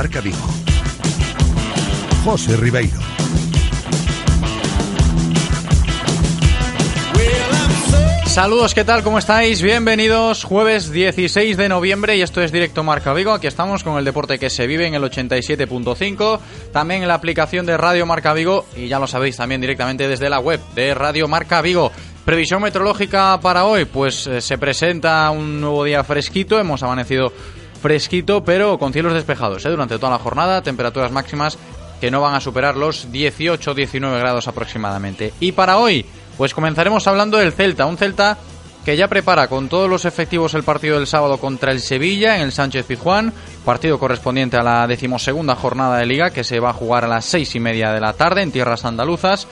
Marca Vigo. José Ribeiro. Saludos, ¿qué tal? ¿Cómo estáis? Bienvenidos, jueves 16 de noviembre y esto es Directo Marca Vigo. Aquí estamos con el deporte que se vive en el 87.5, también en la aplicación de Radio Marca Vigo y ya lo sabéis también directamente desde la web de Radio Marca Vigo. Previsión meteorológica para hoy, pues eh, se presenta un nuevo día fresquito, hemos amanecido fresquito pero con cielos despejados ¿eh? durante toda la jornada, temperaturas máximas que no van a superar los 18-19 grados aproximadamente. Y para hoy, pues comenzaremos hablando del Celta, un Celta que ya prepara con todos los efectivos el partido del sábado contra el Sevilla en el Sánchez Pizjuán, partido correspondiente a la decimosegunda jornada de liga que se va a jugar a las seis y media de la tarde en tierras andaluzas.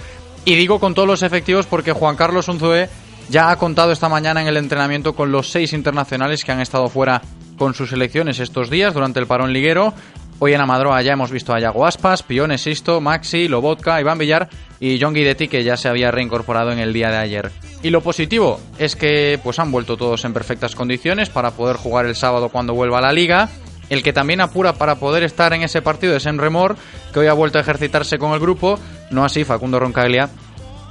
Y digo con todos los efectivos porque Juan Carlos Unzué ya ha contado esta mañana en el entrenamiento con los seis internacionales que han estado fuera con sus selecciones estos días durante el parón liguero. Hoy en Amadroa ya hemos visto a Yago Aspas, Pione Sisto, Maxi, Lobotka, Iván Villar y John Guidetti que ya se había reincorporado en el día de ayer. Y lo positivo es que pues han vuelto todos en perfectas condiciones para poder jugar el sábado cuando vuelva a la liga. El que también apura para poder estar en ese partido es Enremor, que hoy ha vuelto a ejercitarse con el grupo, no así Facundo Roncaglia,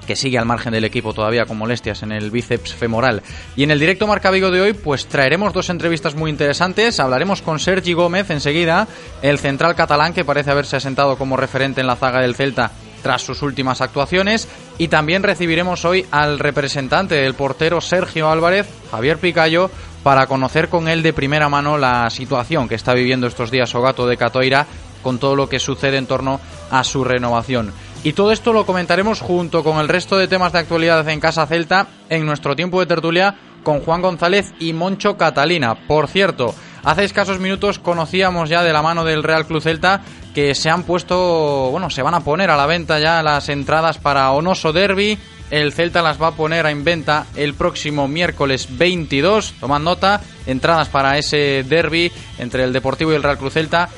que sigue al margen del equipo todavía con molestias en el bíceps femoral. Y en el directo Marca Vigo de hoy, pues traeremos dos entrevistas muy interesantes. Hablaremos con Sergi Gómez enseguida, el central catalán que parece haberse asentado como referente en la zaga del Celta tras sus últimas actuaciones. Y también recibiremos hoy al representante del portero Sergio Álvarez, Javier Picayo, para conocer con él de primera mano la situación que está viviendo estos días Ogato de Catoira con todo lo que sucede en torno a su renovación. Y todo esto lo comentaremos junto con el resto de temas de actualidad en Casa Celta en nuestro tiempo de tertulia con Juan González y Moncho Catalina. Por cierto, hace escasos minutos conocíamos ya de la mano del Real Club Celta que se han puesto, bueno, se van a poner a la venta ya las entradas para Onoso Derby. El Celta las va a poner en venta el próximo miércoles 22. Tomad nota, entradas para ese derby entre el Deportivo y el Real Club Celta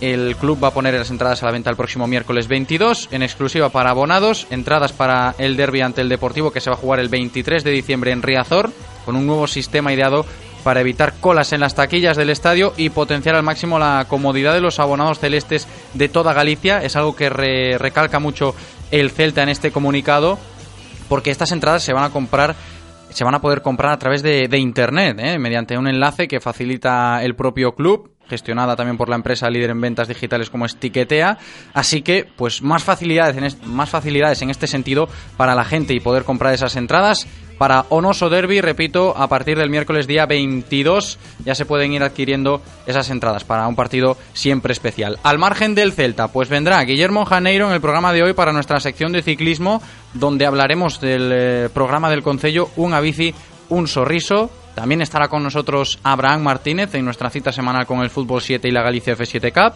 el club va a poner las entradas a la venta el próximo miércoles 22, en exclusiva para abonados, entradas para el derby ante el Deportivo que se va a jugar el 23 de diciembre en Riazor, con un nuevo sistema ideado para evitar colas en las taquillas del estadio y potenciar al máximo la comodidad de los abonados celestes de toda Galicia. Es algo que recalca mucho el Celta en este comunicado, porque estas entradas se van a comprar se van a poder comprar a través de, internet, ¿eh? mediante un enlace que facilita el propio club gestionada también por la empresa líder en ventas digitales como es Tiquetea. Así que, pues más facilidades, en más facilidades en este sentido para la gente y poder comprar esas entradas. Para Onoso Derby, repito, a partir del miércoles día 22 ya se pueden ir adquiriendo esas entradas para un partido siempre especial. Al margen del Celta, pues vendrá Guillermo Janeiro en el programa de hoy para nuestra sección de ciclismo, donde hablaremos del eh, programa del Concello Una Bici, Un Sorriso también estará con nosotros Abraham Martínez en nuestra cita semanal con el Fútbol 7 y la Galicia F7 Cup.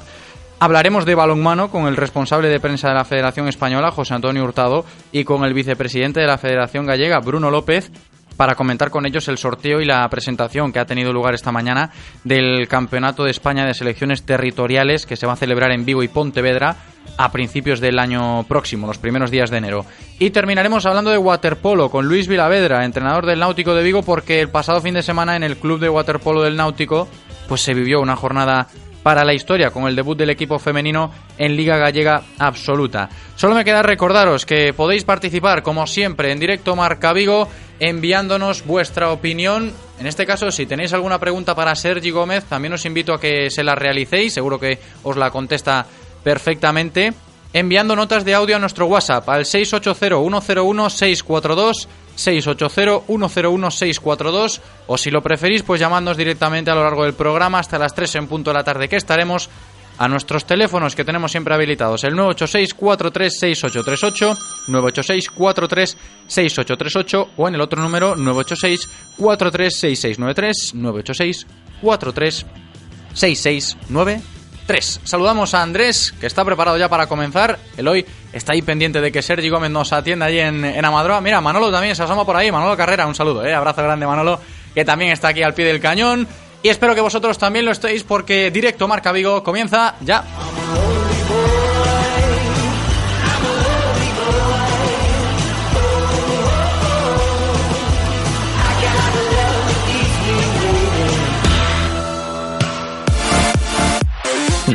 Hablaremos de balonmano con el responsable de prensa de la Federación Española, José Antonio Hurtado, y con el vicepresidente de la Federación Gallega, Bruno López, para comentar con ellos el sorteo y la presentación que ha tenido lugar esta mañana del Campeonato de España de Selecciones Territoriales que se va a celebrar en Vigo y Pontevedra a principios del año próximo, los primeros días de enero. Y terminaremos hablando de waterpolo con Luis Vilavedra, entrenador del Náutico de Vigo, porque el pasado fin de semana en el club de waterpolo del Náutico pues se vivió una jornada para la historia con el debut del equipo femenino en Liga Gallega Absoluta. Solo me queda recordaros que podéis participar como siempre en directo Marca Vigo enviándonos vuestra opinión. En este caso, si tenéis alguna pregunta para Sergi Gómez, también os invito a que se la realicéis, seguro que os la contesta perfectamente enviando notas de audio a nuestro WhatsApp al 680-101-642, 680-101-642 o si lo preferís pues llamadnos directamente a lo largo del programa hasta las 3 en punto de la tarde que estaremos a nuestros teléfonos que tenemos siempre habilitados, el 986-436838, 986-436838 o en el otro número 986-436693, 986-436693. Saludamos a Andrés, que está preparado ya para comenzar. El hoy está ahí pendiente de que Sergi Gómez nos atienda allí en, en Amadroa. Mira, Manolo también se asoma por ahí. Manolo Carrera, un saludo, ¿eh? abrazo grande Manolo, que también está aquí al pie del cañón. Y espero que vosotros también lo estéis porque Directo Marca Vigo comienza ya.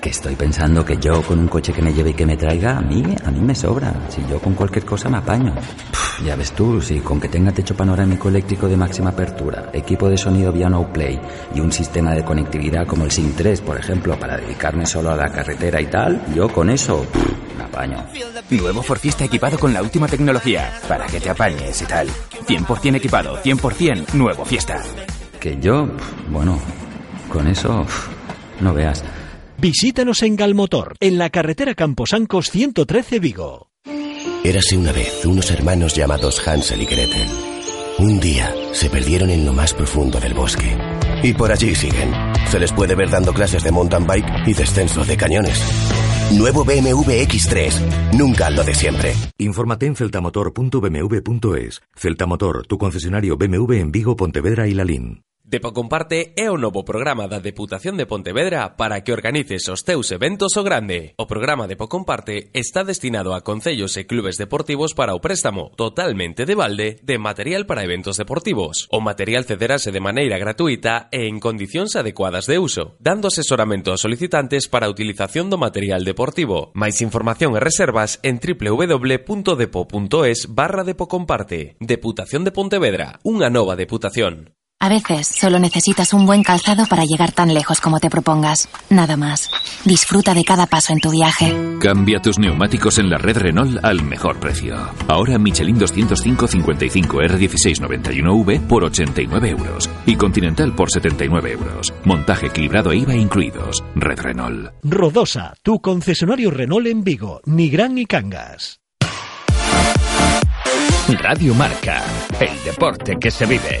Que estoy pensando que yo con un coche que me lleve y que me traiga, a mí, a mí me sobra. Si yo con cualquier cosa me apaño. Pff, ya ves tú, si con que tenga techo panorámico eléctrico de máxima apertura, equipo de sonido vía no play y un sistema de conectividad como el SIM 3, por ejemplo, para dedicarme solo a la carretera y tal, yo con eso pff, me apaño. Nuevo Ford Fiesta equipado con la última tecnología, para que te apañes y tal. 100% equipado, 100% nuevo Fiesta. Que yo, pff, bueno, con eso, no veas. Visítanos en Galmotor, en la carretera Camposancos 113 Vigo. Érase una vez unos hermanos llamados Hansel y Gretel. Un día se perdieron en lo más profundo del bosque. Y por allí siguen. Se les puede ver dando clases de mountain bike y descenso de cañones. Nuevo BMW X3. Nunca lo de siempre. Infórmate en celtamotor.bmw.es. Celtamotor, tu concesionario BMW en Vigo, Pontevedra y Lalín. Depo Comparte é o novo programa da Deputación de Pontevedra para que organices os teus eventos o grande. O programa Depo Comparte está destinado a concellos e clubes deportivos para o préstamo, totalmente de balde, de material para eventos deportivos. O material cederase de maneira gratuita e en condicións adecuadas de uso, dando asesoramento aos solicitantes para a utilización do material deportivo. Mais información e reservas en www.depo.es barra Depocomparte. Deputación de Pontevedra, unha nova deputación. A veces solo necesitas un buen calzado para llegar tan lejos como te propongas. Nada más. Disfruta de cada paso en tu viaje. Cambia tus neumáticos en la red Renault al mejor precio. Ahora Michelin 205 55 R1691V por 89 euros y Continental por 79 euros. Montaje equilibrado e IVA incluidos. Red Renault. Rodosa, tu concesionario Renault en Vigo, Nigrán y Cangas. Radio Marca, el deporte que se vive.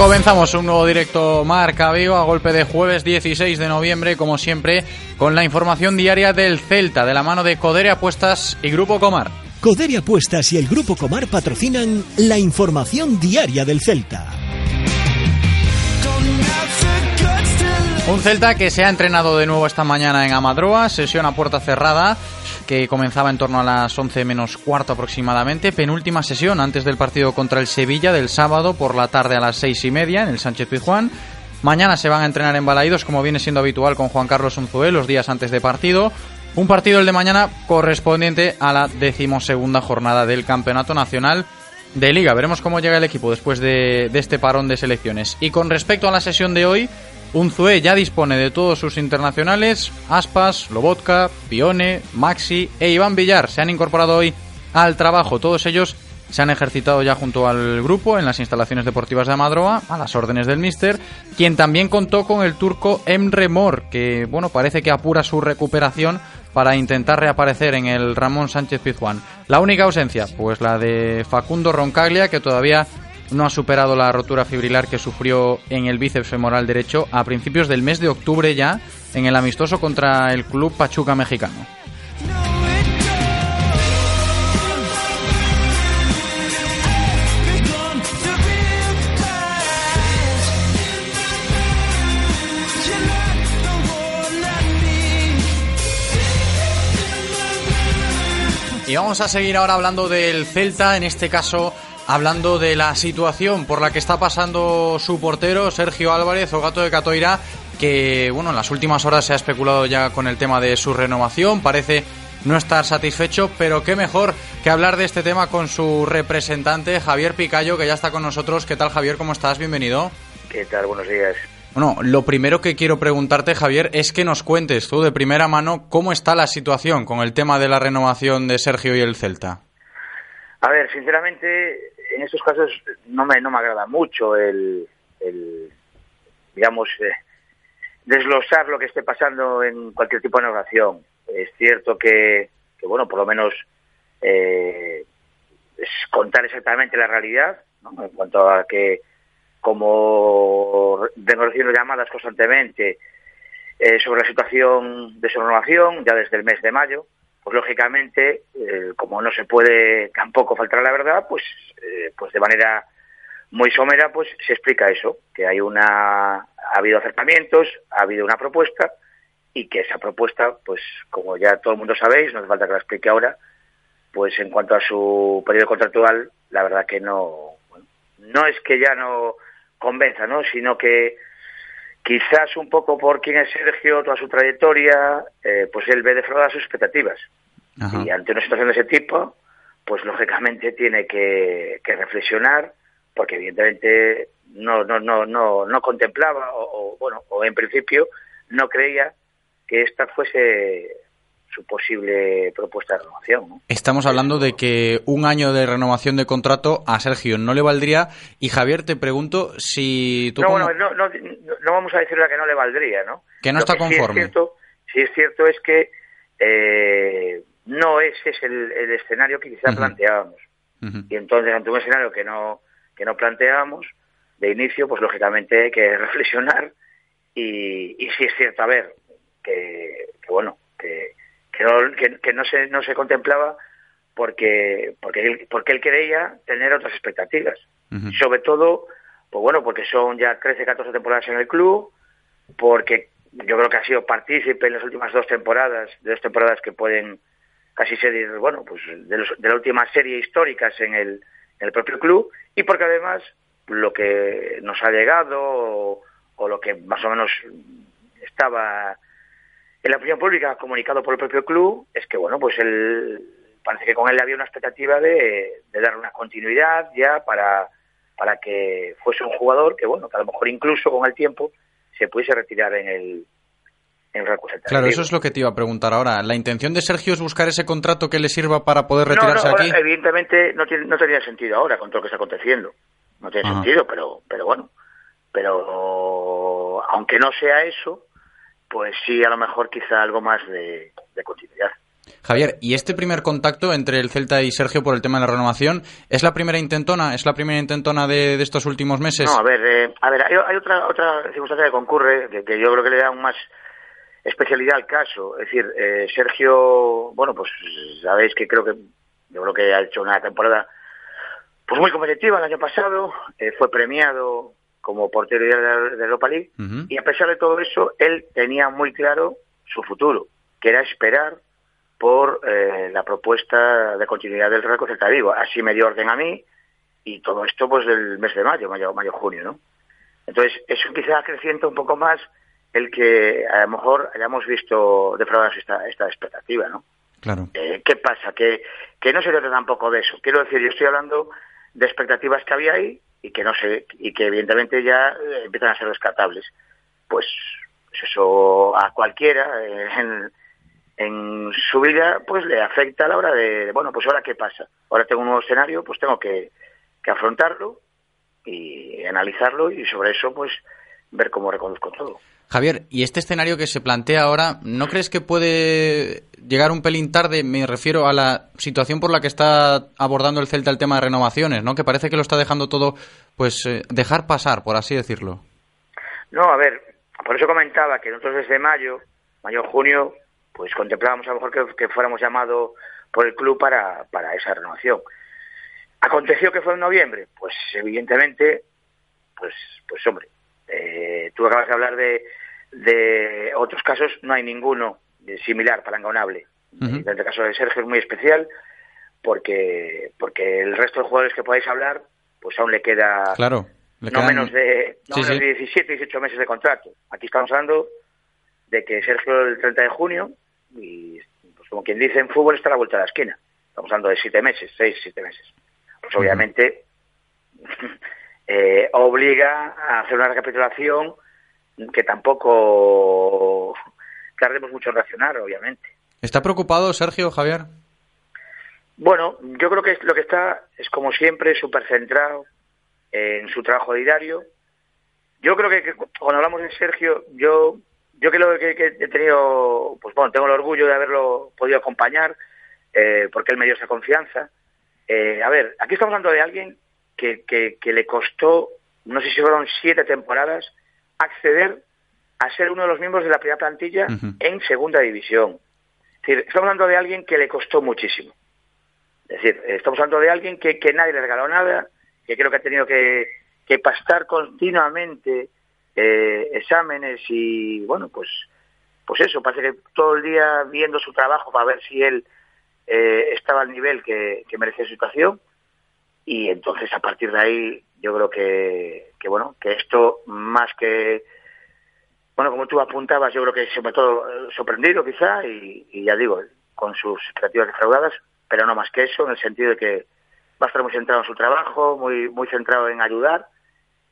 Comenzamos un nuevo directo Marca Vigo a golpe de jueves 16 de noviembre, como siempre, con la información diaria del Celta, de la mano de Codere Apuestas y Grupo Comar. Codere Apuestas y el Grupo Comar patrocinan la información diaria del Celta. Un Celta que se ha entrenado de nuevo esta mañana en Amadroa, sesión a puerta cerrada que comenzaba en torno a las 11 menos cuarto aproximadamente, penúltima sesión antes del partido contra el Sevilla del sábado por la tarde a las seis y media en el Sánchez Pizjuán. Mañana se van a entrenar en Balaídos como viene siendo habitual con Juan Carlos Unzué los días antes de partido. Un partido el de mañana correspondiente a la decimosegunda jornada del Campeonato Nacional de Liga. Veremos cómo llega el equipo después de, de este parón de selecciones. Y con respecto a la sesión de hoy, Unzué ya dispone de todos sus internacionales, Aspas, Lobotka, Pione, Maxi e Iván Villar. Se han incorporado hoy al trabajo. Todos ellos se han ejercitado ya junto al grupo en las instalaciones deportivas de Amadroa, a las órdenes del Mister, quien también contó con el turco Emre Mor, que bueno, parece que apura su recuperación para intentar reaparecer en el Ramón Sánchez Pizjuán. La única ausencia, pues la de Facundo Roncaglia, que todavía no ha superado la rotura fibrilar que sufrió en el bíceps femoral derecho a principios del mes de octubre ya en el amistoso contra el club Pachuca mexicano. Y vamos a seguir ahora hablando del Celta, en este caso hablando de la situación por la que está pasando su portero, Sergio Álvarez, o Gato de Catoira, que bueno, en las últimas horas se ha especulado ya con el tema de su renovación. Parece no estar satisfecho, pero qué mejor que hablar de este tema con su representante, Javier Picayo, que ya está con nosotros. ¿Qué tal, Javier? ¿Cómo estás? Bienvenido. ¿Qué tal? Buenos días. Bueno, lo primero que quiero preguntarte, Javier, es que nos cuentes tú de primera mano cómo está la situación con el tema de la renovación de Sergio y el Celta. A ver, sinceramente, en estos casos no me, no me agrada mucho el, digamos, eh, desglosar lo que esté pasando en cualquier tipo de negociación. Es cierto que, que bueno, por lo menos eh, es contar exactamente la realidad, ¿no? en cuanto a que como vengo recibiendo llamadas constantemente eh, sobre la situación de su renovación ya desde el mes de mayo, pues lógicamente, eh, como no se puede tampoco faltar la verdad, pues, eh, pues de manera muy somera, pues se explica eso, que hay una, ha habido acercamientos, ha habido una propuesta y que esa propuesta, pues como ya todo el mundo sabéis, no hace falta que la explique ahora, pues en cuanto a su periodo contractual, la verdad que no, no es que ya no convenza, ¿no? Sino que quizás un poco por quién es Sergio, toda su trayectoria, eh, pues él ve defraudadas sus expectativas. Ajá. Y ante una situación de ese tipo, pues lógicamente tiene que, que reflexionar, porque evidentemente no, no, no, no, no contemplaba, o, o, bueno, o en principio no creía que esta fuese su posible propuesta de renovación. ¿no? Estamos hablando de que un año de renovación de contrato a Sergio no le valdría. Y Javier, te pregunto si tú. No, como... bueno, no, no, no, vamos a decirle que no le valdría, ¿no? Que no Lo está que conforme. Sí es cierto, sí es, cierto es que eh, no ese es el, el, escenario que quizá uh -huh. planteábamos. Uh -huh. Y entonces, ante un escenario que no, que no planteábamos de inicio, pues lógicamente hay que reflexionar. Y, y sí es cierto, a ver, que, que bueno, que que no, que, que no se no se contemplaba porque porque él, porque él creía tener otras expectativas uh -huh. sobre todo pues bueno porque son ya 13 14 temporadas en el club porque yo creo que ha sido partícipe en las últimas dos temporadas de dos temporadas que pueden casi ser bueno pues de, los, de la última serie históricas en el, en el propio club y porque además lo que nos ha llegado o, o lo que más o menos estaba en la opinión pública comunicado por el propio club es que bueno pues él parece que con él había una expectativa de, de dar una continuidad ya para para que fuese un jugador que bueno que a lo mejor incluso con el tiempo se pudiese retirar en el en el Claro, eso es lo que te iba a preguntar ahora. ¿La intención de Sergio es buscar ese contrato que le sirva para poder retirarse no, no, aquí? Evidentemente no, tiene, no tenía sentido ahora con todo lo que está aconteciendo. No tiene Ajá. sentido, pero, pero bueno. Pero aunque no sea eso, pues sí, a lo mejor quizá algo más de, de, continuidad. Javier, ¿y este primer contacto entre el Celta y Sergio por el tema de la renovación es la primera intentona? ¿Es la primera intentona de, de estos últimos meses? No, a ver, eh, a ver hay, hay, otra otra circunstancia que concurre que, que, yo creo que le da aún más especialidad al caso. Es decir, eh, Sergio, bueno, pues sabéis que creo que yo creo que ha hecho una temporada pues muy competitiva el año pasado, eh, fue premiado como portero de Europa League, uh -huh. y a pesar de todo eso, él tenía muy claro su futuro, que era esperar por eh, la propuesta de continuidad del Real Celta Vigo. Así me dio orden a mí, y todo esto pues del mes de mayo, mayo, mayo junio, ¿no? Entonces, eso quizá acrecienta un poco más el que a lo mejor hayamos visto defraudadas esta, esta expectativa, ¿no? Claro. Eh, ¿Qué pasa? Que, que no se trata tampoco de eso. Quiero decir, yo estoy hablando de expectativas que había ahí y que no sé y que evidentemente ya eh, empiezan a ser rescatables pues, pues eso a cualquiera eh, en, en, su vida pues le afecta a la hora de bueno pues ahora qué pasa. Ahora tengo un nuevo escenario pues tengo que, que afrontarlo y analizarlo y sobre eso pues ver cómo reconozco todo Javier, ¿y este escenario que se plantea ahora, no crees que puede llegar un pelín tarde? Me refiero a la situación por la que está abordando el Celta el tema de renovaciones, ¿no? Que parece que lo está dejando todo, pues, eh, dejar pasar, por así decirlo. No, a ver, por eso comentaba que nosotros desde mayo, mayo-junio, pues contemplábamos a lo mejor que, que fuéramos llamados por el club para, para esa renovación. ¿Aconteció que fue en noviembre? Pues evidentemente, pues, pues hombre, eh, tú acabas de hablar de, de otros casos, no hay ninguno similar, palangonable. Uh -huh. En el caso de Sergio es muy especial porque porque el resto de jugadores que podáis hablar, pues aún le queda claro, le no quedan... menos de no sí, menos sí. de 17, 18 meses de contrato. Aquí estamos hablando de que Sergio el 30 de junio y pues, como quien dice, en fútbol está a la vuelta de la esquina. Estamos hablando de siete meses, seis, siete meses. Pues obviamente eh, obliga a hacer una recapitulación que tampoco tardemos mucho en reaccionar, obviamente. ¿Está preocupado Sergio Javier? Bueno, yo creo que lo que está es como siempre súper centrado en su trabajo diario. Yo creo que, cuando hablamos de Sergio, yo yo creo que, que, he tenido, pues bueno, tengo el orgullo de haberlo podido acompañar, eh, porque él me dio esa confianza. Eh, a ver, aquí estamos hablando de alguien que, que, que le costó, no sé si fueron siete temporadas, acceder a ser uno de los miembros de la primera plantilla en segunda división. Es decir, estamos hablando de alguien que le costó muchísimo. Es decir, estamos hablando de alguien que, que nadie le regaló nada, que creo que ha tenido que, que pastar continuamente eh, exámenes y, bueno, pues pues eso, parece que todo el día viendo su trabajo para ver si él eh, estaba al nivel que, que merecía su situación y entonces a partir de ahí yo creo que, que bueno, que esto más que bueno, como tú apuntabas, yo creo que sobre todo eh, sorprendido quizá y, y ya digo, con sus expectativas defraudadas, pero no más que eso, en el sentido de que va a estar muy centrado en su trabajo, muy muy centrado en ayudar,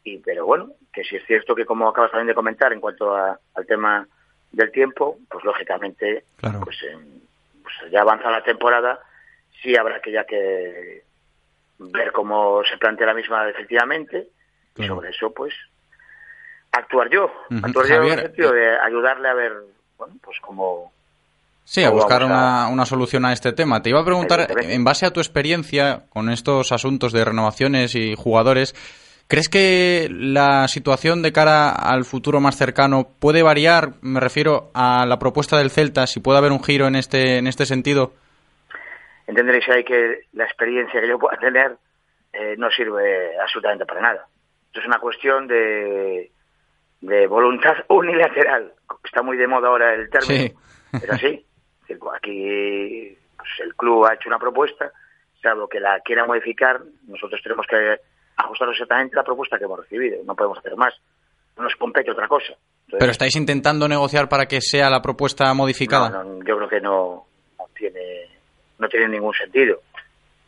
y pero bueno, que si es cierto que como acabas también de comentar en cuanto a, al tema del tiempo, pues lógicamente, pues, pues, ya avanza la temporada, sí habrá que ya que ver cómo se plantea la misma efectivamente, y sobre eso pues actuar yo, actuar yo en el sentido de ayudarle a ver, bueno, pues cómo... Sí, a buscar una, una, solución a este tema. Te iba a preguntar, en base a tu experiencia con estos asuntos de renovaciones y jugadores, ¿crees que la situación de cara al futuro más cercano puede variar? Me refiero a la propuesta del Celta, si puede haber un giro en este, en este sentido. Entenderéis ahí que la experiencia que yo pueda tener eh, no sirve absolutamente para nada. Esto es una cuestión de, de voluntad unilateral. Está muy de moda ahora el término. Es así. Aquí pues, el club ha hecho una propuesta, salvo que la quiera modificar, nosotros tenemos que ajustar exactamente la propuesta que hemos recibido. No podemos hacer más. No nos compete otra cosa. ¿Pero estáis intentando negociar para que sea la propuesta modificada? No, yo creo que no, no, tiene no tiene ningún sentido.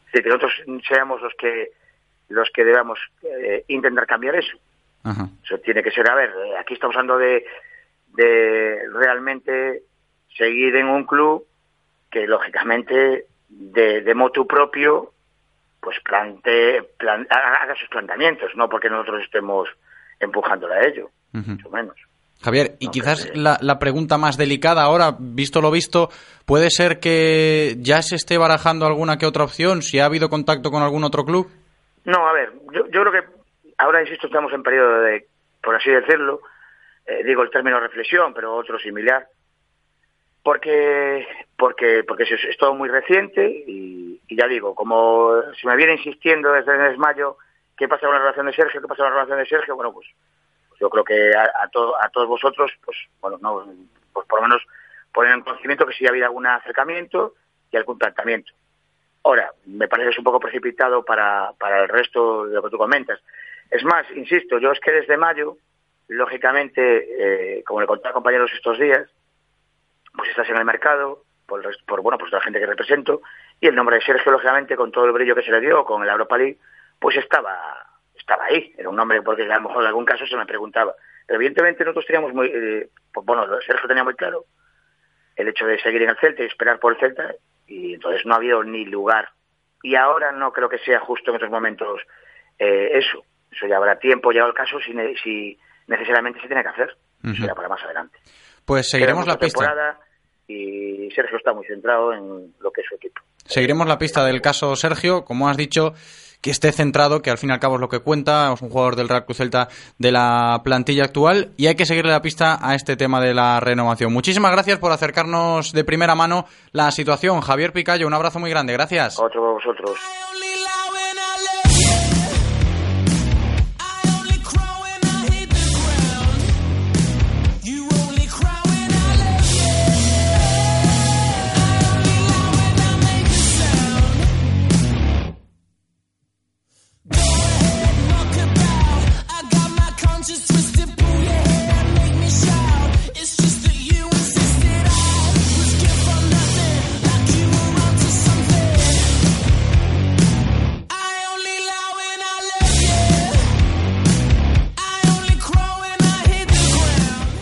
Es decir, que nosotros seamos los que los que debamos eh, intentar cambiar eso. Eso tiene que ser, a ver, eh, aquí estamos hablando de, de realmente seguir en un club que lógicamente de, de motu propio pues plante, plan, haga sus planteamientos, no porque nosotros estemos empujándole a ello, mucho menos. Javier, y quizás la, la, pregunta más delicada ahora, visto lo visto, ¿puede ser que ya se esté barajando alguna que otra opción? ¿Si ha habido contacto con algún otro club? No, a ver, yo, yo creo que ahora, insisto, estamos en periodo de, por así decirlo, eh, digo el término reflexión, pero otro similar, porque porque porque es, es todo muy reciente y, y, ya digo, como se me viene insistiendo desde el mes de mayo qué pasa con la relación de Sergio, qué pasa con la relación de Sergio, bueno, pues yo creo que a, a, to, a todos vosotros, pues bueno, no, pues por lo menos poner en conocimiento que sí ha habido algún acercamiento y algún planteamiento. Ahora, me parece que es un poco precipitado para, para el resto de lo que tú comentas. Es más, insisto, yo es que desde mayo, lógicamente, eh, como le conté a compañeros estos días, pues estás en el mercado, por, por bueno, pues la gente que represento, y el nombre de Sergio, lógicamente, con todo el brillo que se le dio, con el Europa League, pues estaba, estaba ahí. Era un nombre porque a lo mejor en algún caso se me preguntaba. Pero evidentemente nosotros teníamos muy, eh, pues bueno, Sergio tenía muy claro el hecho de seguir en el Celta y esperar por el Celta, y entonces no ha habido ni lugar. Y ahora no creo que sea justo en estos momentos eh, eso. Eso ya habrá tiempo, llegado el caso, si, si necesariamente se tiene que hacer. Uh -huh. Eso ya para más adelante. Pues seguiremos la pista. Y Sergio está muy centrado en lo que es su equipo. Seguiremos la pista del caso Sergio, como has dicho, que esté centrado, que al fin y al cabo es lo que cuenta, es un jugador del Real Cruz Celta de la plantilla actual y hay que seguirle la pista a este tema de la renovación. Muchísimas gracias por acercarnos de primera mano la situación. Javier Picayo, un abrazo muy grande, gracias. Otro vosotros.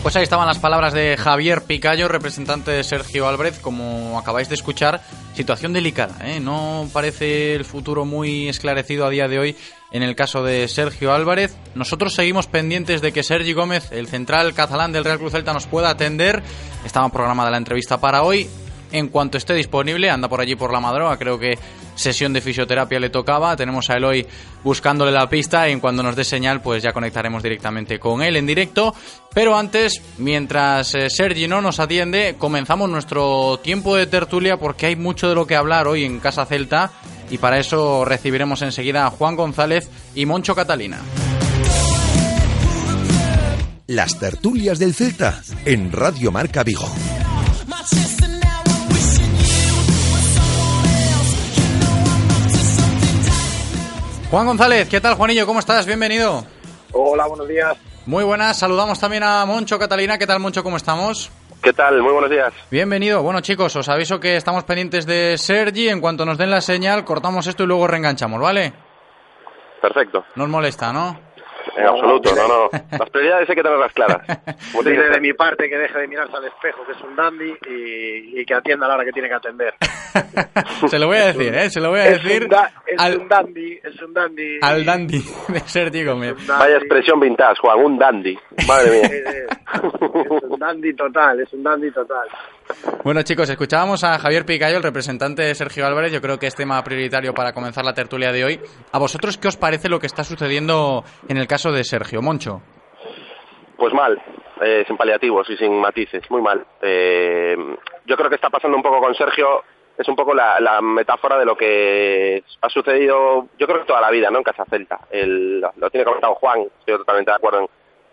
Pues ahí estaban las palabras de Javier Picayo, representante de Sergio Álvarez. Como acabáis de escuchar, situación delicada. ¿eh? No parece el futuro muy esclarecido a día de hoy en el caso de Sergio Álvarez. Nosotros seguimos pendientes de que Sergi Gómez, el central catalán del Real Cruz Celta, nos pueda atender. Estaba programada la entrevista para hoy. En cuanto esté disponible, anda por allí por la Madroa, creo que sesión de fisioterapia le tocaba. Tenemos a Eloy buscándole la pista y en cuando nos dé señal, pues ya conectaremos directamente con él en directo. Pero antes, mientras eh, Sergi no nos atiende, comenzamos nuestro tiempo de tertulia porque hay mucho de lo que hablar hoy en Casa Celta y para eso recibiremos enseguida a Juan González y Moncho Catalina. Las tertulias del Celta en Radio Marca Vigo. Juan González, ¿qué tal Juanillo? ¿Cómo estás? Bienvenido. Hola, buenos días. Muy buenas, saludamos también a Moncho Catalina. ¿Qué tal Moncho? ¿Cómo estamos? ¿Qué tal? Muy buenos días. Bienvenido. Bueno chicos, os aviso que estamos pendientes de Sergi. En cuanto nos den la señal, cortamos esto y luego reenganchamos, ¿vale? Perfecto. No os molesta, ¿no? En absoluto, no, no. Las prioridades hay que tenerlas claras. Como que Dile de ser. mi parte que deje de mirarse al espejo, que es un dandy, y, y que atienda a la hora que tiene que atender. Se lo voy a decir, ¿eh? Se lo voy a Es decir un, da- es al, un dandy, es un dandy. al dandy de Sergi Gómez. Vaya expresión vintage, Juan, un dandy. Madre mía. Es un dandy total, es un dandy total. Bueno chicos, escuchábamos a Javier Picayo, el representante de Sergio Álvarez. Yo creo que es tema prioritario para comenzar la tertulia de hoy. ¿A vosotros qué os parece lo que está sucediendo en el caso de Sergio Moncho? Pues mal, eh, sin paliativos y sin matices, muy mal. Eh, yo creo que está pasando un poco con Sergio, es un poco la, la metáfora de lo que ha sucedido, yo creo que toda la vida, ¿no? En Casa Celta. El- lo tiene comentado Juan, estoy totalmente de acuerdo en,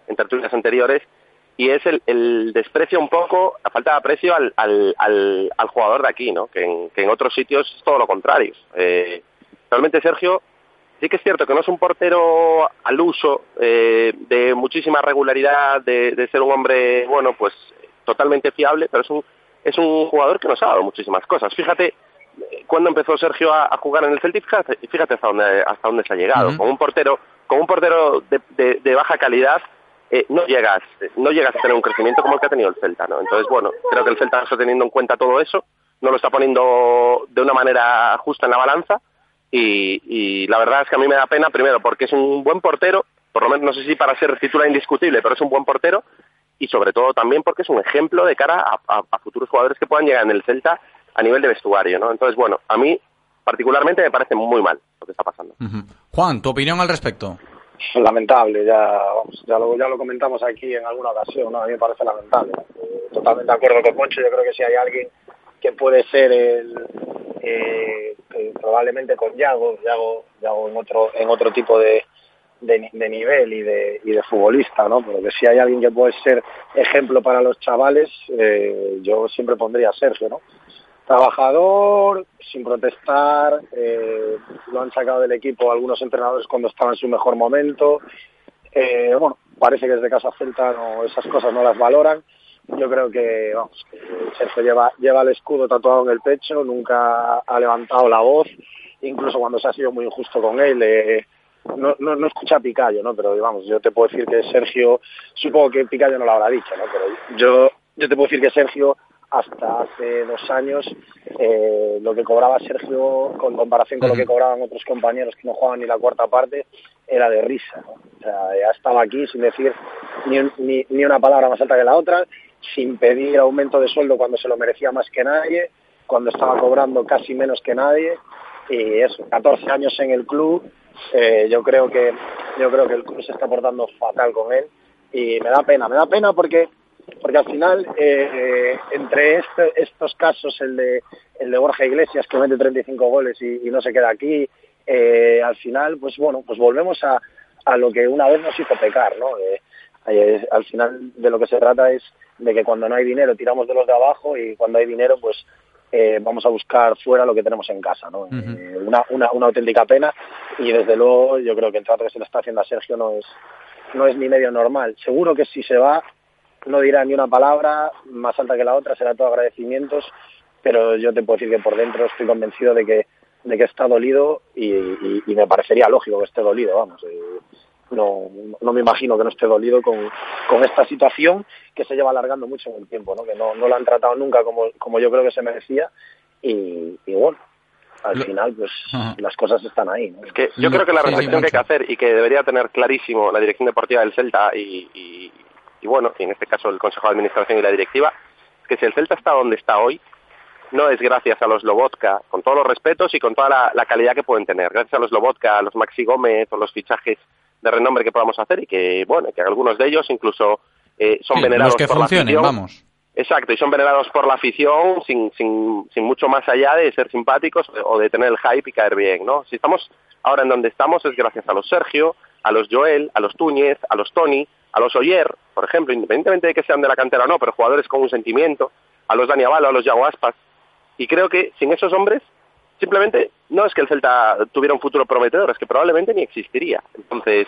en tertulias anteriores, y es el, el desprecio un poco, la falta de aprecio al, al, al, al jugador de aquí, ¿no? Que en, que en otros sitios es todo lo contrario. Eh, realmente Sergio sí que es cierto que no es un portero al uso, eh, de muchísima regularidad, de, de ser un hombre, bueno, pues totalmente fiable, pero es un, es un jugador que nos ha dado muchísimas cosas. Fíjate, eh, cuando empezó Sergio a, a jugar en el Celtic, fíjate, fíjate hasta dónde, hasta dónde se ha llegado. Con un portero, con un portero de, de- de baja calidad, eh, no llegas, no llegas a tener un crecimiento como el que ha tenido el Celta, ¿no? Entonces, bueno, creo que el Celta está teniendo en cuenta todo eso, no lo está poniendo de una manera justa en la balanza, y, y la verdad es que a mí me da pena, primero, porque es un buen portero, por lo menos no sé si para ser titular indiscutible, pero es un buen portero, y sobre todo también porque es un ejemplo de cara a, futuros jugadores que puedan llegar en el Celta a nivel de vestuario, ¿no? Entonces, bueno, a mí particularmente me parece muy mal lo que está pasando. Juan, tu opinión al respecto. Lamentable, ya, ya, lo, ya lo comentamos aquí en alguna ocasión, ¿no? A mí me parece lamentable. Totalmente de acuerdo con Moncho, yo creo que si hay alguien que puede ser el, eh, que probablemente con Yago, Yago, Yago en otro, en otro tipo de, de nivel y de, y de futbolista, ¿no? Pero que si hay alguien que puede ser ejemplo para los chavales, eh, yo siempre pondría a Sergio, ¿no? Trabajador, sin protestar, eh, lo han sacado del equipo algunos entrenadores cuando estaba en su mejor momento. Eh, bueno, parece que desde Casa Celta no, esas cosas no las valoran. Yo creo que, vamos, Sergio lleva, lleva el escudo tatuado en el pecho, nunca ha levantado la voz, incluso cuando se ha sido muy injusto con él. eh, no, no, no escucha a Picayo, ¿no? Pero vamos, yo te puedo decir que Sergio, supongo que Picayo no lo habrá dicho, ¿no? Pero yo, yo te puedo decir que Sergio, hasta hace dos años, eh, lo que cobraba Sergio, con comparación con lo que cobraban otros compañeros que no jugaban ni la cuarta parte, era de risa, ¿no? O sea, ya estaba aquí sin decir ni, un- ni, ni una palabra más alta que la otra, sin pedir aumento de sueldo cuando se lo merecía más que nadie, cuando estaba cobrando casi menos que nadie, y eso, 14 años en el club, eh, yo creo que yo creo que el club se está portando fatal con él y me da pena, me da pena porque porque al final eh, entre este- estos casos el de el de Borja Iglesias que mete 35 goles y, y no se queda aquí eh, al final pues bueno pues volvemos a, a lo que una vez nos hizo pecar no Eh, eh, al final de lo que se trata es de que cuando no hay dinero tiramos de los de abajo y cuando hay dinero pues eh, vamos a buscar fuera lo que tenemos en casa no Eh, una, una, una auténtica pena y desde luego yo creo que el trato que se le está haciendo a Sergio no es no es ni medio normal. Seguro que si se va no dirá ni una palabra más alta que la otra, será todo agradecimientos, pero yo te puedo decir que por dentro estoy convencido de que, de que está dolido y, y- y me parecería lógico que esté dolido, vamos. Eh, no, no me imagino que no esté dolido con, con esta situación que se lleva alargando mucho en el tiempo, ¿no? que no, no lo han tratado nunca como, como yo creo que se merecía y, y bueno, al final pues las cosas están ahí. ¿no? Es que yo creo que la reflexión que hay que hacer y que debería tener clarísimo la dirección deportiva del Celta y, y, y bueno, y en este caso el Consejo de Administración y la directiva, que si el Celta está donde está hoy, no es gracias a los Lobotka, con todos los respetos y con toda la, la calidad que pueden tener. Gracias a los Lobotka, a los Maxi Gómez o los fichajes de renombre que podamos hacer y que, bueno, que algunos de ellos incluso eh, son Sí, venerados los que por funcionen, la afición. vamos. Exacto, y son venerados por la afición sin, sin, sin mucho más allá de ser simpáticos o de tener el hype y caer bien, ¿no? Si estamos ahora en donde estamos es gracias a los Sergio, a los Joel, a los Túñez, a los Tony, a los Oyer, por ejemplo, independientemente de que sean de la cantera o no, pero jugadores con un sentimiento, a los Dani Avalo, a los Yago Aspas. Y creo que sin esos hombres, simplemente no es que el Celta tuviera un futuro prometedor, es que probablemente ni existiría. Entonces,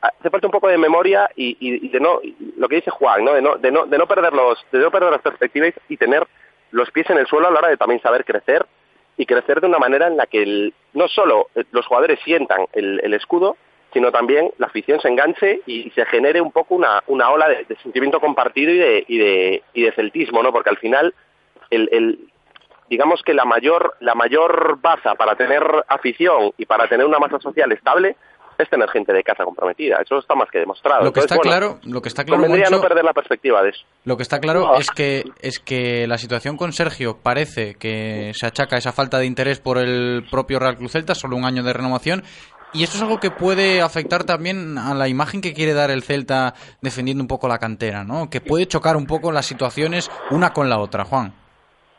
hace falta un poco de memoria y, y- de no y lo que dice Juan no de no de no de no perder los de no perder las perspectivas y tener los pies en el suelo a la hora de también saber crecer y crecer de una manera en la que el- no solo los jugadores sientan el escudo sino también la afición se enganche y, se genere un poco una, una ola de, de sentimiento compartido y de, y de y de celtismo no porque al final el, el digamos que la mayor la mayor baza para tener afición y para tener una masa social estable es tener gente de casa comprometida. Eso está más que demostrado. Lo que está bueno, claro, lo que está claro, Moncho, no perder la perspectiva de eso. lo que está claro No. es que es que la situación con Sergio parece que se achaca esa falta de interés por el propio Real Cruz Celta, solo un año de renovación. Y esto es algo que puede afectar también a la imagen que quiere dar el Celta defendiendo un poco la cantera, ¿no? Que puede chocar un poco las situaciones una con la otra, Juan.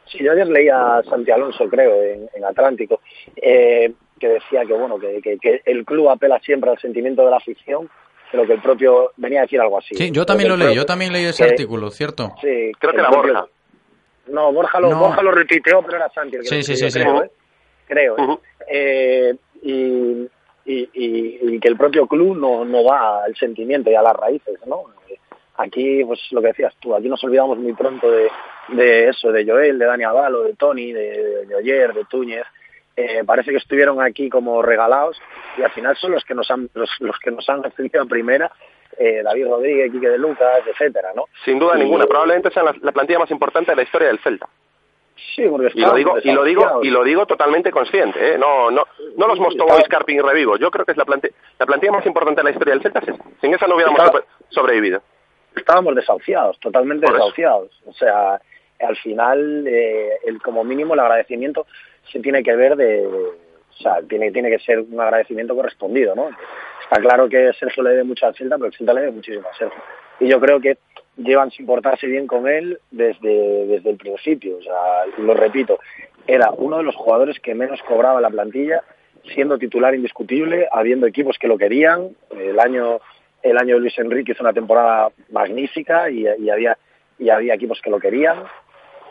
Sí, yo ayer leía a Santi Alonso, creo, en, en Atlántico, eh, que decía que bueno que, que- que el club apela siempre al sentimiento de la afición, pero que el propio venía a decir algo así. Sí, yo también lo leí, yo también leí ese que- artículo, ¿cierto? Sí, Creo que era propio- Borja. No, Borja lo, No. Borja lo retuiteó, pero era Santi el que Sí, lo sí, sí, sí. creo, ¿eh? Creo, ¿eh? Eh, y, y, y- y que el propio club no, no va al sentimiento y a las raíces, ¿no? Eh, Aquí, pues lo que decías tú, aquí nos olvidamos muy pronto de, de eso, de Joel, de Dani Avalo, de Tony, de, de Oyer, de Túñez. Eh, parece que estuvieron aquí como regalados y al final son los que nos han los, los que nos han recibido a primera eh, David Rodríguez, Quique de Lucas, etcétera, ¿no? Sin duda Y- ninguna. Probablemente sea la, la plantilla más importante de la historia del Celta. Sí, porque Y lo digo, y lo digo, y lo digo totalmente consciente, ¿eh? No, no, no los Mosto Boys, Carping y Revivo. Yo creo que es la plantilla, la plantilla más importante de la historia del Celta. Sin esa no hubiéramos Estaba- sobrevivido. estábamos desahuciados, totalmente desahuciados. O sea, al final, eh, el, como mínimo, el agradecimiento se tiene que ver de, o sea, tiene, tiene que ser un agradecimiento correspondido, ¿no? Está claro que Sergio le debe mucho al Celta, pero el Celta le debe muchísimo a Sergio. Y yo creo que llevan sin portarse bien con él desde, desde el principio. O sea, lo repito, era uno de los jugadores que menos cobraba la plantilla, siendo titular indiscutible, habiendo equipos que lo querían. El año el año de Luis Enrique hizo una temporada magnífica y, había y había equipos que lo querían.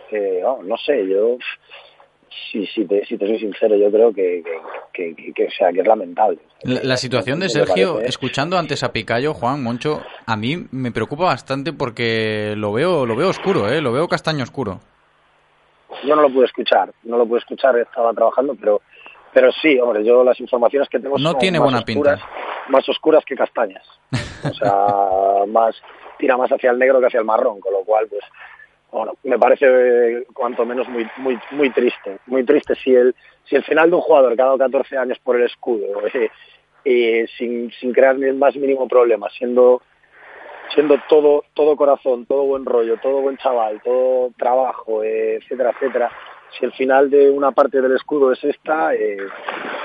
Que, vamos, no sé, yo si, si, te, si te soy sincero, yo creo que, que, que- que, o sea, que es lamentable. La, la situación de Sergio, escuchando antes a Picayo, Juan, Moncho, a mí me preocupa bastante porque lo veo, lo veo oscuro, ¿eh? Lo veo castaño oscuro. Yo no lo pude escuchar, no lo pude escuchar, estaba trabajando, pero pero sí, hombre, yo las informaciones que tengo No son tiene más buena oscuras, pinta. más oscuras que castañas. O sea, más tira más hacia el negro que hacia el marrón, con lo cual, pues, bueno, me parece eh, cuanto menos muy muy muy triste, muy triste si el si el final de un jugador que ha dado 14 años por el escudo, eh, eh, sin sin crear ni el más mínimo problema, siendo siendo todo todo corazón, todo buen rollo, todo buen chaval, todo trabajo, eh, etcétera, etcétera. Si el final de una parte del escudo es esta,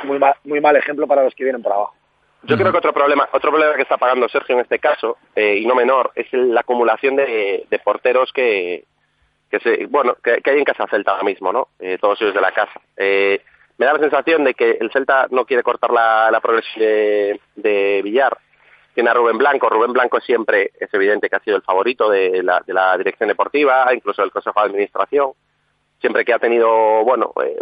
muy mal, muy mal ejemplo para los que vienen por abajo. Yo creo que otro problema, otro problema que está pagando Sergio en este caso, eh, y no menor, es la acumulación de porteros que, que se, bueno, que, que hay en casa Celta ahora mismo, ¿no? Eh, todos ellos de la casa. Eh, me da la sensación de que el Celta no quiere cortar la, la progresión de, Villar. Tiene a Rubén Blanco. Rubén Blanco siempre es evidente que ha sido el favorito de la, de la dirección deportiva, incluso del Consejo de Administración. Siempre que ha tenido, bueno, eh,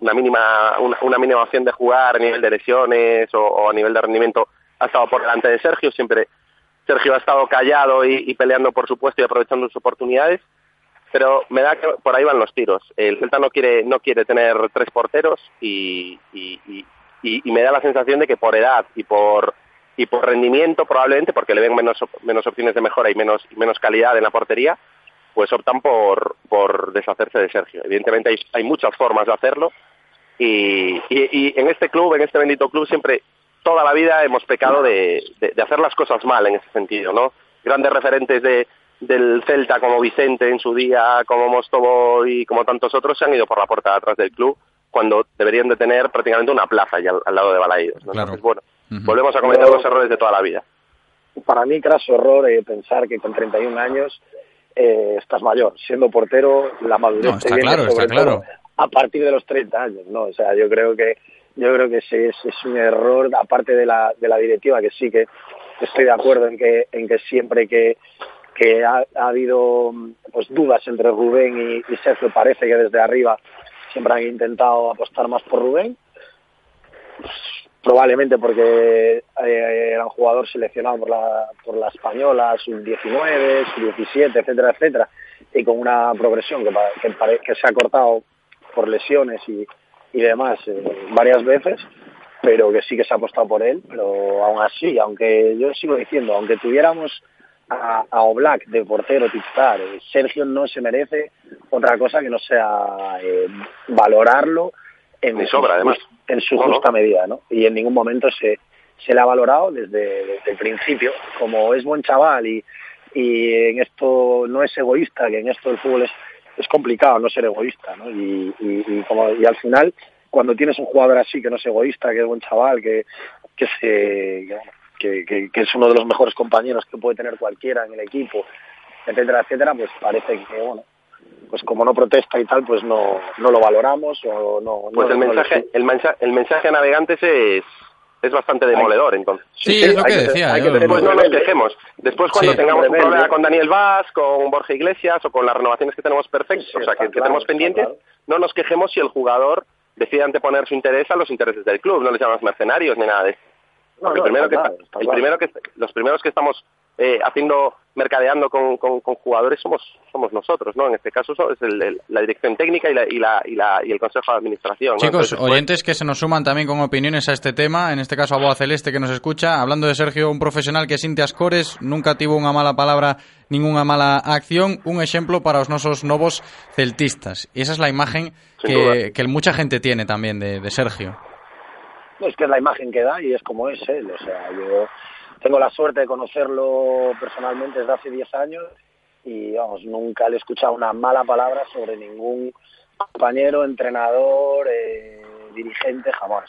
una mínima una, una mínima opción de jugar a nivel de lesiones o, o a nivel de rendimiento ha estado por delante de Sergio siempre Sergio ha estado callado y, y peleando por su puesto y aprovechando sus oportunidades pero me da que por ahí van los tiros el Celta no quiere no quiere tener tres porteros y, y, y, y- y me da la sensación de que por edad y por y por rendimiento probablemente, porque le ven menos, menos opciones de mejora y menos, menos calidad en la portería, pues optan por, por deshacerse de Sergio. Evidentemente hay, hay muchas formas de hacerlo y, y, y en este club, en este bendito club, siempre, toda la vida hemos pecado de, de, de hacer las cosas mal en ese sentido, ¿no? Grandes referentes de, del Celta como Vicente en su día, como Mostobo y como tantos otros se han ido por la puerta de atrás del club cuando deberían de tener prácticamente una plaza ya al, al lado de Balaídos. ¿no? Entonces, bueno, volvemos a cometer los errores de toda la vida. Para mí, craso error eh, pensar que con 31 años eh, estás mayor. Siendo portero, la madurez No, está te viene claro, sobre está claro. todo a partir de los 30 años, ¿no? O sea, yo creo que yo creo que ese es, es un error, aparte de la, de la directiva, que sí que estoy de acuerdo en que, en que siempre que, que ha, ha habido pues dudas entre Rubén y, Sergio, parece que desde arriba siempre han intentado apostar más por Rubén, probablemente porque eh, era un jugador seleccionado por la, por la española, sub-19, sub-17, etcétera, etcétera, y con una progresión que, que se ha cortado por lesiones y, y demás eh, varias veces, pero que sí que se ha apostado por él, pero aún así, aunque yo sigo diciendo, aunque tuviéramos a, a Oblak de portero titular, eh, Sergio no se merece otra cosa que no sea eh, valorarlo en sobra, su- además. en su No, no. justa medida, ¿no? Y en ningún momento se, se le ha valorado desde, desde el principio. Como es buen chaval y, y en esto no es egoísta, que en esto del fútbol es, es complicado no ser egoísta, ¿no? Y, y, y como, y al final, cuando tienes un jugador así que no es egoísta, que es buen chaval, que, que, se, que, que, que es uno de los mejores compañeros que puede tener cualquiera en el equipo, etcétera, etcétera, pues parece que, bueno, pues como no protesta y tal, pues no, no lo valoramos o no... Pues no- el no le- mensaje, el mensaje, el mensaje a navegantes es, es bastante demoledor, entonces. Sí, es lo que decía. yo- Después no nos quejemos. Después cuando Sí. tengamos un problema con Daniel Vaz, con Borja Iglesias o con las renovaciones que tenemos perfectas, o sea, que, que claro, tenemos está pendientes, no nos quejemos si el jugador decide anteponer su interés a los intereses del club, no les llamamos mercenarios ni nada de eso. No, Porque no, el primero está que claro, está- está el claro. primero que los primeros que estamos eh, haciendo mercadeando con, con, con jugadores somos somos nosotros, ¿no? En este caso so- es el- el- la dirección técnica y la, y la y la y el consejo de administración. ¿no? Chicos, pues, oyentes que se nos suman también con opiniones a este tema, en este caso a Boa Celeste que nos escucha, hablando de Sergio, un profesional que sin ascores, nunca tuvo una mala palabra, ninguna mala acción, un ejemplo para los nosos novos celtistas. Y esa es la imagen que, que mucha gente tiene también de, de Sergio. Es que es la imagen que da y es como es él. O sea, yo tengo la suerte de conocerlo personalmente desde hace 10 años y, vamos, nunca le he escuchado una mala palabra sobre ningún compañero, entrenador, eh, dirigente, jamás.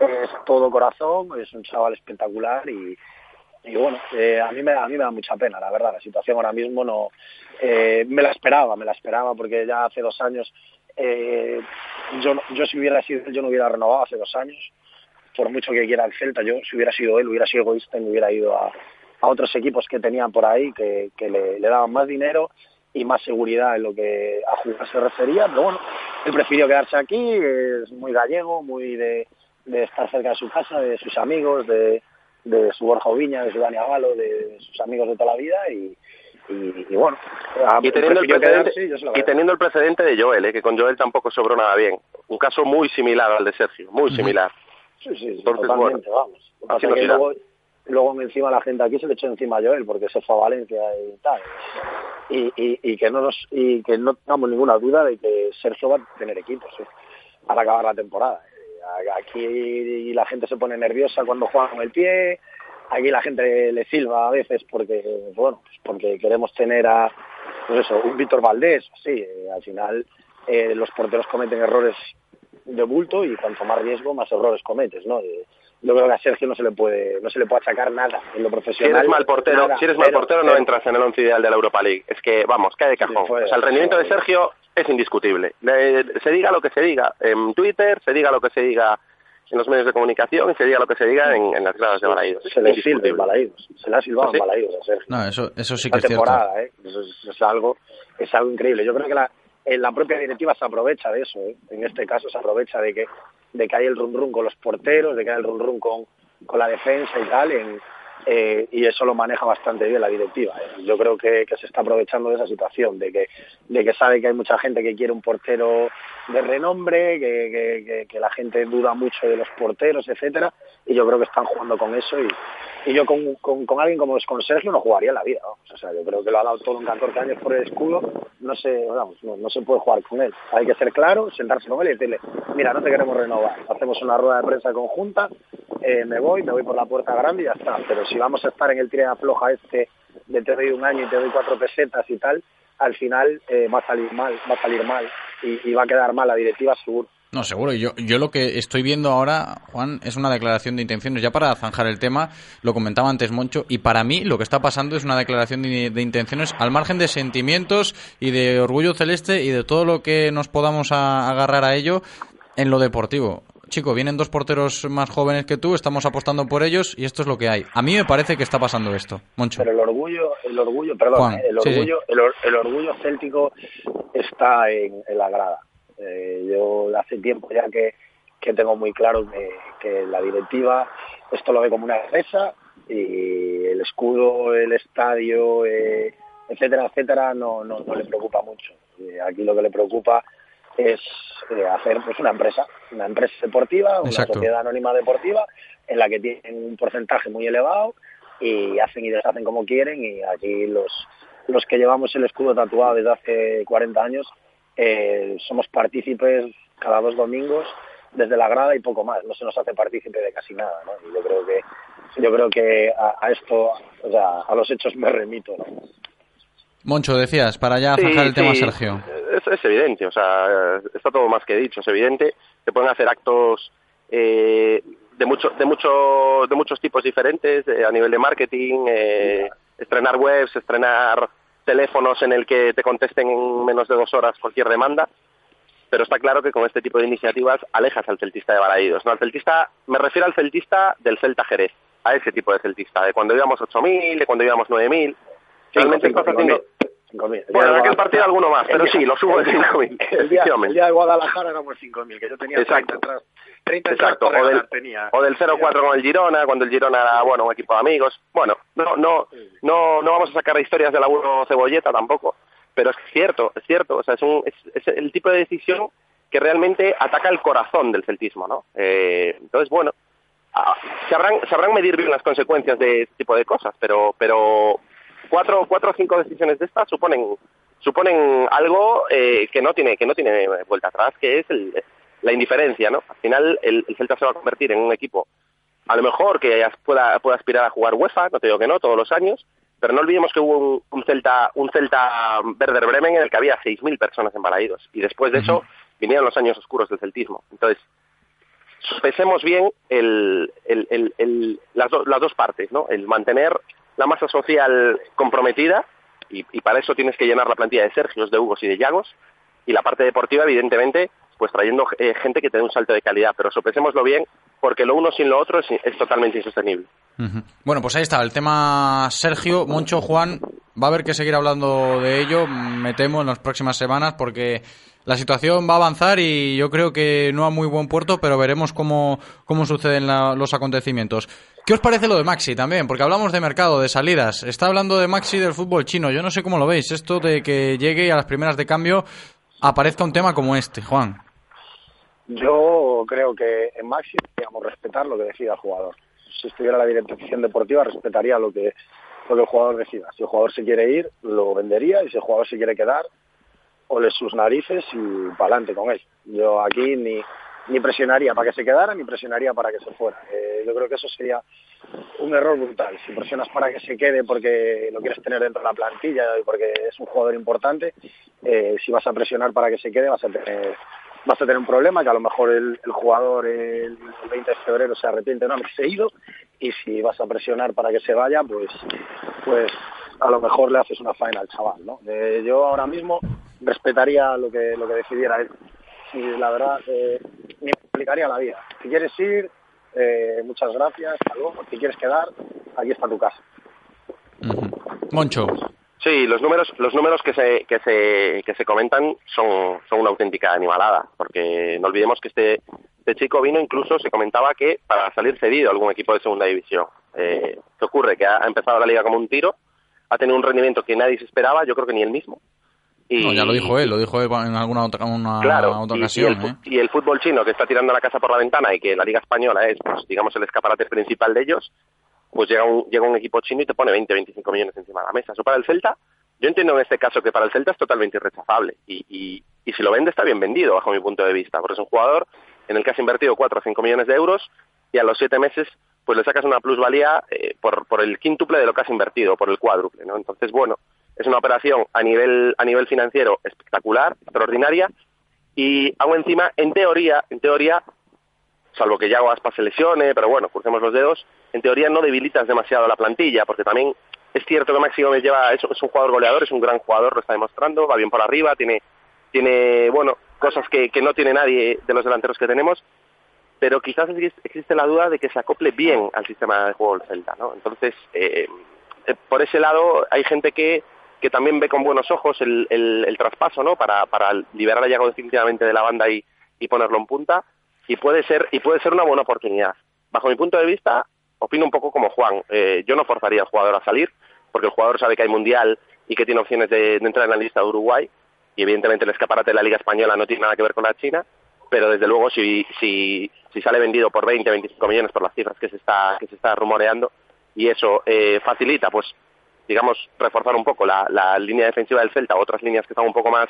Es todo corazón, es un chaval espectacular y, bueno, eh, a, mí me, a mí me da mucha pena, la verdad. La situación ahora mismo no... eh, me la esperaba, me la esperaba porque ya hace dos años... eh, yo, yo si hubiera sido yo no hubiera renovado hace dos años por mucho que quiera el Celta, yo si hubiera sido él, hubiera sido egoísta y me hubiera ido a, a otros equipos que tenían por ahí que, que le, le daban más dinero y más seguridad en lo que a jugar se refería, pero bueno, él prefirió quedarse aquí, es muy gallego, muy de, de estar cerca de su casa, de sus amigos, de, de su Borja Oviña, de su Dani Avalo, de sus amigos de toda la vida y, y, y bueno, a- y teniendo, el precedente, quedarse y teniendo el precedente de Joel, ¿eh? que con Joel tampoco sobró nada bien. Un caso muy similar al de Sergio, muy similar. Sí, sí, sí, Entonces, totalmente, bueno, vamos. Así que luego, luego encima la gente aquí se le echó encima a Joel porque se fue a Valencia y tal. Y, y, y que no nos y que no tengamos ninguna duda de que Sergio va a tener equipos ¿eh? para acabar la temporada. Eh, Aquí la gente se pone nerviosa cuando juega con el pie, aquí la gente le silba a veces porque bueno, pues porque queremos tener a pues eso, un Víctor Valdés, sí, eh, al final eh, los porteros cometen errores de bulto y cuanto más riesgo más errores cometes, ¿no? Eh, yo creo que a Sergio no se le puede no se le puede achacar nada en lo Si profesional. eres mal portero, nada, si eres mal portero no cero. entras en el once ideal de la Europa League. Es que, vamos, cae de cajón. fue- o sea, el rendimiento de Sergio es indiscutible. Le- se diga lo que se diga en Twitter, se diga lo que se diga en los medios de comunicación y se diga lo que se diga en, en las gradas de Balaídos. Se le silba en Balaídos, se le ha silbado ¿Ah, sí? en Balaídos a Sergio. No, eso, eso sí que es cierto. temporada, ¿eh? Eso es, es algo, es algo increíble. Yo creo que la, eh, la propia directiva se aprovecha de eso, ¿eh? En este caso se aprovecha de que, de que hay el run run con los porteros, de que hay el run run con, con la defensa y tal, eh, y eso lo maneja bastante bien la directiva. ¿eh? Yo creo que, que, se está aprovechando de esa situación, de que, de que sabe que hay mucha gente que quiere un portero de renombre, que, que, que la gente duda mucho de los porteros, etcétera, y yo creo que están jugando con eso y, y yo con, con, alguien como con Sergio no jugaría en la vida. O sea, yo creo que lo ha dado todo en 14 años por el escudo, no se, vamos, no, no, se puede jugar con él. Hay que ser claro, sentarse con él y decirle, mira, no te queremos renovar, hacemos una rueda de prensa conjunta, eh, me voy, me voy por la puerta grande y ya está. Pero si vamos a estar en el tira floja este de te doy un año y te doy cuatro pesetas y tal, al final eh, va a salir mal, va a salir mal y, va a quedar mal la directiva seguro. No, seguro. Yo, yo lo que estoy viendo ahora, Juan, es una declaración de intenciones. Ya para zanjar el tema, lo comentaba antes Moncho, y para mí lo que está pasando es una declaración de, intenciones al margen de sentimientos y de orgullo celeste y de todo lo que nos podamos agarrar a ello en lo deportivo. Chico, vienen dos porteros más jóvenes que tú, estamos apostando por ellos y esto es lo que hay. A mí me parece que está pasando esto, Moncho. Pero el orgullo, el orgullo, perdón, Juan, el sí, orgullo, sí. el, or, el, orgullo céltico está en, en la grada. Eh, yo hace tiempo ya que, que tengo muy claro que, que, la directiva esto lo ve como una empresa y el escudo, el estadio, eh, etcétera, etcétera, no, no, no le preocupa mucho. Eh, aquí lo que le preocupa es eh, hacer pues una empresa, una empresa deportiva, una Exacto. sociedad anónima deportiva en la que tienen un porcentaje muy elevado y hacen y deshacen como quieren y aquí los los que llevamos el escudo tatuado desde hace 40 años eh, somos partícipes cada dos domingos desde la grada y poco más, no se nos hace partícipe de casi nada, ¿no? Y yo creo que yo creo que a, a esto, o sea, a los hechos me remito, ¿no? Moncho, decías, para ya Sí, zanjar el tema, Sergio. Es, es evidente, o sea, está todo más que dicho, es evidente. Se pueden hacer actos eh, de mucho, de mucho, de muchos tipos diferentes eh, a nivel de marketing, eh, estrenar webs, estrenar teléfonos en el que te contesten en menos de dos horas cualquier demanda. Pero está claro que con este tipo de iniciativas alejas al celtista de Balaídos. ¿no? Al celtista, me refiero al celtista del Celta Jerez, a ese tipo de celtista, de cuando íbamos 8.000, de cuando íbamos 9.000. Realmente estás haciendo... Bueno, en aquel partido alguno más, pero sí, lo subo de 5.000. El día, el día de Guadalajara éramos 5.000, que yo tenía Exacto. 30 atrás. 30 Exacto, o del, tenía. o del 0-4 con el Girona, cuando el Girona era, bueno, un equipo de amigos. Bueno, no, no, no, no vamos a sacar historias de la 1 cebolleta tampoco, pero es cierto, es cierto, o sea, es, un, es, es el tipo de decisión que realmente ataca el corazón del celtismo, ¿no? Eh, entonces, bueno, ah, sabrán, sabrán medir bien las consecuencias de este tipo de cosas, pero, pero cuatro, cuatro o cinco decisiones de estas suponen, suponen algo eh, que no tiene, que no tiene vuelta atrás, que es el, la indiferencia, ¿no? Al final el, el, Celta se va a convertir en un equipo, a lo mejor que pueda, pueda aspirar a jugar UEFA, no te digo que no, todos los años, pero no olvidemos que hubo un, un Celta, un Celta Werder Bremen en el que había 6.000 personas en Balaídos, y después de eso vinieron los años oscuros del celtismo. Entonces, sopesemos bien el, el, el, el las, do, las, dos partes, ¿no? El mantener la masa social comprometida, y, para eso tienes que llenar la plantilla de Sergios, de Hugos y de Llagos, y la parte deportiva, evidentemente, pues trayendo eh, gente que te dé un salto de calidad, pero sopesémoslo bien, porque lo uno sin lo otro es, totalmente insostenible. Bueno, pues ahí está, el tema Sergio, Moncho, Juan, va a haber que seguir hablando de ello, me temo, en las próximas semanas, porque la situación va a avanzar y yo creo que no a muy buen puerto, pero veremos cómo, cómo suceden los acontecimientos. ¿Qué os parece lo de Maxi también? Porque hablamos de mercado, de salidas. Está hablando de Maxi del fútbol chino. Yo no sé cómo lo veis. Esto de que llegue y a las primeras de cambio aparezca un tema como este, Juan. Yo creo que en Maxi digamos respetar lo que decida el jugador. Si estuviera la dirección deportiva, respetaría lo que, lo que el jugador decida. Si el jugador se quiere ir, lo vendería y si el jugador se quiere quedar, ole sus narices y para adelante con él. Yo aquí ni, ni presionaría para que se quedara ni presionaría para que se fuera. Eh, yo creo que eso sería un error brutal. Si presionas para que se quede porque lo quieres tener dentro de la plantilla y porque es un jugador importante, eh, si vas a presionar para que se quede vas a tener vas a tener un problema que a lo mejor el, jugador el, el 20 de febrero se arrepiente no haberse ido y si vas a presionar para que se vaya pues pues a lo mejor le haces una faena al chaval ¿no? Eh, yo ahora mismo respetaría lo que lo que decidiera él y la verdad eh, me explicaría la vida si quieres ir eh, muchas gracias hasta luego si quieres quedar aquí está tu casa uh -huh. Moncho Sí, los números, los números que se, que se, que se comentan son, son una auténtica animalada, porque no olvidemos que este, este chico vino incluso, se comentaba que para salir cedido a algún equipo de segunda división. Eh, ¿Qué ocurre? Que ha, ha empezado la liga como un tiro, ha tenido un rendimiento que nadie se esperaba, yo creo que ni él mismo. Y, No, ya lo dijo él, lo dijo él en alguna otra, una, Claro, otra y- y, ocasión. el, ¿eh? y el fútbol chino que está tirando la casa por la ventana y que la Liga Española es, pues, digamos, el escaparate principal de ellos, pues llega un, llega un equipo chino y te pone 20, 25 millones encima de la mesa. Eso para el Celta, yo entiendo en este caso que para el Celta es totalmente irrechazable. Y, y, y si lo vende está bien vendido, bajo mi punto de vista, porque es un jugador en el que has invertido 4 o 5 millones de euros y a los 7 meses pues le sacas una plusvalía eh, por, por el quíntuple de lo que has invertido, por el cuádruple, ¿no? Entonces, bueno, es una operación a nivel, a nivel financiero espectacular, extraordinaria, y aún encima, en teoría, en teoría, salvo que Yago Aspas se lesione, pero bueno, crucemos los dedos, en teoría no debilitas demasiado la plantilla, porque también es cierto que Maxi Gómez lleva, es, es un jugador goleador, es un gran jugador, lo está demostrando, va bien por arriba, tiene, tiene bueno, cosas que, que no tiene nadie de los delanteros que tenemos, pero quizás existe- existe la duda de que se acople bien al sistema de juego del Celta, ¿no? Entonces, eh, eh, por ese lado hay gente que, que también ve con buenos ojos el, el, traspaso, ¿no? Para, para liberar a Yago definitivamente de la banda y, y ponerlo en punta, y puede ser y puede ser una buena oportunidad. Bajo mi punto de vista, opino un poco como Juan. Eh, yo no forzaría al jugador a salir, porque el jugador sabe que hay mundial y que tiene opciones de, de entrar en la lista de Uruguay, y evidentemente el escaparate de la Liga Española no tiene nada que ver con la China, pero desde luego si, si, si sale vendido por 20, 25 millones por las cifras que se está, que se está rumoreando, y eso eh, facilita, pues, digamos, reforzar un poco la, la línea defensiva del Celta, otras líneas que están un poco más,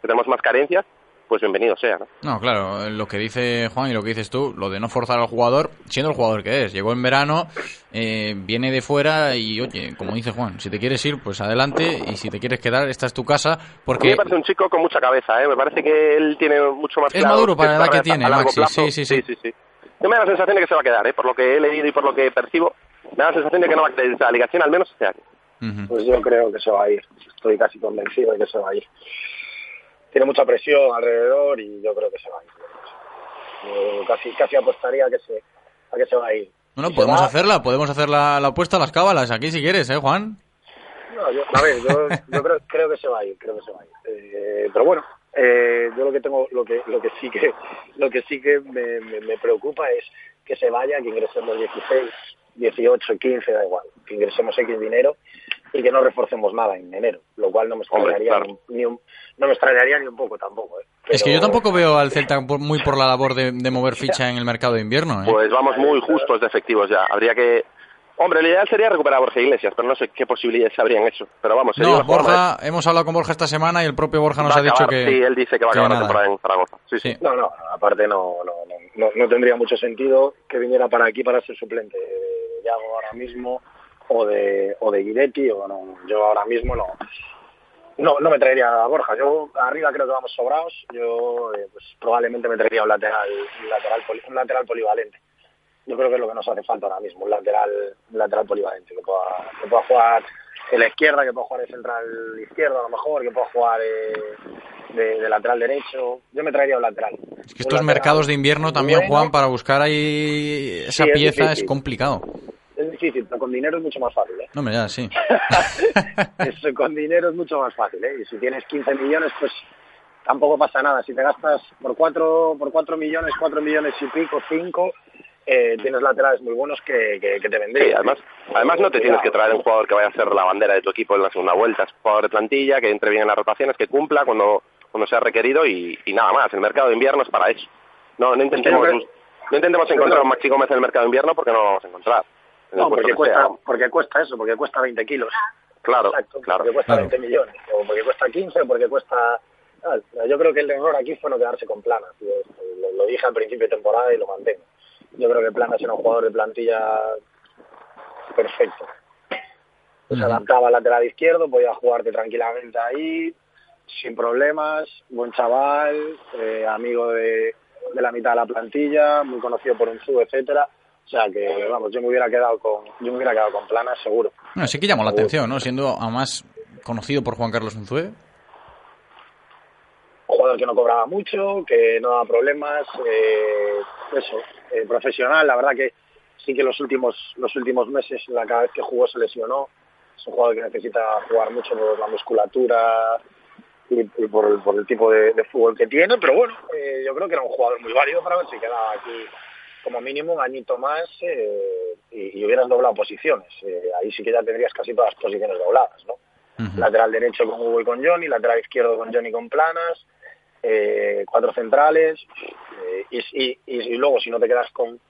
que tenemos más carencias, pues bienvenido sea, ¿no? No, claro, lo que dice Juan y lo que dices tú, lo de no forzar al jugador, siendo el jugador que es. Llegó en verano, eh, viene de fuera y, oye, como dice Juan, si te quieres ir, pues adelante y si te quieres quedar, esta es tu casa, A mí porque me parece un chico con mucha cabeza, ¿eh? Me parece que él tiene mucho más Es maduro para la edad que a- tiene, a Maxi, sí, sí, sí. sí, sí. Yo me da la sensación de que se va a quedar, ¿eh? Por lo que he leído y por lo que percibo, me da la sensación de que no va a quedar la ligación al menos este año. Pues yo creo que se va a ir. Estoy casi convencido de que se va a ir. Tiene mucha presión alrededor y yo creo que se va a ir. Yo casi, casi apostaría a que se, a que se va a ir. Bueno, Si podemos va- hacerla, podemos hacer la, la apuesta a las cábalas aquí si quieres, ¿eh, Juan? No, yo, a ver, yo, yo creo, creo que se va a ir, creo que se va a ir. Eh, pero bueno, eh, yo lo que tengo, lo que, lo que sí que, lo que sí que me, me, me preocupa es que se vaya, que ingresemos 16, 18, 15, da igual, que ingresemos X dinero y que no reforcemos nada en enero, lo cual no me Hombre, extrañaría claro. ni, un, no me extrañaría ni un poco tampoco. ¿eh? Es que yo tampoco veo al Celta muy por la labor de, de mover ficha en el mercado de invierno, ¿eh? Pues vamos muy justos de efectivos ya. Habría que... Hombre, lo ideal sería recuperar a Borja Iglesias, pero no sé qué posibilidades habrían eso. Pero vamos, sería No, una forma Borja, hemos hablado con Borja esta semana y el propio Borja nos ha dicho que... Sí, él dice que va a acabar la temporada en Zaragoza. Sí, sí. No, no, aparte no, no, no, no, no tendría mucho sentido que viniera para aquí para ser suplente de Yago ahora mismo o de, o de Guidetti, o no, yo ahora mismo no, no, no me traería a Borja. Yo arriba creo que vamos sobrados, yo eh, pues probablemente me traería un lateral, un lateral, poli- un lateral polivalente. Yo creo que es lo que nos hace falta ahora mismo, un lateral, un lateral polivalente, que pueda, que pueda jugar en la izquierda, que pueda jugar de central izquierdo a lo mejor, que pueda jugar eh, de, de lateral derecho. Yo me traería un lateral. Es que estos mercados de invierno también, bueno. Juan, para buscar ahí esa Sí, pieza es complicado. Difícil, pero con dinero es mucho más fácil. ¿eh? No, hombre, ya, sí. Eso, con dinero es mucho más fácil. ¿eh? Y si tienes 15 millones, pues tampoco pasa nada. Si te gastas por 4, por cuatro millones, 4 millones y pico, 5, eh, tienes laterales muy buenos que, que, que te vendrían. Sí, además, además no te tienes que traer un jugador que vaya a ser la bandera de tu equipo en la segunda vuelta. Es un jugador de plantilla, que entre bien en las rotaciones, que cumpla cuando, cuando sea requerido y, y nada más. El mercado de invierno es para eso. No, no intentemos, no intentemos encontrar a un Maxi Gómez en el mercado de invierno porque no lo vamos a encontrar. No, porque que cuesta, porque cuesta eso, porque cuesta 20 kilos. Claro, Exacto, claro. porque cuesta 20 millones, o porque cuesta 15, o porque cuesta... Yo creo que el error aquí fue no quedarse con Planas. Lo, lo dije al principio de temporada y lo mantengo. Yo creo que Planas era un jugador de plantilla perfecto. Se adaptaba al lateral izquierdo, podía jugarte tranquilamente ahí, sin problemas, buen chaval, eh, amigo de, de la mitad de la plantilla, muy conocido por un sub, etcétera. O sea que, vamos, yo me hubiera quedado con, yo me hubiera quedado con Planas seguro. Bueno, sí que llamó la atención, ¿no? Siendo además conocido por Juan Carlos Unzué. un jugador que no cobraba mucho, que no daba problemas, eh, eso, eh, profesional, la verdad que sí que los últimos, los últimos meses, la cada vez que jugó se lesionó, es un jugador que necesita jugar mucho por la musculatura y, por, el, por el tipo de, de fútbol que tiene, pero bueno, eh, yo creo que era un jugador muy válido para ver si quedaba aquí como mínimo un añito más, eh, y, y hubieras doblado posiciones. Eh, ahí sí que ya tendrías casi todas las posiciones dobladas, ¿no? Lateral derecho con Hugo y con Johnny, lateral izquierdo con Johnny con Planas, eh, cuatro centrales, y, y, y luego si no te quedas con,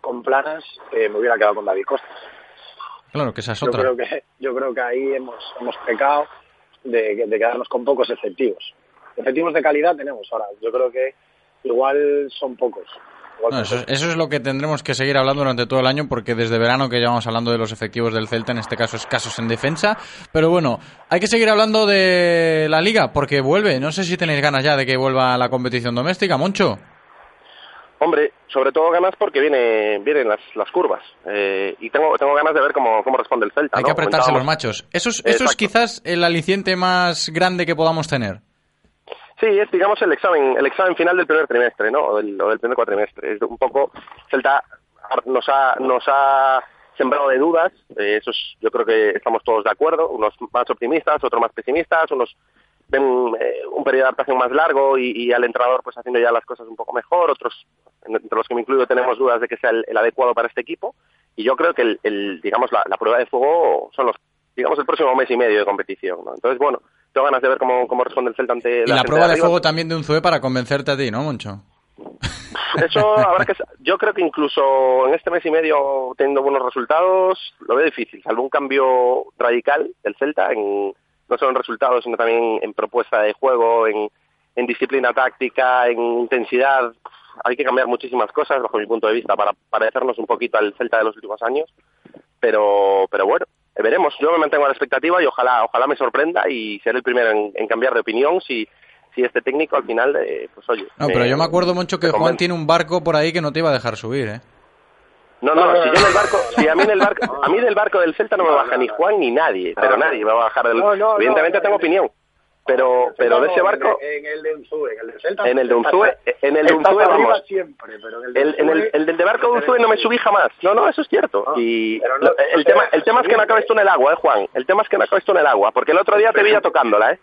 con Planas, me hubiera quedado con David Costa. Claro, que esa es Yo otra. creo que, yo creo que ahí hemos, hemos pecado de, de quedarnos con pocos efectivos. Efectivos de calidad tenemos ahora. Yo creo que igual son pocos. No, eso, eso es lo que tendremos que seguir hablando durante todo el año, porque desde verano que llevamos hablando de los efectivos del Celta, en este caso escasos en defensa. Pero bueno, hay que seguir hablando de la liga, porque vuelve. No sé si tenéis ganas ya de que vuelva la competición doméstica, Moncho. Hombre, sobre todo ganas porque viene, vienen las, las curvas. Eh, y tengo, tengo ganas de ver cómo, cómo responde el Celta. Hay ¿no? que apretarse los machos. Eso es, eso es quizás el aliciente más grande que podamos tener. Sí, es digamos el examen, el examen final del primer trimestre, ¿no? O del, primer cuatrimestre. Es un poco Celta nos ha, nos ha sembrado de dudas. eh, eso es, yo creo que estamos todos de acuerdo. Unos más optimistas, otros más pesimistas, unos ven eh, un periodo de adaptación más largo y, y al entrenador pues haciendo ya las cosas un poco mejor. Otros, entre los que me incluyo, tenemos dudas de que sea el, el adecuado para este equipo. Y yo creo que el, el, digamos la, la prueba de fuego son los digamos el próximo mes y medio de competición, ¿no? Entonces bueno, tengo ganas de ver cómo, cómo responde el Celta ante Y la prueba de arriba. fuego también de un Zue para convencerte a ti, ¿no, Moncho? Eso habrá que. Yo creo que incluso en este mes y medio, teniendo buenos resultados, lo veo difícil. Salvo un cambio radical del Celta, en, no solo en resultados, sino también en propuesta de juego, en, en disciplina táctica, en intensidad. Hay que cambiar muchísimas cosas, bajo mi punto de vista, para parecernos un poquito al Celta de los últimos años. Pero, pero bueno, veremos. Yo me mantengo a la expectativa y ojalá, ojalá me sorprenda y seré el primero en, en cambiar de opinión si, si este técnico al final, eh, pues oye. No, pero yo me acuerdo, Moncho, que Juan tiene un barco por ahí que no te iba a dejar subir, ¿eh? No, no, si yo en el barco, si a mí en el barco, a mí del barco del Celta no me baja ni Juan ni nadie, pero nadie me va a bajar del. No, no, Evidentemente no, tengo opinión, pero, pero de ese barco, En el de Unzue, en el de Celta. en el de Unzue, en el de Estás Unzue arriba vamos. siempre, pero en el de El, en el, del de barco de Unzue no me subí jamás. No, no, eso es cierto. Y no- lo- el tema, te el tema es que no acabes tú en el agua, eh, Juan. El tema es que no acabes tú en el agua, porque el otro día te vi ya tocándola, eh.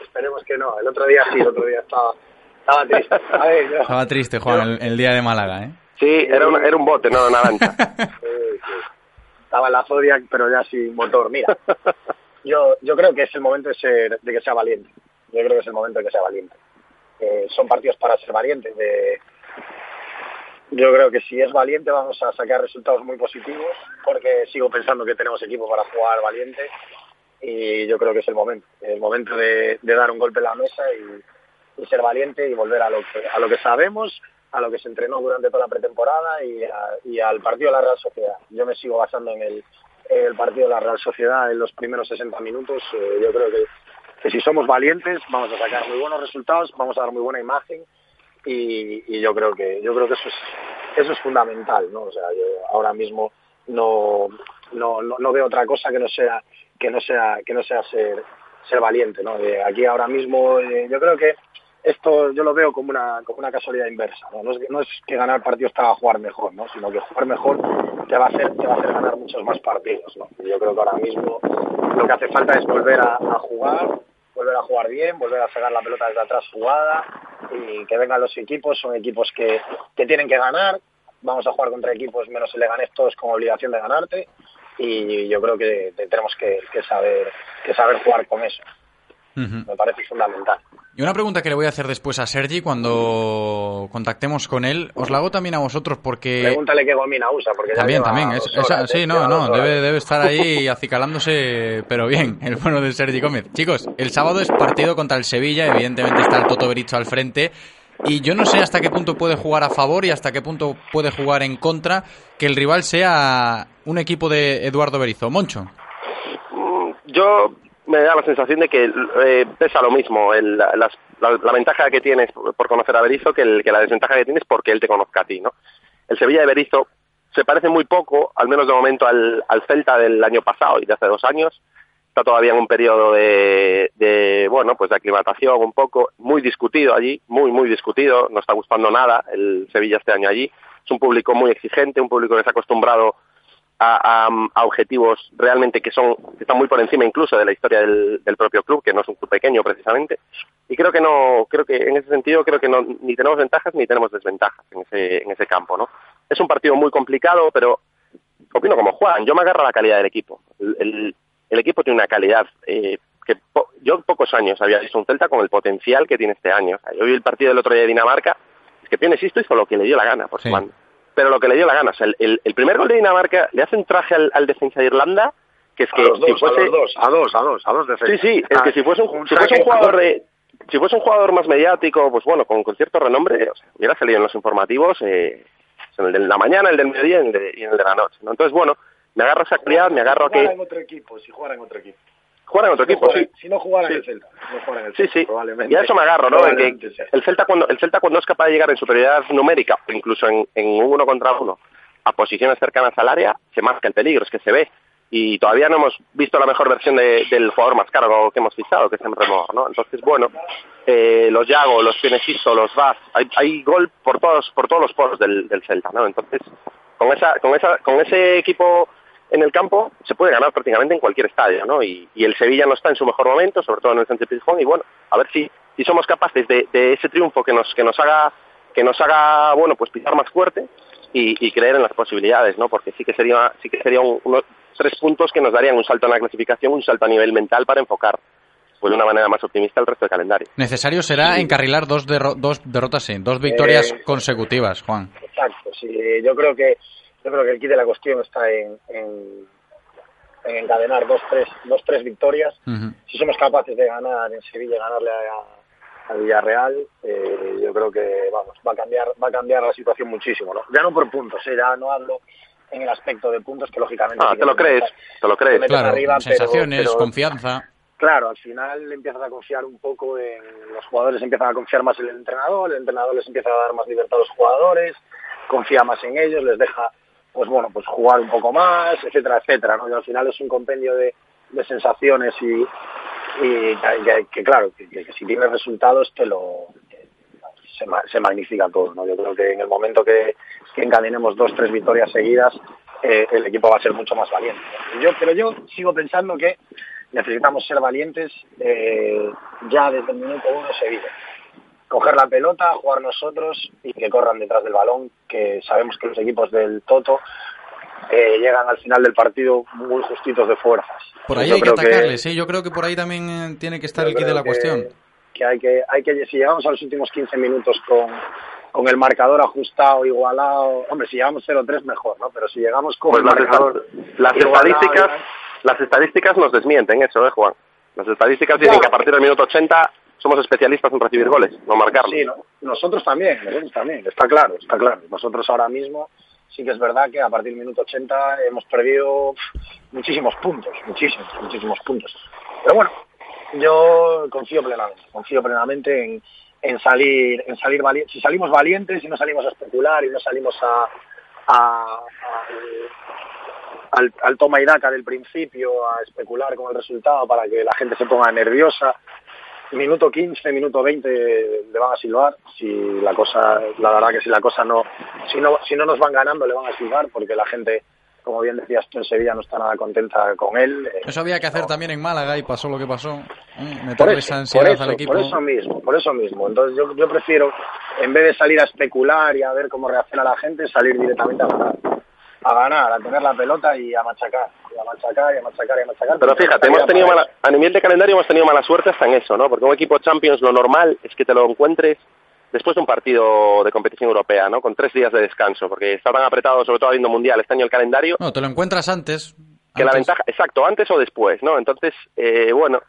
Esperemos que no. El otro día sí, el otro día estaba, estaba triste. A ver, yo- Estaba triste, Juan, el, el día de Málaga, ¿eh? Sí, era, un- era un bote, no una lancha. Sí, sí. Estaba en la Zodiac, pero ya sin motor. Mira, yo, yo creo que es el momento de, ser, de que sea valiente. Yo creo que es el momento de que sea valiente. Eh, son partidos para ser valientes. De... Yo creo que si es valiente vamos a sacar resultados muy positivos, porque sigo pensando que tenemos equipo para jugar valiente y yo creo que es el momento. El momento de, dar un golpe en la mesa y, y ser valiente y volver a lo que, a lo que sabemos, a lo que se entrenó durante toda la pretemporada y, a- y al partido de la Real Sociedad. Yo me sigo basando en el, el partido de la Real Sociedad en los primeros 60 minutos. Eh, yo creo que, si somos valientes vamos a sacar muy buenos resultados, vamos a dar muy buena imagen y, yo creo que yo creo que eso es eso es fundamental, ¿no? O sea, yo ahora mismo no no, no, no veo otra cosa que no sea que no sea que no sea ser ser valiente, ¿no? De aquí ahora mismo eh, yo creo que esto yo lo veo como una como una casualidad inversa, ¿no? No es, no es que ganar partidos te va a jugar mejor, ¿no? Sino que jugar mejor te va a hacer te va a hacer ganar muchos más partidos, ¿no? Yo creo que ahora mismo lo que hace falta es volver a, jugar volver a jugar bien, volver a sacar la pelota desde atrás jugada y que vengan los equipos, son equipos que, que tienen que ganar, vamos a jugar contra equipos menos el Leganés todos con obligación de ganarte y yo creo que te- tenemos que saber que saber jugar con eso, Me parece fundamental. Y una pregunta que le voy a hacer después a Sergi cuando contactemos con él, os la hago también a vosotros porque... Pregúntale qué gomina usa, porque También, también. es- esa- sí, ¿eh? no, no, debe, debe estar ahí acicalándose, pero bien, el bueno de Sergi Gómez. Chicos, el sábado es partido contra el Sevilla, evidentemente está el Toto Bericho al frente. Y yo no sé hasta qué punto puede jugar a favor y hasta qué punto puede jugar en contra que el rival sea un equipo de Eduardo Berizo. Moncho. Mm, Yo me da la sensación de que eh, pesa lo mismo el- la, la- la ventaja que tienes por conocer a Berizzo que, el- que la desventaja que tienes porque él te conozca a ti, ¿no? El Sevilla de Berizzo se parece muy poco, al menos de momento, al, al Celta del año pasado y de hace dos años. Está todavía en un periodo de, de, bueno, pues de aclimatación un poco, muy discutido allí, muy, muy discutido. No está gustando nada el Sevilla este año allí. Es un público muy exigente, un público que se ha acostumbrado a, a- a objetivos realmente que son que están muy por encima incluso de la historia del, del propio club que no es un club pequeño precisamente y creo que no creo que en ese sentido creo que no ni tenemos ventajas ni tenemos desventajas en ese en ese campo no es un partido muy complicado pero opino como Juan, yo me agarro a la calidad del equipo. El, el- el equipo tiene una calidad eh, que po- yo en pocos años había visto un Celta con el potencial que tiene este año. O sea, yo vi el partido del otro día de Dinamarca, es que Pione Sisto hizo lo que le dio la gana por su banda. Pero lo que le dio la gana, o sea, el, el- el primer gol de Dinamarca le hace un traje al, al defensa de Irlanda que es A que los dos, si fuese... a los dos, a dos, a dos, a dos Sí, defensas. sí, es que si fuese un, si fuese un jugador de, si fuese un jugador más mediático, pues bueno, con, con cierto renombre, o sea, hubiera salido en los informativos, eh, en el de la mañana, el del mediodía y en el de, y en el de la noche, ¿no? Entonces, bueno, me agarro a esa me agarro a Si jugara que en otro equipo, si jugara en otro equipo. Jugar en otro Si no equipo, sí. Si no jugara en Sí. el Celta. no jugara en el Sí, Celta, sí. probablemente. Y a eso me agarro, ¿no? Que el Celta cuando el Celta cuando es capaz de llegar en superioridad numérica, incluso en, en un uno contra uno, a posiciones cercanas al área, se marca el peligro, es que se ve. Y todavía no hemos visto la mejor versión de- del jugador más caro que hemos fichado, que es Emre Mor, ¿no? Entonces, bueno, eh, los Yago, los Pienesisto, los Vaz, hay, hay gol por todos por todos los poros del, del Celta, ¿no? Entonces, con esa con esa con ese equipo en el campo se puede ganar prácticamente en cualquier estadio, ¿no? Y, y el Sevilla no está en su mejor momento, sobre todo en el Sánchez Pizjuán, y bueno, a ver si, si somos capaces de, de ese triunfo que nos que nos haga que nos haga bueno pues pisar más fuerte y, y creer en las posibilidades, ¿no? Porque sí que sería sí que sería un- unos tres puntos que nos darían un salto en la clasificación, un salto a nivel mental para enfocar pues de una manera más optimista el resto del calendario. Necesario será encarrilar dos, derro- dos derrotas, sí, dos victorias Eh, consecutivas, Juan. Exacto, sí, yo creo que yo creo que el kit de la cuestión está en, en, en encadenar dos tres dos tres victorias. Si somos capaces de ganar en Sevilla, ganarle a, a Villarreal, eh, yo creo que vamos va a cambiar va a cambiar la situación muchísimo, ¿no? Ya no por puntos, eh, ya no hablo en el aspecto de puntos que lógicamente Ah, sí te lo crees, te lo te crees. Claro, arriba, pero- sensaciones, pero- confianza. Claro, al final empiezas a confiar un poco en los jugadores, empiezan a confiar más en el entrenador, el entrenador les empieza a dar más libertad a los jugadores, confía más en ellos, les deja, pues bueno, pues jugar un poco más, etcétera, etcétera, ¿no? Y al final es un compendio de, de sensaciones y, que, claro, que, si tienes resultados te lo se, ma- se magnifica todo, ¿no? Yo creo que en el momento que, que encadenemos dos, tres victorias seguidas, eh, el equipo va a ser mucho más valiente. Yo, pero yo sigo pensando que necesitamos ser valientes eh, ya desde el minuto uno Sevilla. Coger la pelota, jugar nosotros y que corran detrás del balón, que sabemos que los equipos del Toto eh, llegan al final del partido muy justitos de fuerzas. Por ahí Yo hay que atacarles, sí, yo creo que por ahí también eh, tiene que estar el kit de la que- cuestión. Que hay que, hay que, si llegamos a los últimos 15 minutos con, con el marcador ajustado, igualado, hombre, si llegamos 0-3 mejor, ¿no? Pero si llegamos con Pues el las, marcador las igualado, estadísticas las estadísticas nos desmienten eso, ¿eh, Juan? Las estadísticas dicen Ya. que a partir del minuto 80 somos especialistas en recibir goles, no marcarlos. Sí, ¿no? nosotros también, nosotros también, está claro, está claro. Nosotros ahora mismo sí que es verdad que a partir del minuto 80 hemos perdido muchísimos puntos, muchísimos, muchísimos puntos. Pero bueno, yo confío plenamente, confío plenamente en, en salir, en salir valientes. Si salimos valientes y no salimos a especular y no salimos a- al, al toma y daca del principio a especular con el resultado para que la gente se ponga nerviosa minuto 15, minuto 20 le van a silbar. Si la cosa, la verdad que si la cosa no, si no, si no nos van ganando le van a silbar porque la gente, como bien decías tú en Sevilla, no está nada contenta con él. Eh, Eso había que hacer también en Málaga y pasó lo que pasó. ¿eh? por Meterle eso, esa por ansiedad eso, al equipo. por eso mismo, por eso mismo. Entonces yo, yo prefiero, en vez de salir a especular y a ver cómo reacciona la gente, salir directamente a ganar. A ganar, a tener la pelota y a machacar, y a machacar, y a machacar, y a machacar. Pero fíjate, hemos tenido mala, a nivel de calendario hemos tenido mala suerte hasta en eso, ¿no? Porque un equipo Champions lo normal es que te lo encuentres después de un partido de competición europea, ¿no? Con tres días de descanso, porque está tan apretado, sobre todo habiendo mundial, este año el calendario, No, te lo encuentras antes. que la ventaja, exacto, antes o después, ¿no? Entonces, eh, bueno,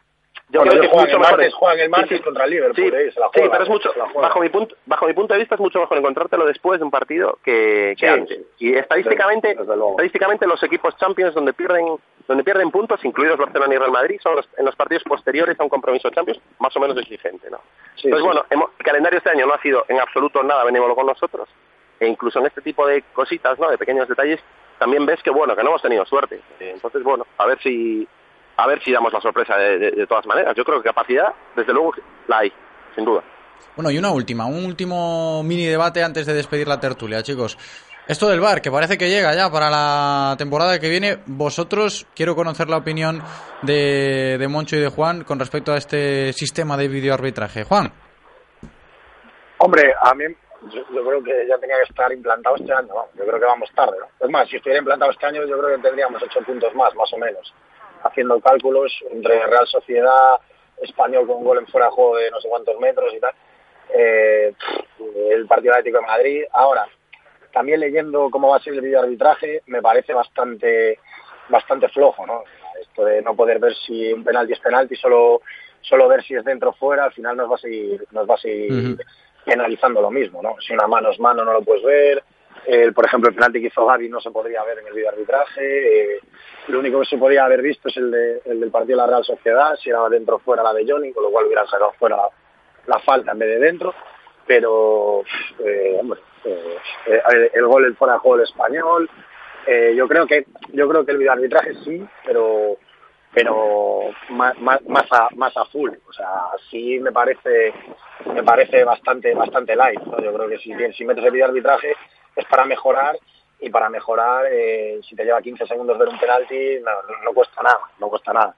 yo Bueno, creo que es mucho el mejor. martes, juegan el martes sí. contra el Liverpool, Sí, eh, se la sí, juegan, pero es mucho, la juegan. bajo mi punto, bajo mi punto de vista es mucho mejor encontrártelo después de un partido que, que antes. Y estadísticamente, desde estadísticamente los equipos Champions donde pierden, donde pierden puntos, incluidos Barcelona y Real Madrid, son los- en los partidos posteriores a un compromiso Champions más o menos exigente, ¿no? Entonces, bueno, hemos- el calendario este año no ha sido en absoluto nada benévolo con nosotros, e incluso en este tipo de cositas, ¿no? De pequeños detalles, también ves que, bueno, que no hemos tenido suerte. Eh, Entonces, bueno, a ver si a ver si damos la sorpresa de, de- de todas maneras. Yo creo que capacidad, desde luego, la hay, sin duda. Bueno, y una última, un último mini debate antes de despedir la tertulia, chicos. Esto del bar, que parece que llega ya para la temporada que viene, vosotros quiero conocer la opinión de, de Moncho y de Juan con respecto a este sistema de videoarbitraje. Juan. Hombre, a mí, yo, yo creo que ya tenía que estar implantado este año, ¿no? yo creo que vamos tarde. ¿no? Es más, si estuviera implantado este año, yo creo que tendríamos ocho puntos más, más o menos, haciendo cálculos entre Real Sociedad, Español con gol en fuera de juego de no sé cuántos metros y tal, eh, el partido Atlético de Madrid. Ahora, también leyendo cómo va a ser el video arbitraje, me parece bastante bastante flojo, ¿no? Esto de no poder ver si un penalti es penalti, solo solo ver si es dentro o fuera, al final nos va a seguir nos va a seguir penalizando lo mismo, ¿no? Si una mano es mano no lo puedes ver. Por ejemplo, el penalti hizo Gaby no se podría ver en el video arbitraje. Eh, lo único que se podía haber visto es el, de, el del partido de la Real Sociedad, si era dentro o fuera la de Johnny, con lo cual hubieran sacado fuera la, falta en vez de dentro. Pero, eh, hombre, eh, el gol el fuera de juego del español. Yo creo que yo creo que el videoarbitraje sí, pero pero más, más, más a full o sea sí me parece me parece bastante bastante light yo creo que si si metes el videoarbitraje es para mejorar y para mejorar eh, si te lleva 15 segundos ver un penalti no, cuesta nada no cuesta nada.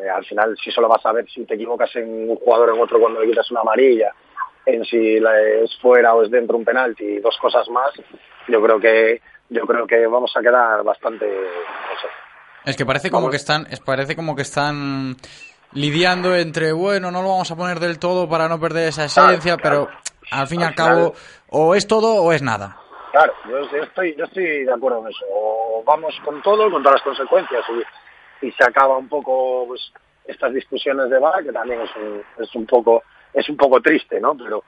Eh, al final si solo vas a ver si te equivocas en un jugador o en otro cuando le quitas una amarilla en si la- es fuera o es dentro un penalti y dos cosas más yo creo que yo creo que vamos a quedar bastante no sé, Es que parece como que están, es, parece como que están lidiando entre, bueno, no lo vamos a poner del todo para no perder esa esencia, pero al fin y al Al final- cabo, o es todo o es nada. Claro, yo, estoy, yo estoy de acuerdo en eso. O vamos con todo, con todas las consecuencias, y, se acaba un poco pues, estas discusiones de VAR, que también es un, poco es un poco triste, ¿no? Pero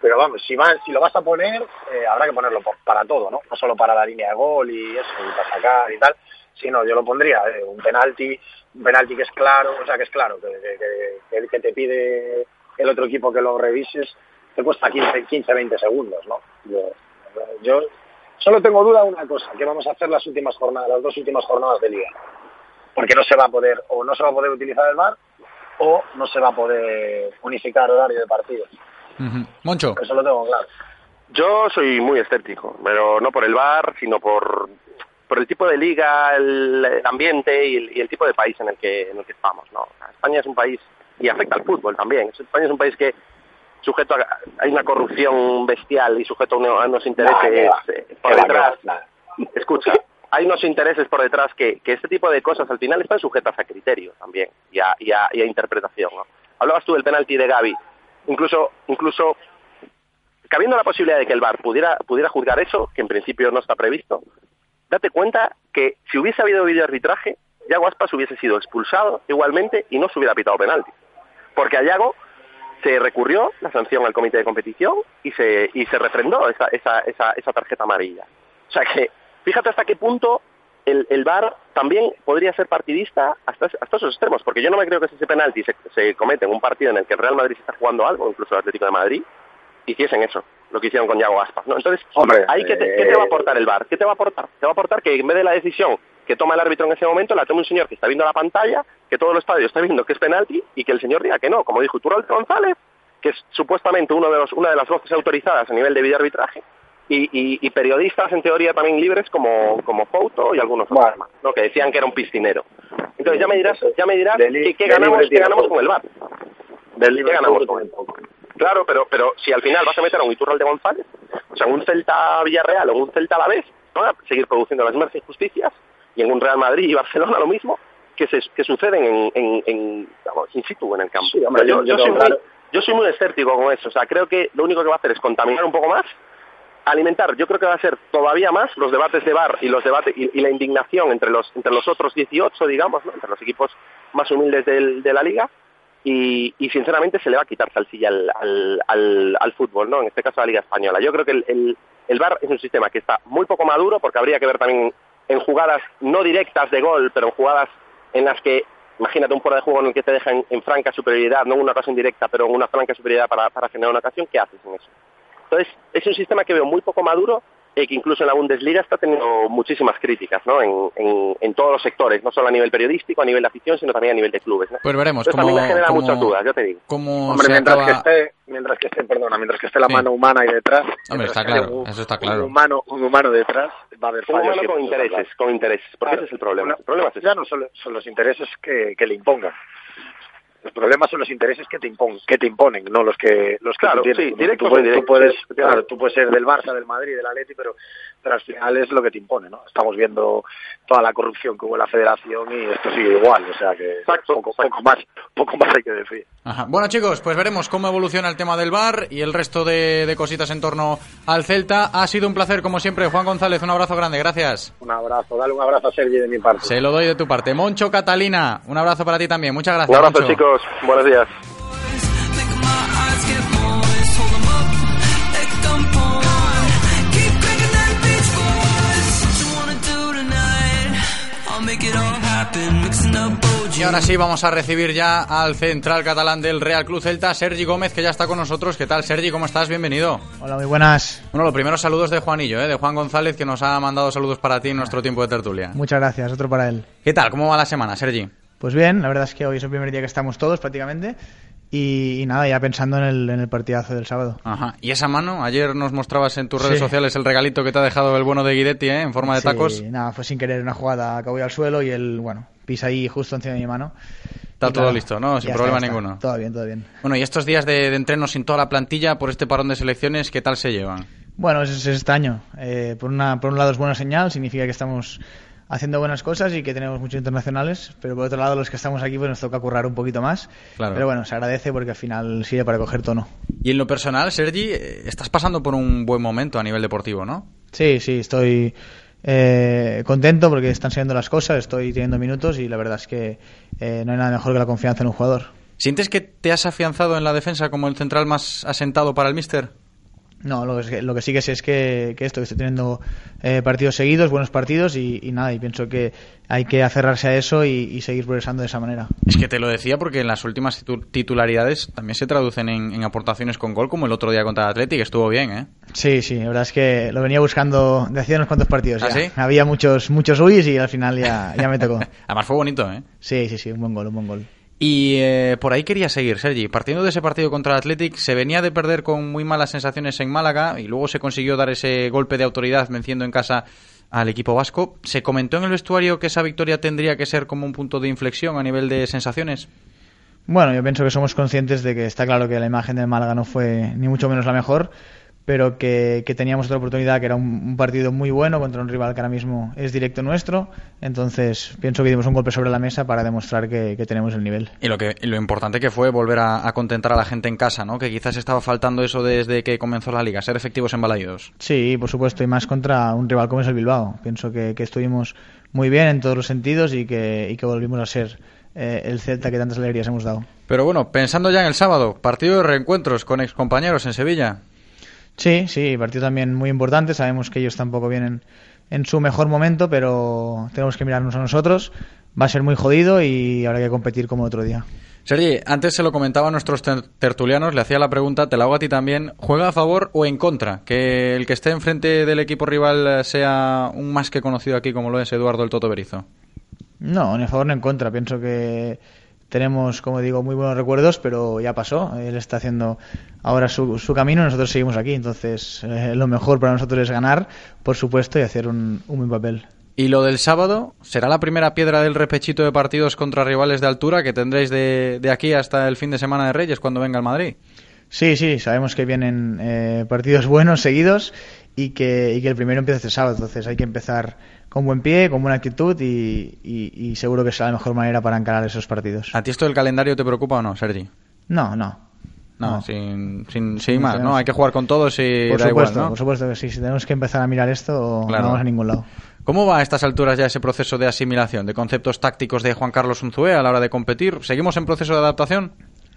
pero vamos, si va, si lo vas a poner, eh, habrá que ponerlo para todo, ¿no? No solo para la línea de gol y eso, y para sacar y tal, sino yo lo pondría, eh, un penalti, un penalti que es claro, o sea, que es claro, que, que- que- te pide el otro equipo que lo revises, te cuesta 15, 15 20 segundos, ¿no? Yo solo tengo duda de una cosa, que vamos a hacer las últimas jornadas, las dos últimas jornadas de liga. Porque no se va a poder, o no se va a poder utilizar el VAR, o no se va a poder unificar horario de partidos. Ujú. Moncho. Eso lo tengo claro. Yo soy muy escéptico, pero no por el bar, sino por, por el tipo de liga, el, el ambiente y el, y el tipo de país en el que, en el que estamos. ¿no? España es un país, y afecta al fútbol también, España es un país que sujeto a, hay una corrupción bestial y sujeto a unos, intereses eh, por detrás. Escucha, hay unos intereses por detrás que, que este tipo de cosas al final están sujetas a criterio también y a, y a, y a interpretación. ¿no? Hablabas tú del penalti de Gaby. Incluso, incluso cabiendo la posibilidad de que el VAR pudiera, pudiera juzgar eso, que en principio no está previsto, date cuenta que si hubiese habido videoarbitraje, Yago Aspas hubiese sido expulsado igualmente y no se hubiera pitado penalti. Porque a Yago se recurrió la sanción al comité de competición y se, y se refrendó esa, esa, esa, esa tarjeta amarilla. O sea que, fíjate hasta qué punto el, el VAR también podría ser partidista hasta, hasta esos extremos, porque yo no me creo que si ese penalti se, se comete en un partido en el que el Real Madrid se está jugando algo, incluso el Atlético de Madrid, hiciesen eso, lo que hicieron con Yago Aspas. ¿no? Entonces, Hombre, ahí ¿qué te, eh, qué te va a aportar el VAR? ¿Qué te va a aportar? Te va a aportar que en vez de la decisión que toma el árbitro en ese momento, la tome un señor que está viendo la pantalla, que todo el estadio está viendo que es penalti y que el señor diga que no, como dijo Iturralde González, que es supuestamente uno de los, una de las voces autorizadas a nivel de videoarbitraje, y, y, y periodistas en teoría también libres como, como Fouto y algunos otros que decían que era un piscinero. Entonces ya me dirás, ya me dirás De qué de ganamos, tiene ganamos con el VAR. Del ¿Qué ganamos con poco. Claro, pero, pero si al final vas a meter a un Iturralde González, o sea, un Celta Villarreal o un Celta a la vez, van a seguir produciendo las mismas injusticias, y en un Real Madrid y Barcelona lo mismo, que, se, que suceden en, en, en, vamos, in situ en el campo. Sí, hombre, yo, yo- yo yo soy muy, yo soy muy escéptico con eso, o sea, creo que lo único que va a hacer es contaminar un poco más, alimentar, yo creo que va a ser todavía más los debates de bar y los debates y, y la indignación entre los entre los otros 18, digamos, ¿no? entre los equipos más humildes del- de la liga, y, y sinceramente se le va a quitar salsilla al, al, al, al fútbol, ¿no? En este caso a la Liga Española. Yo creo que el, el, el VAR es un sistema que está muy poco maduro porque habría que ver también en jugadas no directas de gol, pero en jugadas en las que, imagínate un fuera de juego en el que te dejan en franca superioridad, no en una ocasión directa, pero en una franca superioridad para, para generar una ocasión, ¿qué haces en eso? Entonces, es un sistema que veo muy poco maduro y que incluso en la Bundesliga está teniendo muchísimas críticas, ¿no? En, en, en todos los sectores, no solo a nivel periodístico, a nivel de afición, sino también a nivel de clubes, ¿no? Pues veremos Entonces, cómo, también me genera cómo- muchas dudas, ya te digo. cómo Hombre, se mientras acaba- que esté, mientras que esté, perdona, mientras que esté la Sí. mano humana ahí detrás. Hombre, está claro, un- eso está claro. Un humano, un humano detrás, va a haber Un fallos. humano siempre, con intereses, con intereses, porque Claro. ese es el problema. Bueno, el problema es ese. Ya no solo son los intereses que, que le impongan. Los problemas son los intereses que te imponen, que te imponen no los que los que Claro, tú tienes. sí, ¿no? directos tú, puedes- tú claro, tú puedes ser del Barça, del Madrid, del Atleti, pero pero al final es lo que te impone, ¿no? Estamos viendo toda la corrupción que hubo en la Federación y esto sigue igual, o sea que poco, poco más poco más hay que decir. Ajá. Bueno, chicos, pues veremos cómo evoluciona el tema del bar y el resto de, de cositas en torno al Celta. Ha sido un placer, como siempre. Juan González, un abrazo grande, gracias. Un abrazo, dale un abrazo a Sergi de mi parte. Se lo doy de tu parte. Moncho Catalina, un abrazo para ti también. Muchas gracias. Un abrazo, Moncho. chicos. Buenos días. Y ahora sí, vamos a recibir ya al central catalán del Real Club Celta, Sergi Gómez, que ya está con nosotros. ¿Qué tal, Sergi? ¿Cómo estás? Bienvenido. Hola, muy buenas. Bueno, los primeros saludos de Juanillo, ¿eh? de Juan González, que nos ha mandado saludos para ti en nuestro tiempo de tertulia. Muchas gracias, otro para él. ¿Qué tal? ¿Cómo va la semana, Sergi? Pues bien, la verdad es que hoy es el primer día que estamos todos prácticamente. Y, y nada, ya pensando en el, en el partidazo del sábado. Ajá. ¿Y esa mano? Ayer nos mostrabas en tus redes Sí. sociales el regalito que te ha dejado el bueno de Guidetti, ¿eh? En forma de Sí, tacos. Nada, fue sin querer una jugada, acabó al suelo y él, bueno, pisa ahí justo encima de mi mano. Está Y todo claro, listo, ¿no? Sin ya está, problema ya está. ninguno. Todo bien, todo bien. Bueno, y estos días de, de entreno sin toda la plantilla por este parón de selecciones, ¿qué tal se llevan? Bueno, ese es extraño. Eh, por, una, por un lado es buena señal, significa que estamos haciendo buenas cosas y que tenemos muchos internacionales, pero por otro lado los que estamos aquí pues nos toca currar un poquito más. Claro. Pero bueno, se agradece porque al final sirve para coger tono. Y en lo personal, Sergi, eh, estás pasando por un buen momento a nivel deportivo, ¿no? Sí, sí, estoy eh, contento porque están saliendo las cosas, estoy teniendo minutos y la verdad es que eh, no hay nada mejor que la confianza en un jugador. ¿Sientes que te has afianzado en la defensa como el central más asentado para el míster? No, lo que, lo que sí que sé es que, que esto, que estoy teniendo eh, partidos seguidos, buenos partidos y, y nada, y pienso que hay que aferrarse a eso y, y seguir progresando de esa manera. Es que te lo decía porque en las últimas titu- titularidades también se traducen en, en aportaciones con gol, como el otro día contra el Athletic, que estuvo bien, ¿eh? Sí, sí, la verdad es que lo venía buscando de hacía unos cuantos partidos. ¿Ah, ya. sí? Había muchos muchos uyes y al final ya, ya me tocó. Además fue bonito, ¿eh? Sí, sí, sí, un buen gol, un buen gol. Y eh, por ahí quería seguir, Sergi. Partiendo de ese partido contra el Athletic, se venía de perder con muy malas sensaciones en Málaga y luego se consiguió dar ese golpe de autoridad venciendo en casa al equipo vasco. ¿Se comentó en el vestuario que esa victoria tendría que ser como un punto de inflexión a nivel de sensaciones? Bueno, yo pienso que somos conscientes de que está claro que la imagen de Málaga no fue ni mucho menos la mejor, pero que, que teníamos otra oportunidad, que era un, un partido muy bueno contra un rival que ahora mismo es directo nuestro. Entonces, pienso que dimos un golpe sobre la mesa para demostrar que, que tenemos el nivel. Y lo, que, y lo importante que fue volver a, a contentar a la gente en casa, ¿no? Que quizás estaba faltando eso desde que comenzó la liga, ser efectivos en Balaídos. Sí, por supuesto, y más contra un rival como es el Bilbao. Pienso que, que estuvimos muy bien en todos los sentidos y que, y que volvimos a ser eh, el Celta que tantas alegrías hemos dado. Pero bueno, pensando ya en el sábado, partido de reencuentros con excompañeros en Sevilla. Sí, sí, partido también muy importante. Sabemos que ellos tampoco vienen en su mejor momento, pero tenemos que mirarnos a nosotros. Va a ser muy jodido y habrá que competir como otro día. Sergi, antes se lo comentaba a nuestros ter- tertulianos, le hacía la pregunta, te la hago a ti también, ¿juega a favor o en contra? Que el que esté enfrente del equipo rival sea un más que conocido aquí como lo es Eduardo el Toto Berizo. No, ni a favor ni en contra. Pienso que tenemos, como digo, muy buenos recuerdos, pero ya pasó. Él está haciendo ahora su, su camino nosotros seguimos aquí. Entonces, eh, lo mejor para nosotros es ganar, por supuesto, y hacer un, un buen papel. Y lo del sábado, ¿será la primera piedra del repechito de partidos contra rivales de altura que tendréis de, de aquí hasta el fin de semana de Reyes cuando venga el Madrid? Sí, sí, sabemos que vienen eh, partidos buenos seguidos y que, y que el primero empieza este sábado. Entonces hay que empezar con buen pie, con buena actitud y, y- y seguro que será la mejor manera para encarar esos partidos. ¿A ti esto del calendario te preocupa o no, Sergi? No, no. No, No. sin, sin, sin No más, ¿no? Hay que jugar con todos y por da supuesto, igual, ¿no? por supuesto que sí. Si tenemos que empezar a mirar esto, Claro. no vamos a ningún lado. ¿Cómo va a estas alturas ya ese proceso de asimilación de conceptos tácticos de Juan Carlos Unzué a la hora de competir? ¿Seguimos en proceso de adaptación?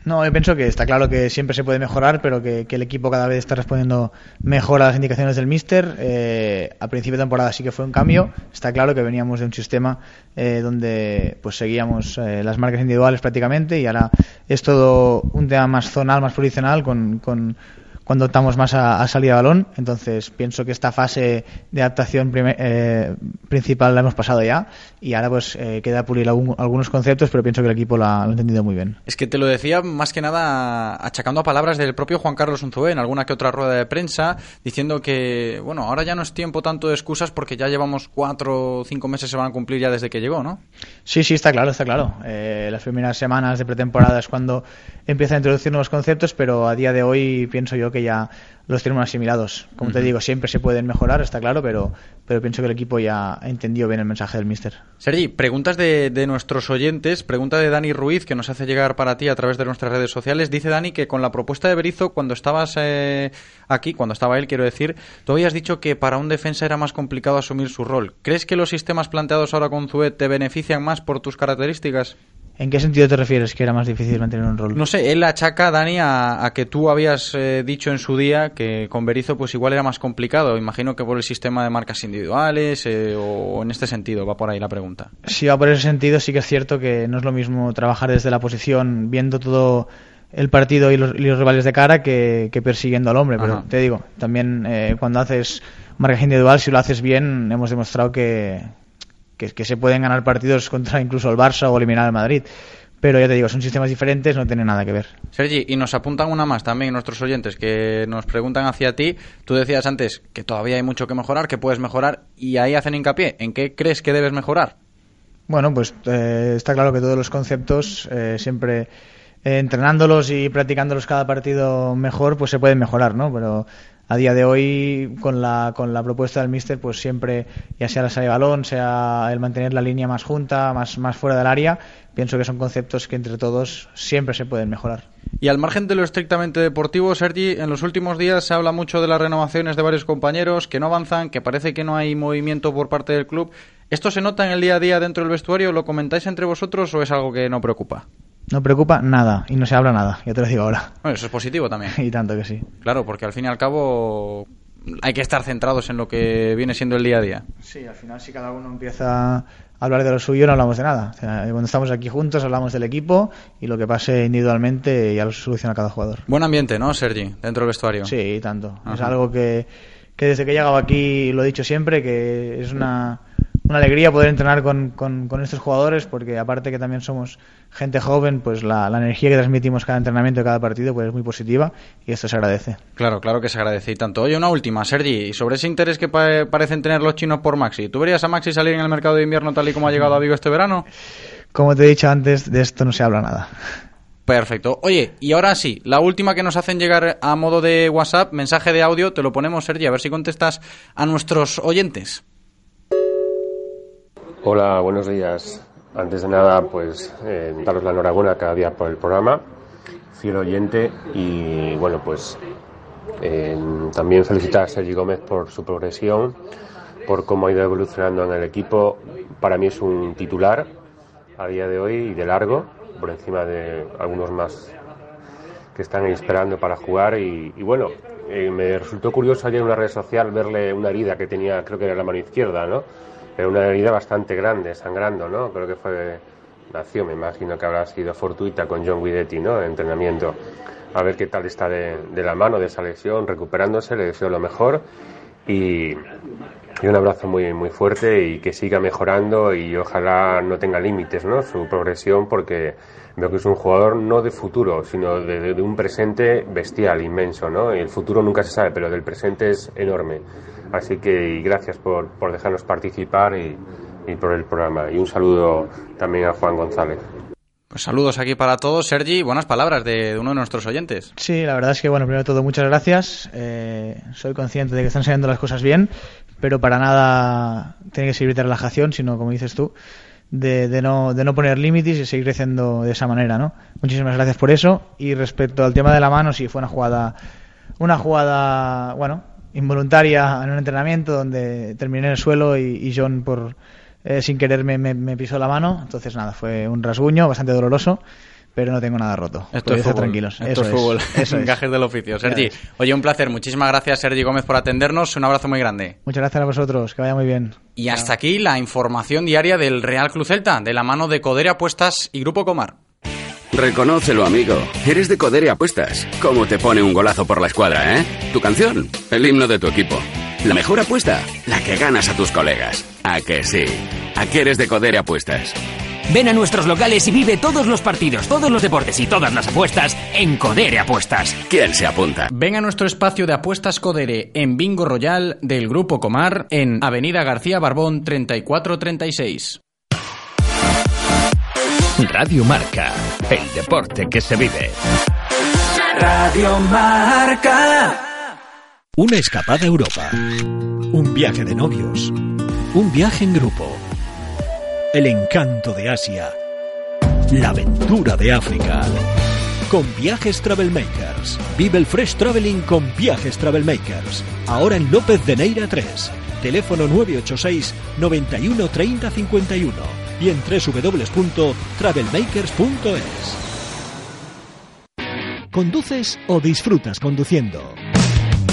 No, yo pienso que está claro que siempre se puede mejorar, pero que, el equipo cada vez está respondiendo mejor a las indicaciones del míster. Eh, a principio de temporada sí que fue un cambio. Está claro que veníamos de un sistema eh, donde pues seguíamos eh, las marcas individuales prácticamente y ahora es todo un tema más zonal, más posicional con, con, cuando optamos más a, a salida de balón. Entonces pienso que esta fase de adaptación primer- eh, principal la hemos pasado ya y ahora pues eh, queda pulir algún- algunos conceptos, pero pienso que el equipo la- lo ha entendido muy bien. Es que te lo decía más que nada achacando a palabras del propio Juan Carlos Unzué en alguna que otra rueda de prensa, diciendo que, bueno, ahora ya no es tiempo tanto de excusas porque ya llevamos cuatro o cinco meses se van a cumplir ya desde que llegó, ¿no? Sí, sí, está claro, está claro. Eh, las primeras semanas de pretemporada es cuando empieza a introducir nuevos conceptos, pero a día de hoy pienso yo que ya los tenemos asimilados. Como te digo, siempre se pueden mejorar, está claro, pero, pero pienso que el equipo ya ha entendido bien el mensaje del míster. Sergi, preguntas de, de nuestros oyentes, pregunta de Dani Ruiz que nos hace llegar para ti a través de nuestras redes sociales. Dice Dani que con la propuesta de Berizzo, cuando estabas eh, aquí, cuando estaba él, quiero decir, tú habías dicho que para un defensa era más complicado asumir su rol. ¿Crees que los sistemas planteados ahora con Zuet te benefician más por tus características? ¿En qué sentido te refieres que era más difícil mantener un rol? No sé, él achaca, Dani, a, a que tú habías eh, dicho en su día que con Berizzo pues igual era más complicado. Imagino que por el sistema de marcas individuales eh, o en este sentido, va por ahí la pregunta. Si va por ese sentido, sí que es cierto que no es lo mismo trabajar desde la posición viendo todo el partido y los, y los rivales de cara que, que persiguiendo al hombre. Pero Ajá. te digo, también eh, cuando haces marcaje individual, si lo haces bien, hemos demostrado que, que, que se pueden ganar partidos contra incluso el Barça o eliminar al Madrid. Pero ya te digo, son sistemas diferentes, no tienen nada que ver. Sergi, y nos apuntan una más también nuestros oyentes que nos preguntan hacia ti. Tú decías antes que todavía hay mucho que mejorar, que puedes mejorar, y ahí hacen hincapié. ¿En qué crees que debes mejorar? Bueno, pues eh, está claro que todos los conceptos, eh, siempre eh, entrenándolos y practicándolos cada partido mejor, pues se pueden mejorar, ¿no? Pero a día de hoy, con la, con la propuesta del míster, pues siempre, ya sea la salida de balón, sea el mantener la línea más junta, más, más fuera del área, pienso que son conceptos que entre todos siempre se pueden mejorar. Y al margen de lo estrictamente deportivo, Sergi, en los últimos días se habla mucho de las renovaciones de varios compañeros que no avanzan, que parece que no hay movimiento por parte del club. ¿Esto se nota en el día a día dentro del vestuario? ¿Lo comentáis entre vosotros o es algo que no preocupa? No preocupa nada y no se habla nada, ya te lo digo ahora. Bueno, eso es positivo también. y tanto que sí. Claro, porque al fin y al cabo hay que estar centrados en lo que viene siendo el día a día. Sí, al final si cada uno empieza a hablar de lo suyo no hablamos de nada. O sea, cuando estamos aquí juntos hablamos del equipo y lo que pase individualmente ya lo soluciona cada jugador. Buen ambiente, ¿no, Sergi? Dentro del vestuario. Sí, tanto. Es algo que, que desde que he llegado aquí lo he dicho siempre, que es una, una alegría poder entrenar con, con, con estos jugadores porque aparte que también somos gente joven, pues la, la energía que transmitimos cada entrenamiento, cada partido, pues es muy positiva y esto se agradece. Claro, claro que se agradece y tanto. Oye, una última, Sergi, y sobre ese interés que pa- parecen tener los chinos por Maxi. ¿Tú verías a Maxi salir en el mercado de invierno tal y como ha llegado a Vigo este verano? Como te he dicho antes, de esto no se habla nada. Perfecto. Oye, y ahora sí, la última que nos hacen llegar a modo de WhatsApp, mensaje de audio, te lo ponemos, Sergi, a ver si contestas a nuestros oyentes. Hola, buenos días. Antes de nada, pues eh, daros la enhorabuena cada día por el programa, fiel oyente y bueno, pues eh, también felicitar a Sergi Gómez por su progresión, por cómo ha ido evolucionando en el equipo. Para mí es un titular a día de hoy y de largo, por encima de algunos más que están esperando para jugar y, y bueno, eh, me resultó curioso ayer en una red social verle una herida que tenía, creo que era la mano izquierda, ¿no? Pero una herida bastante grande, sangrando, ¿no? Creo que fue, nació, me imagino que habrá sido fortuita con John Guidetti, ¿no? En entrenamiento. A ver qué tal está de, de la mano, de esa lesión, recuperándose, le deseo lo mejor y, y un abrazo muy, muy fuerte y que siga mejorando y ojalá no tenga límites, ¿no? Su progresión porque veo que es un jugador no de futuro, sino de, de- de un presente bestial, inmenso, ¿no? Y el futuro nunca se sabe, pero del presente es enorme. Así que y gracias por, por dejarnos participar y, y por el programa. Y un saludo también a Juan González. Pues saludos aquí para todos, Sergi. Buenas palabras de, de uno de nuestros oyentes. Sí, la verdad es que, bueno, primero de todo, muchas gracias. Eh, soy consciente de que están saliendo las cosas bien, pero para nada tiene que servir de relajación, sino, como dices tú, de, de no, de no poner límites y seguir creciendo de esa manera, ¿no? Muchísimas gracias por eso. Y respecto al tema de la mano, sí, fue una jugada, una jugada, bueno, involuntaria en un entrenamiento donde terminé en el suelo y, John, por eh, sin querer, me, me- me pisó la mano. Entonces, nada, fue un rasguño bastante doloroso. Pero no tengo nada roto. Esto Podéis es fútbol. tranquilos. Esto Eso es fútbol. Eso es. Gajes del oficio. Sergi, oye, un placer. Muchísimas gracias, Sergi Gómez, por atendernos. Un abrazo muy grande. Muchas gracias a vosotros, que vaya muy bien. Y hasta aquí la información diaria del Real Club Celta, de la mano de Codere Apuestas y Grupo Comar. Reconócelo, amigo. Eres de Codere Apuestas. ¿Cómo te pone un golazo por la escuadra, eh? Tu canción, el himno de tu equipo. La mejor apuesta, la que ganas a tus colegas. ¿A que sí? ¿A qué eres de Codere Apuestas? Ven a nuestros locales y vive todos los partidos, todos los deportes y todas las apuestas en Codere Apuestas. ¿Quién se apunta? Ven a nuestro espacio de apuestas Codere en Bingo Royal del Grupo Comar en Avenida García Barbón 3436. Radio Marca, el deporte que se vive. Radio Marca. Una escapada a Europa. Un viaje de novios. Un viaje en grupo. El encanto de Asia. La aventura de África. Con Viajes Travelmakers. Vive el Fresh Traveling con Viajes Travelmakers. Ahora en López de Neira 3. Teléfono 986 91 30 51 y en www.travelmakers.es. ¿Conduces o disfrutas conduciendo?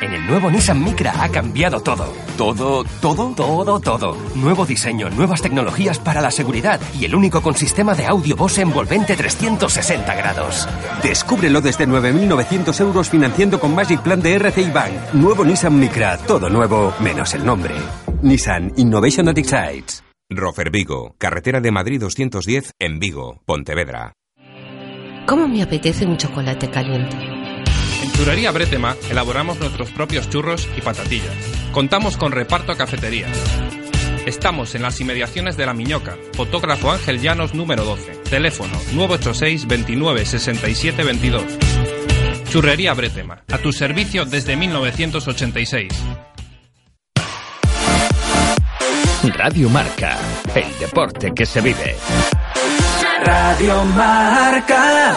En el nuevo Nissan Micra ha cambiado todo. ¿Todo, todo? Todo, todo. Nuevo diseño, nuevas tecnologías para la seguridad y el único con sistema de audio Bose envolvente 360 grados. Descúbrelo desde 9.900 euros financiando con Magic Plan de RCI Bank. Nuevo Nissan Micra. Todo nuevo, menos el nombre. Nissan Innovation that excites. Rofer Vigo, carretera de Madrid 210 en Vigo, Pontevedra. ¿Cómo me apetece un chocolate caliente? En Churrería Bretema elaboramos nuestros propios churros y patatillas. Contamos con reparto a cafetería. Estamos en las inmediaciones de La Miñoca. Fotógrafo Ángel Llanos número 12. Teléfono 986 29 67 22. Churrería Bretema. A tu servicio desde 1986. Radio Marca, el deporte que se vive. Radio Marca.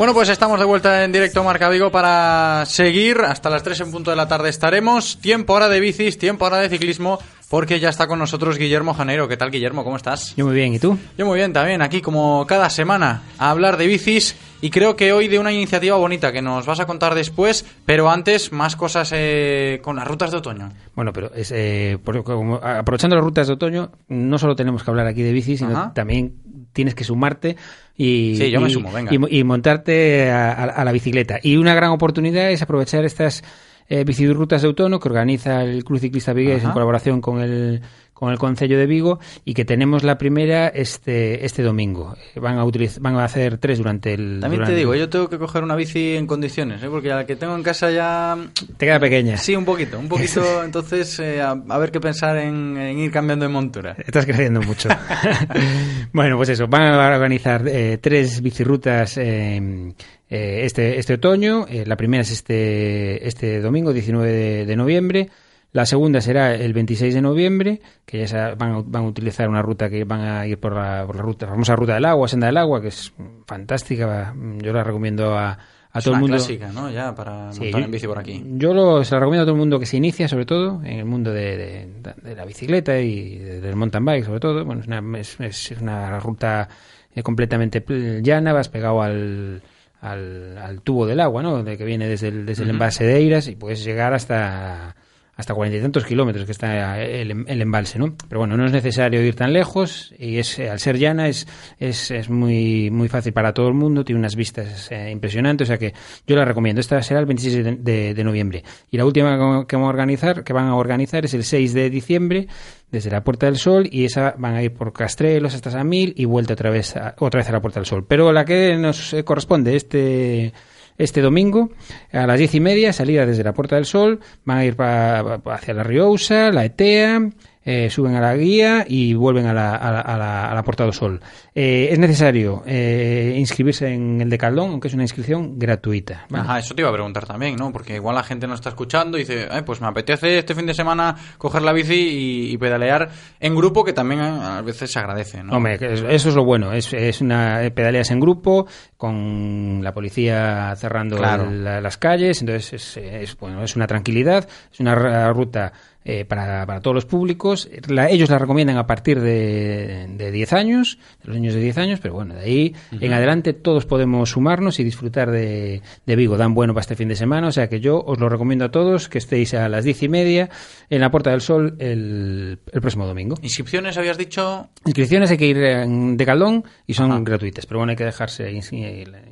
Bueno, pues estamos de vuelta en directo Marca Vigo para seguir. Hasta las 3 en punto de la tarde estaremos. Tiempo ahora de bicis, tiempo ahora de ciclismo, porque ya está con nosotros Guillermo Janeiro. ¿Qué tal, Guillermo? ¿Cómo estás? Yo muy bien, ¿y tú? Yo muy bien también, aquí como cada semana a hablar de bicis y creo que hoy de una iniciativa bonita que nos vas a contar después, pero antes más cosas eh, con las rutas de otoño. Bueno, pero es, eh, por- como- aprovechando las rutas de otoño, no solo tenemos que hablar aquí de bicis, sino Ajá. también tienes que sumarte y, Sí, yo me y- sumo, venga. y mo- y montarte a, a- a la bicicleta. Y una gran oportunidad es aprovechar estas eh, bicirutas de otoño que organiza el Club Ciclista Vigués en colaboración con el con el Concello de Vigo y que tenemos la primera este este domingo. Van a utilizar, van a hacer tres durante el También te digo, yo tengo que coger una bici en condiciones, ¿eh? porque la que tengo en casa ya... te queda pequeña. Sí, un poquito, un poquito, entonces eh, a, a ver qué pensar en, en ir cambiando de montura. Estás creciendo mucho. bueno, pues eso, van a organizar eh, tres bicirutas eh, eh, este, este otoño. Eh, la primera es este, este domingo, 19 de, de noviembre. La segunda será el 26 de noviembre, que ya van, a, van a utilizar una ruta que van a ir por la, por la ruta, la famosa ruta del agua, senda del agua, que es fantástica. Yo la recomiendo a, a Es todo una el mundo. clásica, ¿no? Ya para Sí, montar en bici por aquí. Yo lo, se lo recomiendo a todo el mundo que se inicia, sobre todo, en el mundo de, de- de la bicicleta y de- del mountain bike, sobre todo. Bueno, es una, es, es una ruta eh, completamente pl- llana, vas pegado al, al, al tubo del agua, ¿no? De que viene desde el, desde el embalse de Eiras y puedes llegar hasta hasta cuarenta y tantos kilómetros que está el, em- el embalse, ¿no? Pero bueno, no es necesario ir tan lejos y es eh, al ser llana es, es, es muy muy fácil para todo el mundo, tiene unas vistas eh, impresionantes, o sea que yo la recomiendo. Esta será el 26 de, noviembre y la última que- que vamos a organizar, que van a organizar es el 6 de diciembre desde la Puerta del Sol y esa van a ir por Castrelos hasta San Mil y vuelta otra vez a, otra vez a la Puerta del Sol. Pero la que nos eh, corresponde este este domingo a las diez y media, salida desde la Puerta del Sol, van a ir pa- hacia la Riousa, la Etea, eh, suben a la guía y vuelven a la, a la, a la, a la Sol. Eh, es necesario eh, inscribirse en el de Caldón, aunque es una inscripción gratuita. ¿vale? Ajá, eso te iba a preguntar también, ¿no? Porque igual la gente no está escuchando y dice, "Ay, pues me apetece este fin de semana coger la bici y, y pedalear en grupo, que también a a veces se agradece, ¿no? Hombre, eso es lo bueno. Es, es una eh, pedaleas en grupo con la policía cerrando Claro. el- la- las calles. Entonces es, es, bueno, es una tranquilidad, es una ruta eh, para, para todos los públicos. La- ellos la recomiendan a partir de, de 10 años, de los niños de 10 años, pero bueno, de ahí en adelante todos podemos sumarnos y disfrutar de, de Vigo. Dan bueno para este fin de semana, o sea que yo os lo recomiendo a todos que estéis a las 10 y media en la Puerta del Sol el, el próximo domingo. Inscripciones, habías dicho... Inscripciones hay que ir en- de caldón y son gratuitas, pero bueno, hay que dejarse ins-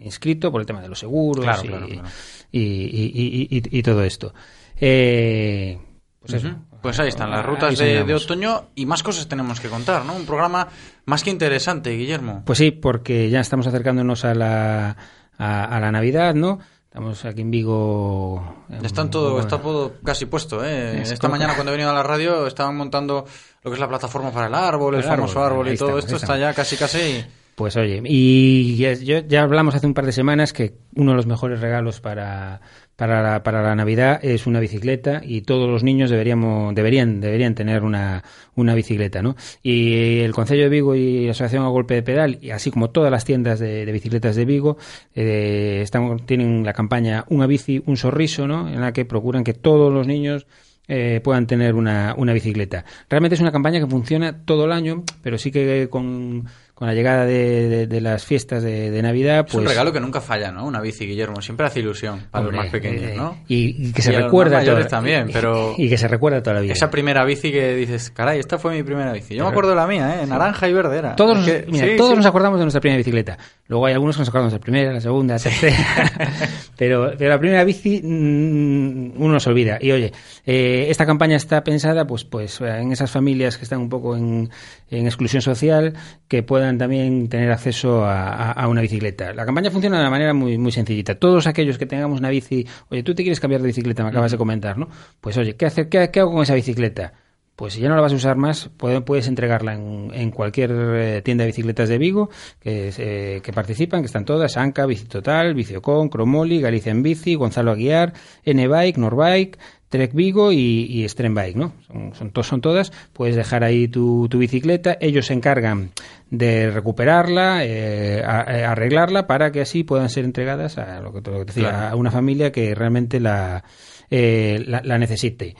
inscrito por el tema de los seguros Claro, y, claro, claro. y- y- y- y- y todo esto. Eh, pues eso. Pues ahí están las rutas de, otoño y más cosas tenemos que contar, ¿no? Un programa más que interesante, Guillermo. Pues sí, porque ya estamos acercándonos a la, a, a la Navidad, ¿no? Estamos aquí en Vigo. Están todo, bueno, está todo casi puesto, ¿eh? Es Esta mañana cuando he venido a la radio estaban montando lo que es la plataforma para el árbol, el, El famoso árbol, árbol y todo estamos, esto está ya casi casi... Pues oye, y ya hablamos hace un par de semanas que uno de los mejores regalos para, para, la, para la Navidad es una bicicleta y todos los niños deberíamos, deberían, deberían tener una, una bicicleta, ¿no? Y el Concello de Vigo y la Asociación a Golpe de Pedal, y así como todas las tiendas de, de bicicletas de Vigo, eh, están, tienen la campaña Una bici, un sorriso, ¿no? En la que procuran que todos los niños eh, puedan tener una, una bicicleta. Realmente es una campaña que funciona todo el año, pero sí que con, con la llegada de, de- de las fiestas de, de Navidad, Es un pues... regalo que nunca falla, ¿no? Una bici, Guillermo. Siempre hace ilusión para Hombre, los más pequeños, eh, ¿no? y, y que se a los recuerda más mayores toda- también, pero... y que se recuerda toda la vida. Esa primera bici que dices, caray, esta fue mi primera bici. Yo me acuerdo de la mía, ¿eh? Naranja y verde era. Todos, mira, sí, todos sí. nos acordamos de nuestra primera bicicleta. Luego hay algunos que nos acordamos de la primera, la segunda, la tercera. pero, pero la primera bici mm, uno se olvida. Y oye, eh, esta campaña está pensada pues, pues en esas familias que están un poco en, en exclusión social, que puedan también tener acceso a, a- a una bicicleta. La campaña funciona de una manera muy, muy sencillita. Todos aquellos que tengamos una bici, oye, tú te quieres cambiar de bicicleta, me acabas de comentar, ¿no? Pues oye, ¿qué, hacer, qué, qué hago con esa bicicleta? Pues si ya no la vas a usar más, puede- puedes entregarla en, en cualquier eh, tienda de bicicletas de Vigo que, eh, que participan, que están todas, Anca, Bici Total, Biciocon, Cromoli, Galicia en Bici, Gonzalo Aguiar, N-Bike, Norbike, Trek Vigo y, y Stream Bike, ¿no? Son, son, to- son todas. Puedes dejar ahí tu, tu bicicleta. Ellos se encargan de recuperarla, eh, a- a- arreglarla para que así puedan ser entregadas a lo que, te- lo que te decía, Claro. a una familia que realmente la, eh, la, la necesite.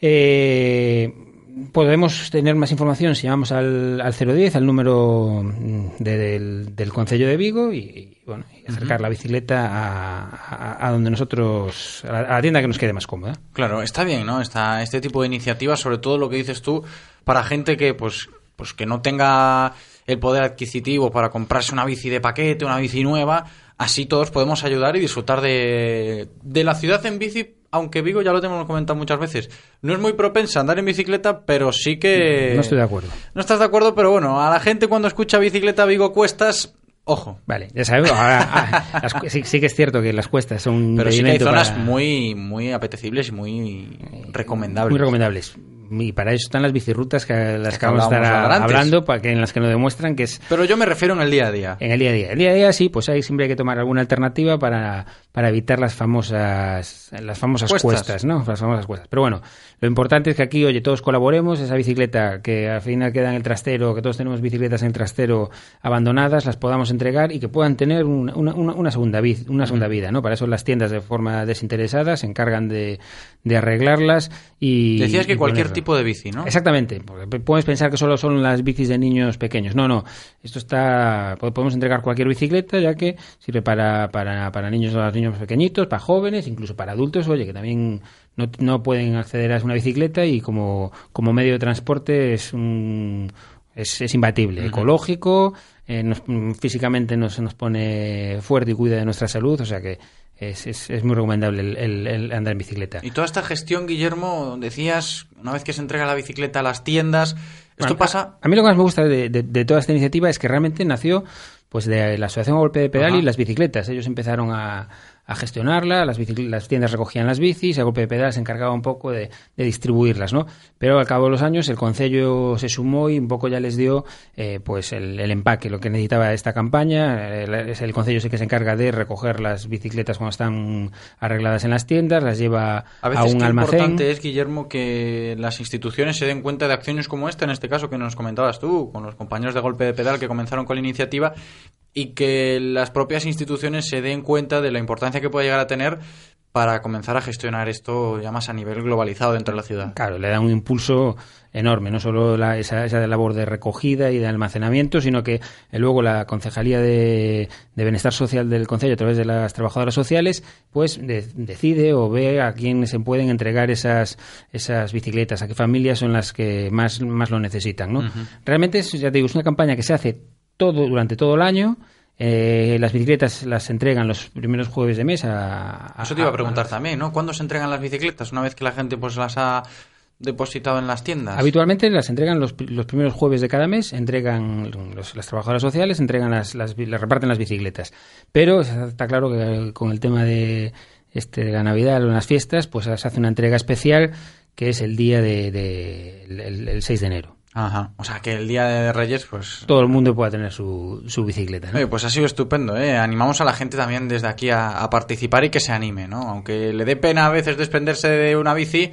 Eh, podemos tener más información si llamamos al, al 010, al número mm, de- del, del Concello de Vigo y, y, bueno, y acercar la bicicleta a, a- a donde nosotros, a la, a la tienda que nos quede más cómoda. Claro, está bien, ¿no? Está este tipo de iniciativas, sobre todo lo que dices tú, para gente que, pues, pues que no tenga el poder adquisitivo para comprarse una bici de paquete, una bici nueva. Así todos podemos ayudar y disfrutar de, de la ciudad en bici, aunque Vigo, ya lo tenemos comentado muchas veces, no es muy propensa a andar en bicicleta, pero sí que... No estoy de acuerdo. No estás de acuerdo, pero bueno, a la gente cuando escucha bicicleta Vigo Cuestas, ojo. Vale, ya sabemos. Ahora, ah, las cu- sí, sí que es cierto que las cuestas son un Pero sí que hay zonas para- muy, muy apetecibles y muy recomendables. Muy recomendables. Y para eso están las bicirrutas que las Que vamos a estar hablando, para que, en las que nos demuestran que es Pero yo me refiero en el día a día. En el día a día. El día a día sí, pues ahí siempre hay que tomar alguna alternativa para, para evitar las famosas las famosas Cuestas. cuestas. ¿no? Las famosas cuestas. Pero bueno, lo importante es que aquí, oye, todos colaboremos, esa bicicleta que al final queda en el trastero, que todos tenemos bicicletas en el trastero abandonadas, las podamos entregar y que puedan tener una, una, una- segunda, una segunda vida, ¿no? Para eso las tiendas de forma desinteresada se encargan de, de arreglarlas y... Decías que y cualquier ponerlo. tipo de bici, ¿no? Exactamente. Puedes pensar que solo son las bicis de niños pequeños. No, no. Esto está. po- Podemos entregar cualquier bicicleta, ya que sirve para, para, para niños o niños pequeñitos, para jóvenes, incluso para adultos, oye, que también no, no pueden acceder a una bicicleta y como, como medio de transporte es un. Es, es imbatible, ecológico, eh, nos- físicamente nos, nos pone fuerte y cuida de nuestra salud, o sea que es, es, es muy recomendable el, el- el andar en bicicleta. Y toda esta gestión, Guillermo, decías, una vez que se entrega la bicicleta a las tiendas, esto Bueno, pasa... A, a mí lo que más me gusta de, de- de toda esta iniciativa es que realmente nació pues de la Asociación Golpe de Pedal Ajá. y las bicicletas. Ellos empezaron a, a gestionarla, las, las tiendas recogían las bicis, el golpe de pedal se encargaba un poco de, de, distribuirlas, ¿no? Pero al cabo de los años el Concello se sumó y un poco ya les dio eh, pues el, el, empaque, lo que necesitaba esta campaña. El, el Concello sí que se encarga de recoger las bicicletas cuando están arregladas en las tiendas, las lleva a, veces un almacén. Lo importante es, Guillermo, que las instituciones se den cuenta de acciones como esta, en este caso que nos comentabas tú, con los compañeros de golpe de pedal que comenzaron con la iniciativa y que las propias instituciones se den cuenta de la importancia que puede llegar a tener para comenzar a gestionar esto ya más a nivel globalizado dentro de la ciudad. Claro, le da un impulso enorme, no solo la, esa, esa labor de recogida y de almacenamiento, sino que eh, luego la Concejalía de, de, Bienestar Social del Consejo, a través de las trabajadoras sociales, pues de, decide o ve a quién se pueden entregar esas, esas bicicletas, a qué familias son las que más, más lo necesitan. ¿no? Uh -huh. Realmente, es, ya te digo, es una campaña que se hace todo durante todo el año. Eh, las bicicletas las entregan los primeros jueves de mes a, a Eso te iba a preguntar a, también, ¿no? ¿Cuándo se entregan las bicicletas? Una vez que la gente pues las ha depositado en las tiendas? Habitualmente las entregan los, los primeros jueves de cada mes, entregan los, las trabajadoras sociales, entregan las, las, las, reparten las bicicletas. Pero está claro que con el tema de, este, de la Navidad o las fiestas, pues se hace una entrega especial que es el día de, de el, el 6 de enero. Ajá. O sea, que el día de Reyes, pues... Todo el mundo pueda tener su, su bicicleta, ¿no? Oye, pues ha sido estupendo, ¿eh? Animamos a la gente también desde aquí a, a, participar y que se anime, ¿no? Aunque le dé pena a veces desprenderse de una bici,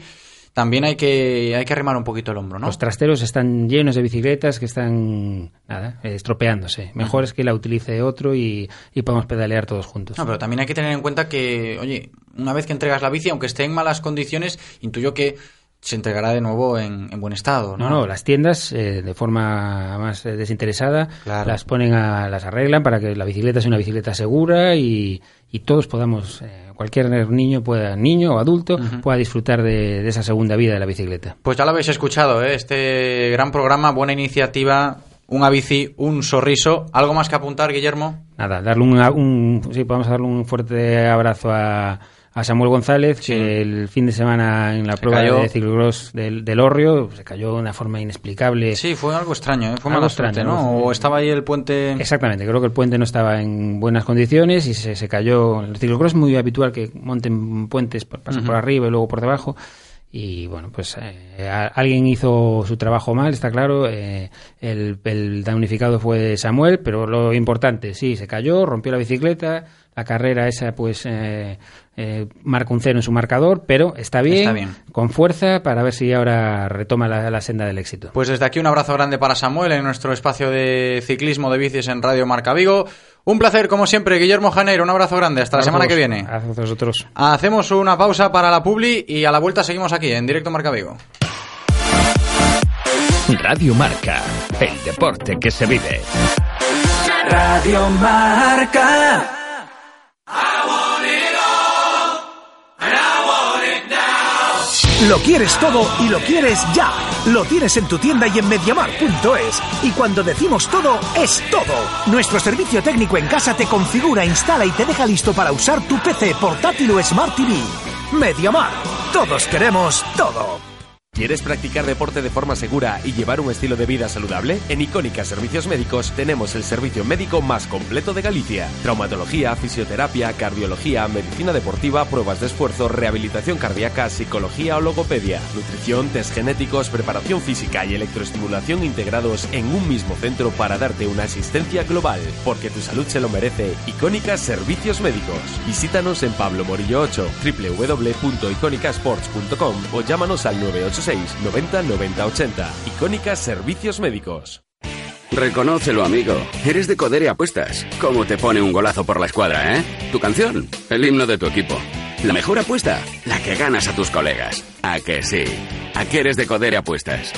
también hay que, hay que arrimar un poquito el hombro, ¿no? Los trasteros están llenos de bicicletas que están, nada, estropeándose. Mejor es que la utilice otro y, y podamos pedalear todos juntos. No, pero también hay que tener en cuenta que, oye, una vez que entregas la bici, aunque esté en malas condiciones, intuyo que se entregará de nuevo en, en buen estado. No, no, no las tiendas eh, de forma más eh, desinteresada claro. las ponen a, las arreglan para que la bicicleta sea una bicicleta segura y, y todos podamos, eh, cualquier niño pueda, niño o adulto, uh -huh. pueda disfrutar de, de, esa segunda vida de la bicicleta. Pues ya lo habéis escuchado, ¿eh? este gran programa, buena iniciativa, una bici, un sorriso. ¿Algo más que apuntar, Guillermo? Nada, darle un, un sí, podemos darle un fuerte abrazo a a Samuel González, sí. que el fin de semana en la se prueba cayó. de ciclocross del, del Orrio se cayó de una forma inexplicable. Sí, fue algo extraño, ¿eh? fue algo extraño, ¿no? O estaba ahí el puente. Exactamente, creo que el puente no estaba en buenas condiciones y se, se cayó. El ciclocross es muy habitual que monten puentes, pasen uh -huh. por arriba y luego por debajo y bueno, pues eh, alguien hizo su trabajo mal, está claro. Eh, el, el, damnificado fue Samuel, pero lo importante, sí, se cayó, rompió la bicicleta, la carrera esa pues eh, eh, marca un cero en su marcador, pero está bien, está bien, con fuerza para ver si ahora retoma la, la, senda del éxito. Pues desde aquí un abrazo grande para Samuel en nuestro espacio de ciclismo de bicis en Radio Marca Vigo. Un placer, como siempre, Guillermo Janeiro. Un abrazo grande. Hasta la semana que viene. A vosotros. Hacemos una pausa para la publi y a la vuelta seguimos aquí en Directo Marca Vigo. Radio Marca, el deporte que se vive. Radio Marca. Lo quieres todo y lo quieres ya. Lo tienes en tu tienda y en mediamar.es. Y cuando decimos todo, es todo. Nuestro servicio técnico en casa te configura, instala y te deja listo para usar tu PC, portátil o Smart TV. Mediamar. Todos queremos todo. ¿Quieres practicar deporte de forma segura y llevar un estilo de vida saludable? En Icónica Servicios Médicos tenemos el servicio médico más completo de Galicia. Traumatología, fisioterapia, cardiología, medicina deportiva, pruebas de esfuerzo, rehabilitación cardíaca, psicología o logopedia, nutrición, test genéticos, preparación física y electroestimulación integrados en un mismo centro para darte una asistencia global. Porque tu salud se lo merece. Icónica Servicios Médicos. Visítanos en Pablo Morillo 8, www.iconicasports.com o llámanos al 986 90 90 80. Icónica Servicios Médicos. Reconócelo, amigo. Eres de Codere Apuestas. ¿Cómo te pone un golazo por la escuadra, eh? Tu canción, el himno de tu equipo. La mejor apuesta, la que ganas a tus colegas. ¿A que sí? ¿A qué eres de Codere Apuestas?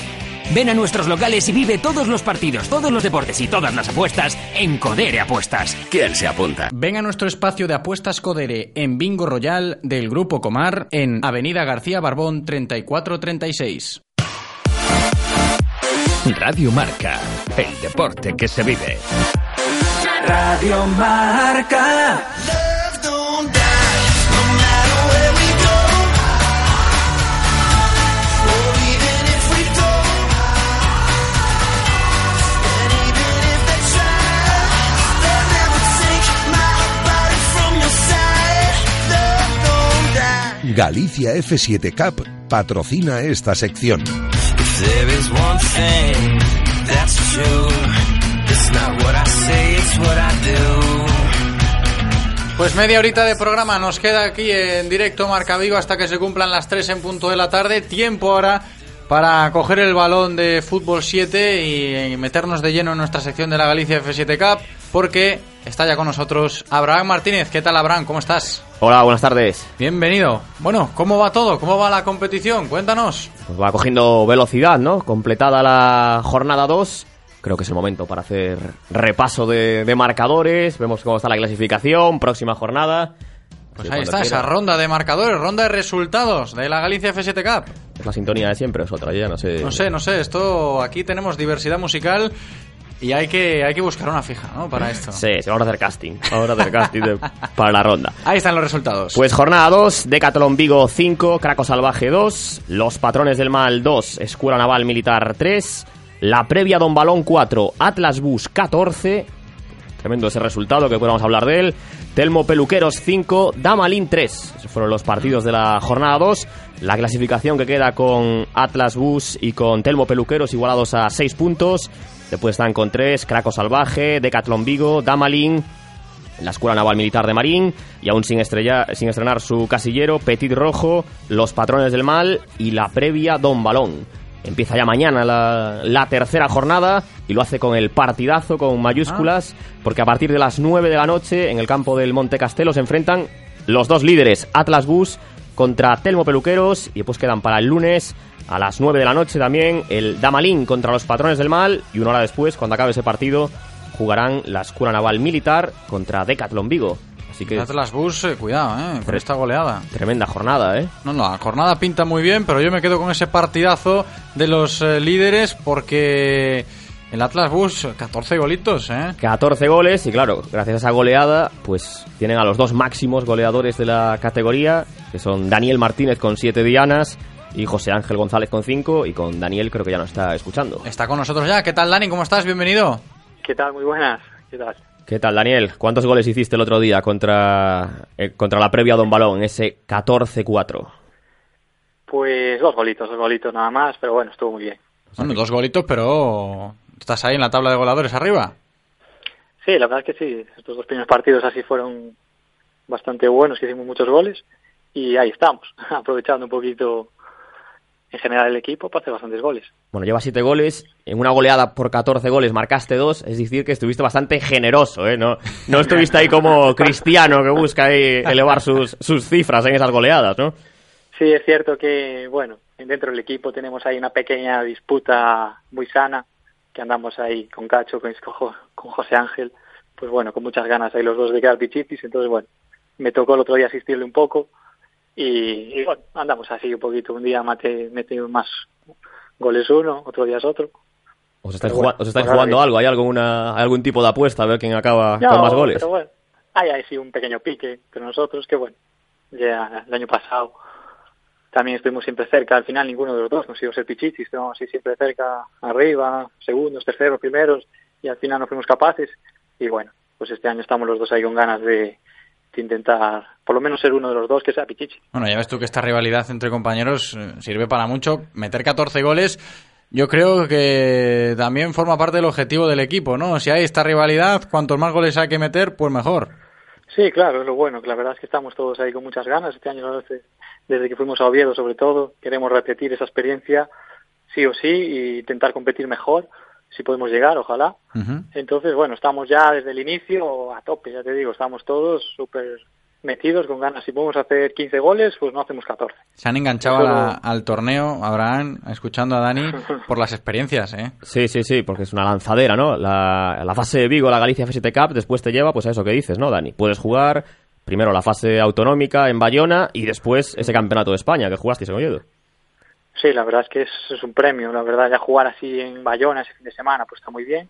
Ven a nuestros locales y vive todos los partidos, todos los deportes y todas las apuestas en Codere Apuestas. ¿Quién se apunta? Ven a nuestro espacio de apuestas Codere en Bingo Royal del Grupo Comar en Avenida García Barbón 3436. Radio Marca, el deporte que se vive. Radio Marca. Galicia F7 Cup patrocina esta sección. Pues media horita de programa nos queda aquí en directo Marca Vigo hasta que se cumplan las 3 en punto de la tarde. Tiempo ahora para coger el balón de fútbol 7 y meternos de lleno en nuestra sección de la Galicia F7 Cup porque está ya con nosotros Abraham Martínez. ¿Qué tal Abraham? ¿Cómo estás? Hola, buenas tardes. Bienvenido. Bueno, ¿cómo va todo? ¿Cómo va la competición? Cuéntanos. Pues va cogiendo velocidad, ¿no? Completada la jornada 2. Creo que es el momento para hacer repaso de, de marcadores. Vemos cómo está la clasificación, próxima jornada. Pues ahí está, esa ronda de marcadores, ronda de resultados de la Galicia F7 Cup. Es la sintonía de siempre, es otra, ya no sé. No sé, no sé, esto aquí tenemos diversidad musical y hay que, hay que buscar una fija, ¿no? Para esto. Sí, sí, vamos a hacer casting. Vamos a hacer casting de- para la ronda. Ahí están los resultados. Pues jornada 2, Decathlon Vigo 5, Craco Salvaje 2, Los Patrones del Mal 2, Escuela Naval Militar 3, La Previa Don Balón 4, Atlas Bus 14, tremendo ese resultado que podamos hablar de él, Telmo Peluqueros 5, Damalín 3, esos fueron los partidos de la jornada 2, la clasificación que queda con Atlas Bus y con Telmo Peluqueros igualados a 6 puntos, después están con 3, Craco Salvaje, Decathlon Vigo, Damalín, en la Escuela Naval Militar de Marín y aún sin, estrella- sin estrenar su casillero, Petit Rojo, Los Patrones del Mal y la previa Don Balón. Empieza ya mañana la, la tercera jornada y lo hace con el partidazo, con mayúsculas, porque a partir de las 9 de la noche en el campo del Monte Castelo se enfrentan los dos líderes, Atlas Bus contra Telmo Peluqueros y después quedan para el lunes a las 9 de la noche también el Damalín contra los Patrones del Mal y una hora después, cuando acabe ese partido, jugarán la Escuela Naval Militar contra Decathlon Vigo. Así que Atlas Bus, eh, cuidado, ¿eh? Por esta goleada. tremenda jornada, ¿eh? No, no, la jornada pinta muy bien, pero yo me quedo con ese partidazo de los eh, líderes porque el Atlas Bus, 14 golitos, ¿eh? 14 goles y claro, gracias a esa goleada, pues tienen a los dos máximos goleadores de la categoría, que son Daniel Martínez con 7 dianas y José Ángel González con 5 y con Daniel creo que ya nos está escuchando. Está con nosotros ya. ¿Qué tal, Dani? ¿Cómo estás? Bienvenido. ¿Qué tal? Muy buenas. ¿Qué tal? ¿Qué tal, Daniel? ¿Cuántos goles hiciste el otro día contra, eh, contra la previa Don Balón, ese 14-4? Pues dos golitos, dos golitos nada más, pero bueno, estuvo muy bien. Bueno, dos golitos, pero estás ahí en la tabla de goleadores arriba. Sí, la verdad es que sí, estos dos primeros partidos así fueron bastante buenos, que hicimos muchos goles y ahí estamos, aprovechando un poquito en general el equipo para hacer bastantes goles. Bueno, lleva 7 goles, en una goleada por 14 goles marcaste 2, es decir, que estuviste bastante generoso, ¿eh? No, no estuviste ahí como Cristiano que busca ahí elevar sus, sus cifras en esas goleadas, ¿no? Sí, es cierto que, bueno, dentro del equipo tenemos ahí una pequeña disputa muy sana, que andamos ahí con Cacho, con, con José Ángel, pues bueno, con muchas ganas ahí los dos de quedar pichitis, entonces bueno, me tocó el otro día asistirle un poco y, y bueno, andamos así un poquito, un día mate, mete más goles uno, otro día es otro. Os estáis, bueno, jugando, os estáis ahora jugando algo, ¿hay alguna, hay algún tipo de apuesta a ver quién acaba No, con más goles? pero bueno, hay ahí sí un pequeño pique entre nosotros, que bueno, ya el año pasado también estuvimos siempre cerca, al final ninguno de los dos nos iba a ser pichichis, estuvimos así siempre cerca, arriba, segundos, terceros, primeros, y al final no fuimos capaces, y bueno, pues este año estamos los dos ahí con ganas de, de intentar, por lo menos ser uno de los dos que sea pichichi. Bueno, ya ves tú que esta rivalidad entre compañeros eh, sirve para mucho. Meter 14 goles, yo creo que también forma parte del objetivo del equipo, ¿no? Si hay esta rivalidad, cuantos más goles hay que meter, pues mejor. Sí, claro, es lo bueno, que la verdad es que estamos todos ahí con muchas ganas. Este año, desde que fuimos a Oviedo, sobre todo, queremos repetir esa experiencia, sí o sí, y intentar competir mejor, si podemos llegar, ojalá. Entonces, bueno, estamos ya desde el inicio a tope, ya te digo, estamos todos súper metidos, con ganas. Si podemos hacer 15 goles, pues no hacemos 14. Se han enganchado la- al torneo, Abraham, escuchando a Dani, por las experiencias, ¿eh? Sí, sí, sí, porque es una lanzadera, ¿no? La, la fase de Vigo, la Galicia F7 Cup, después te lleva pues a eso que dices, ¿no, Dani? Puedes jugar primero la fase autonómica en Bayona y después ese campeonato de España que jugaste en Oviedo. Sí, la verdad es que es, un premio, la verdad, ya jugar así en Bayona ese fin de semana, pues está muy bien.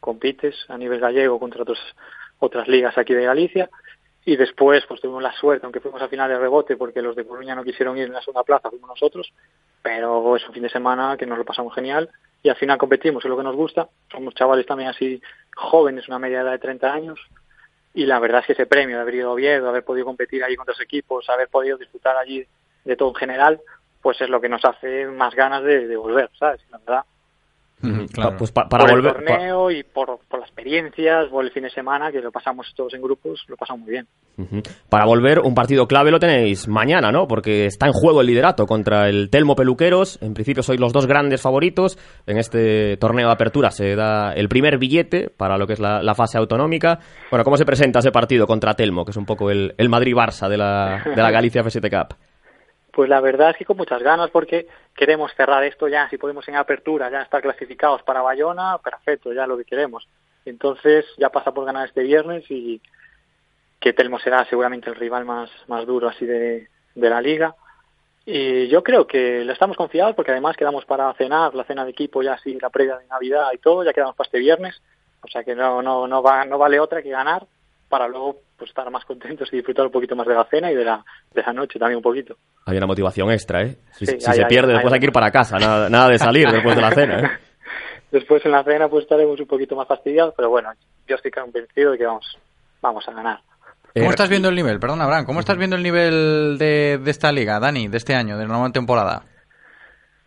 Compites a nivel gallego contra otros, otras ligas aquí de Galicia. Y después, pues tuvimos la suerte, aunque fuimos a final de rebote, porque los de Coruña no quisieron ir en la segunda plaza, fuimos nosotros. Pero es un fin de semana que nos lo pasamos genial. Y al final competimos, es lo que nos gusta. Somos chavales también así jóvenes, una media edad de 30 años. Y la verdad es que ese premio de haber ido a Oviedo, haber podido competir allí contra los equipos, haber podido disfrutar allí de todo en general, pues es lo que nos hace más ganas de, de volver, ¿sabes? La verdad. Claro. Pues pa- para por volver. el torneo y por, por las experiencias, por el fin de semana, que lo pasamos todos en grupos, lo pasamos muy bien. Para volver, un partido clave lo tenéis mañana, ¿no? Porque está en juego el liderato contra el Telmo Peluqueros. En principio sois los dos grandes favoritos. En este torneo de apertura se da el primer billete para lo que es la, la fase autonómica. Bueno, ¿cómo se presenta ese partido contra Telmo, que es un poco el, el Madrid-Barça de la, de la Galicia F7 Cup? Pues la verdad es que con muchas ganas porque queremos cerrar esto ya, si podemos en apertura, ya estar clasificados para Bayona, perfecto, ya lo que queremos. Entonces ya pasa por ganar este viernes y que Telmo será seguramente el rival más, más duro así de, de la liga. Y yo creo que le estamos confiados porque además quedamos para cenar, la cena de equipo ya así, la previa de Navidad y todo, ya quedamos para este viernes. O sea que no, no, no, va, no vale otra que ganar para luego pues estar más contentos y disfrutar un poquito más de la cena y de la, de la noche también un poquito. Hay una motivación extra, ¿eh? Si, Sí, si hay- se hay- pierde, hay- después hay que ir para casa. Nada, nada de salir después de la cena, ¿eh? Después en la cena pues estaremos un poquito más fastidiados, pero bueno, yo estoy convencido de que vamos, vamos a ganar. ¿Cómo estás viendo el nivel? Perdón, Abraham, ¿cómo estás viendo el nivel de, de esta liga, Dani, de este año, de la nueva temporada?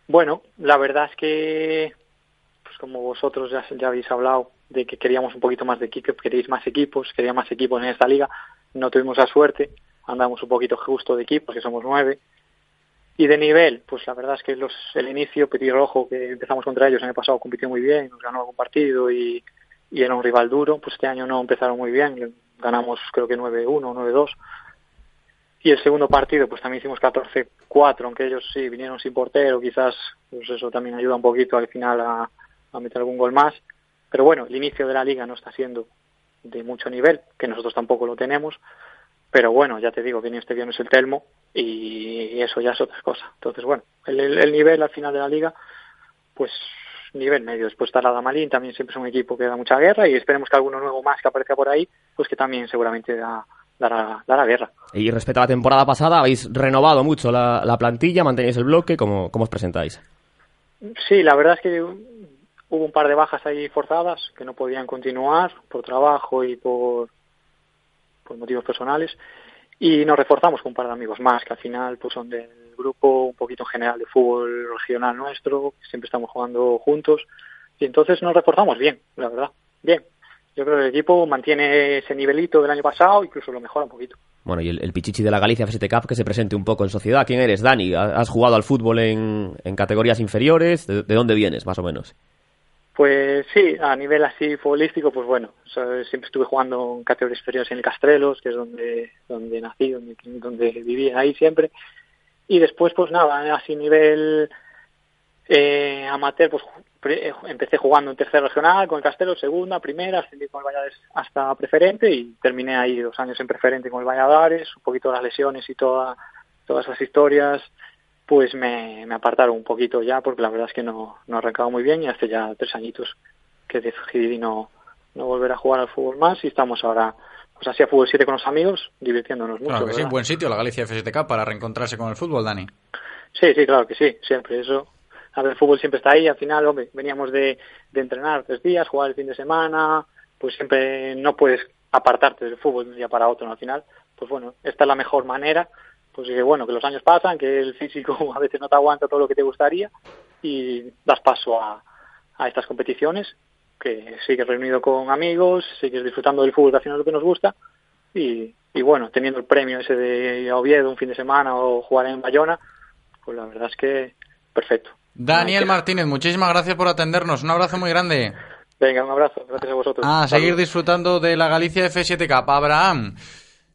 Bueno, la verdad es que, pues como vosotros ya, ya habéis hablado de que queríamos un poquito más de equipo, queréis más equipos, quería más equipos en esta liga, no tuvimos la suerte, andamos un poquito justo de equipos, que somos nueve. Y de nivel, pues la verdad es que los, el inicio, Rojo, que empezamos contra ellos el año pasado, compitió muy bien, nos ganó algún partido y, y era un rival duro, pues este año no empezaron muy bien, ganamos creo que 9-1, 9-2. Y el segundo partido, pues también hicimos 14-4, aunque ellos sí vinieron sin portero, quizás pues eso también ayuda un poquito al final a, a meter algún gol más. Pero bueno, el inicio de la liga no está siendo de mucho nivel, que nosotros tampoco lo tenemos. Pero bueno, ya te digo, viene este viernes el Telmo y eso ya es otra cosa. Entonces, bueno, el, el- el nivel al final de la liga, pues nivel medio. Después está la Damalín, también siempre es un equipo que da mucha guerra y esperemos que alguno nuevo más que aparezca por ahí, pues que también seguramente da, dará, dará guerra. Y respecto a la temporada pasada, habéis renovado mucho la, la plantilla, mantenéis el bloque. ¿Cómo, cómo os presentáis? Sí, la verdad es que hubo un par de bajas ahí forzadas que no podían continuar por trabajo y por, por motivos personales y nos reforzamos con un par de amigos más que al final pues son del grupo un poquito en general de fútbol regional nuestro, siempre estamos jugando juntos y entonces nos reforzamos bien, la verdad, bien. Yo creo que el equipo mantiene ese nivelito del año pasado, incluso lo mejora un poquito. Bueno, y el, el pichichi de la Galicia F7 Cup que se presente un poco en sociedad. ¿Quién eres, Dani? ¿Ha- ¿Has jugado al fútbol en, en categorías inferiores? ¿De, de dónde vienes, más o menos? Pues sí, a nivel así futbolístico, pues bueno, siempre estuve jugando en categorías inferiores en el Castrelos, que es donde, donde nací, donde, donde viví ahí siempre. Y después, pues nada, así nivel eh, amateur, pues eh, empecé jugando en tercera regional con el Castelo, segunda, primera, ascendí con el Valladares hasta preferente y terminé ahí dos años en preferente con el Valladares, un poquito las lesiones y toda, todas las historias, pues me, me apartaron un poquito ya porque la verdad es que no, no arrancaba muy bien y hace ya tres añitos que decidí no, no volver a jugar al fútbol más y estamos ahora pues así a fútbol 7 con los amigos divirtiéndonos mucho. Claro que sí, buen sitio la Galicia F7 Cup para reencontrarse con el fútbol, Dani. Sí, sí, claro que sí, siempre eso. A ver, el fútbol siempre está ahí, al final, hombre, veníamos de, de entrenar tres días, jugar el fin de semana, pues siempre no puedes apartarte del fútbol de un día para otro, ¿no? al final, pues bueno, esta es la mejor manera, pues que bueno, que los años pasan, que el físico a veces no te aguanta todo lo que te gustaría y das paso a, a estas competiciones, que sigues reunido con amigos, sigues disfrutando del fútbol, que es lo que nos gusta, y, y bueno, teniendo el premio ese de Oviedo un fin de semana o jugar en Bayona, pues la verdad es que perfecto. Daniel Martínez, muchísimas gracias por atendernos. Un abrazo muy grande. Venga, un abrazo, gracias a vosotros. A seguir disfrutando de la Galicia F7 Cup. Abraham,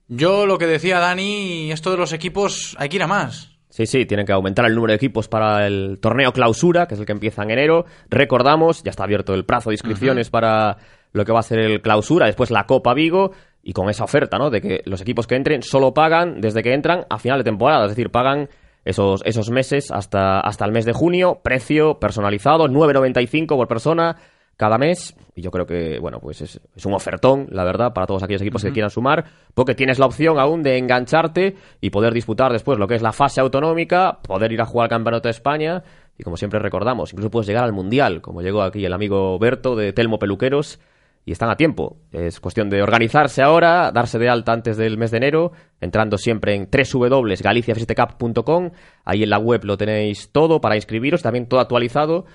yo lo que decía Dani, esto de los equipos, hay que ir a más. Sí, sí, tienen que aumentar el número de equipos para el torneo clausura, que es el que empieza en enero. Recordamos, ya está abierto el plazo de inscripciones para lo que va a ser el clausura, después la Copa Vigo, y con esa oferta, ¿no? De que los equipos que entren solo pagan desde que entran a final de temporada, es decir, pagan esos, esos meses hasta, hasta el mes de junio, precio personalizado, 9,95 por persona cada mes. Y yo creo que, bueno, pues es, es un ofertón, la verdad, para todos aquellos equipos que quieran sumar, porque tienes la opción aún de engancharte y poder disputar después lo que es la fase autonómica, poder ir a jugar al Campeonato de España. Y como siempre recordamos, incluso puedes llegar al Mundial, como llegó aquí el amigo Berto de Telmo Peluqueros. Y están a tiempo. Es cuestión de organizarse ahora, darse de alta antes del mes de enero, entrando siempre en www.galiciaf7cup.com. Ahí en la web lo tenéis todo para inscribiros, también todo actualizado,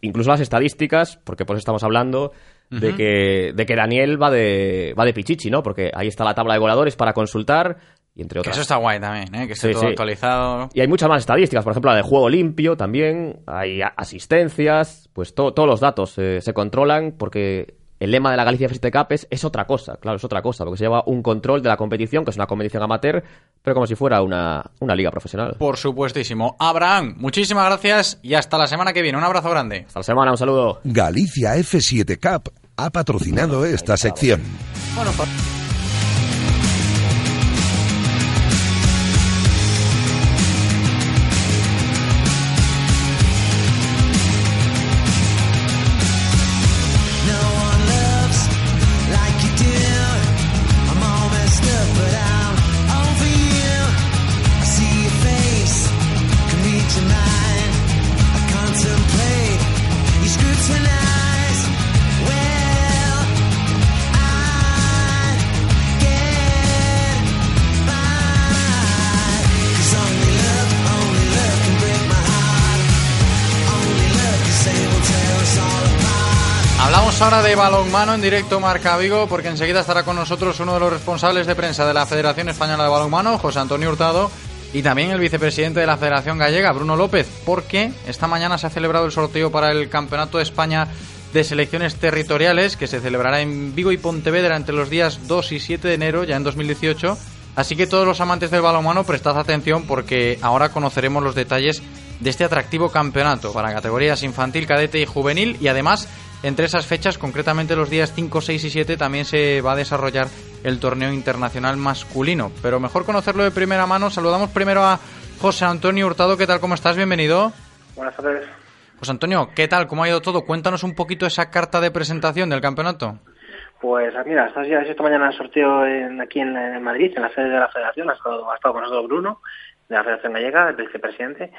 incluso las estadísticas, porque pues estamos hablando de que de que Daniel va de va de pichichi, ¿no? Porque ahí está la tabla de goleadores para consultar y entre Que otras eso está guay también, ¿eh? que esté Sí, todo sí. actualizado. y hay muchas más estadísticas, por ejemplo, la de juego limpio también, hay asistencias, pues to- todos los datos eh, se controlan porque el lema de la Galicia Freestyle Cup es, es otra cosa, claro, es otra cosa, porque se lleva un control de la competición, que es una competición amateur, pero como si fuera una, una liga profesional. Por supuestísimo. Abraham, muchísimas gracias y hasta la semana que viene. Un abrazo grande. Hasta la semana, un saludo. Galicia F7 Cup ha patrocinado esta sección. Bueno, balonmano en directo Marca Vigo porque enseguida estará con nosotros uno de los responsables de prensa de la Federación Española de Balonmano, José Antonio Hurtado, y también el vicepresidente de la Federación Gallega, Bruno López, porque esta mañana se ha celebrado el sorteo para el Campeonato de España de Selecciones Territoriales que se celebrará en Vigo y Pontevedra entre los días 2 y 7 de enero, ya en 2018. Así que todos los amantes del balonmano prestad atención porque ahora conoceremos los detalles de este atractivo campeonato para categorías infantil, cadete y juvenil y además entre esas fechas, concretamente los días 5, 6 y 7, también se va a desarrollar el torneo internacional masculino. Pero mejor conocerlo de primera mano, saludamos primero a José Antonio Hurtado. ¿Qué tal? ¿Cómo estás? Bienvenido. Buenas tardes. José Antonio, ¿qué tal? ¿Cómo ha ido todo? Cuéntanos un poquito esa carta de presentación del campeonato. Pues mira, estás ya esta mañana el sorteo en- aquí en, en Madrid, en la sede de la Federación. Ha estado, ha estado con nosotros Bruno, de la Federación Gallega, el vicepresidente.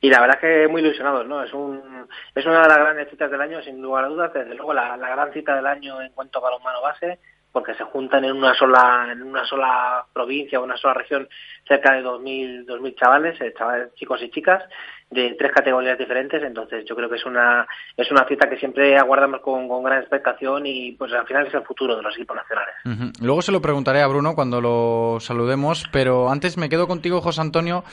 Y la verdad es que muy ilusionados, ¿no? Es, un, es una de las grandes citas del año, sin lugar a dudas. Desde luego, la, la gran cita del año en cuanto a balonmano base, porque se juntan en una sola en una sola provincia o una sola región cerca de 2.000, 2.000 chavales, eh, chavales, chicos y chicas, de tres categorías diferentes. Entonces, yo creo que es una es una cita que siempre aguardamos con, con gran expectación y, pues, al final es el futuro de los equipos nacionales. Luego se lo preguntaré a Bruno cuando lo saludemos, pero antes me quedo contigo, José Antonio,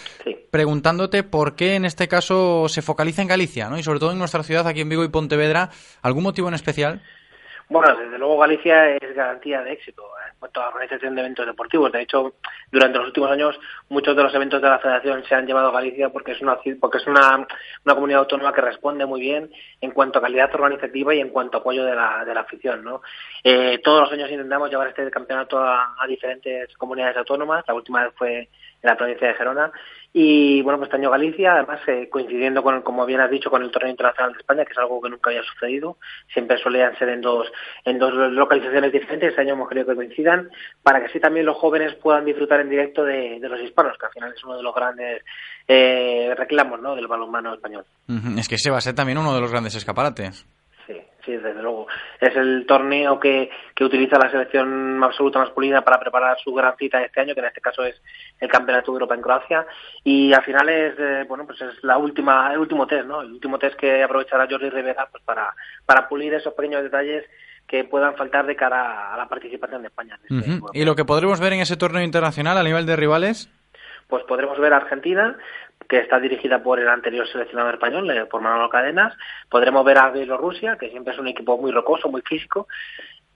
preguntándote por qué en este caso se focaliza en Galicia, ¿no? Y sobre todo en nuestra ciudad, aquí en Vigo y Pontevedra. ¿Algún motivo en especial? Bueno, desde luego Galicia es garantía de éxito en cuanto a organización de eventos deportivos. De hecho, durante los últimos años muchos de los eventos de la Federación se han llevado a Galicia porque es una porque es una, una comunidad autónoma que responde muy bien en cuanto a calidad organizativa y en cuanto a apoyo de la, de la afición. ¿no? Eh, todos los años intentamos llevar este campeonato a, a diferentes comunidades autónomas. La última vez fue en la provincia de Gerona. Y bueno, pues este año Galicia, además eh, coincidiendo con, como bien has dicho, con el torneo internacional de España, que es algo que nunca había sucedido. Siempre solían ser en dos, en dos localizaciones diferentes. Este año hemos querido que coincidan para que así también los jóvenes puedan disfrutar en directo de, de los hispanos, que al final es uno de los grandes eh, reclamos ¿no? del balonmano español. Es que ese va a ser también uno de los grandes escaparates. Sí, sí, desde luego. Es el torneo que, que utiliza la selección absoluta masculina para preparar su gran cita de este año, que en este caso es el Campeonato de Europa en Croacia. Y al final es, eh, bueno, pues es la última, el último test, ¿no? El último test que aprovechará Jordi Rivera pues para, para pulir esos pequeños detalles que puedan faltar de cara a la participación de España. Ujú. ¿Y lo que podremos ver en ese torneo internacional a nivel de rivales? Pues podremos ver a Argentina, que está dirigida por el anterior seleccionador español, eh, por Manolo Cadenas. Podremos ver a Bielorrusia, que siempre es un equipo muy rocoso, muy físico.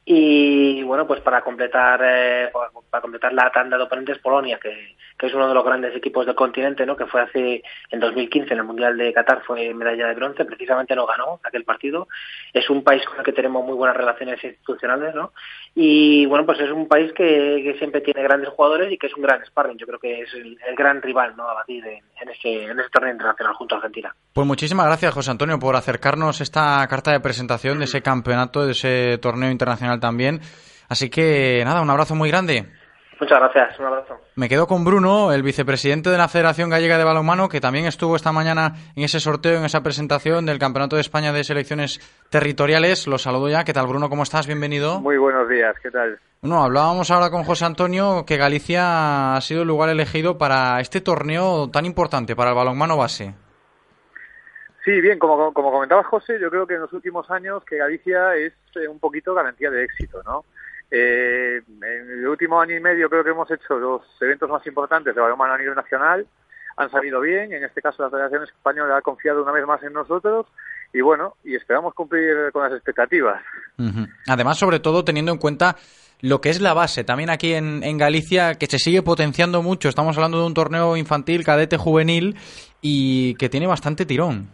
Y bueno, pues para completar eh, para, completar la tanda de oponentes, Polonia, que, es uno de los grandes equipos del continente, ¿no? que fue hace en 2015 en el Mundial de Qatar, fue medalla de bronce, precisamente no ganó aquel partido. Es un país con el que tenemos muy buenas relaciones institucionales, ¿no? Y bueno, pues es un país que, que siempre tiene grandes jugadores y que es un gran sparring. Yo creo que es el, gran rival ¿no? a batir en, en, ese, en ese torneo internacional junto a Argentina. Pues muchísimas gracias, José Antonio, por acercarnos esta carta de presentación de ese campeonato, de ese torneo internacional también. Así que nada, un abrazo muy grande. Muchas gracias, un abrazo. Me quedo con Bruno, el vicepresidente de la Federación Gallega de Balonmano, que también estuvo esta mañana en ese sorteo, en esa presentación del Campeonato de España de Selecciones Territoriales. Lo saludo ya. ¿Qué tal, Bruno? ¿Cómo estás? Bienvenido. Muy buenos días, ¿qué tal? Bueno, hablábamos ahora con José Antonio que Galicia ha sido el lugar elegido para este torneo tan importante para el balonmano base. Sí, bien, como, como comentaba José, yo creo que en los últimos años que Galicia es eh, un poquito garantía de éxito, ¿no? Eh, en el último año y medio creo que hemos hecho los eventos más importantes de balonmano a nivel nacional, han salido bien, en este caso la Federación Española ha confiado una vez más en nosotros y bueno, y esperamos cumplir con las expectativas. Además, sobre todo teniendo en cuenta lo que es la base, también aquí en Galicia, que se sigue potenciando mucho. Estamos hablando de un torneo infantil, cadete, juvenil y que tiene bastante tirón.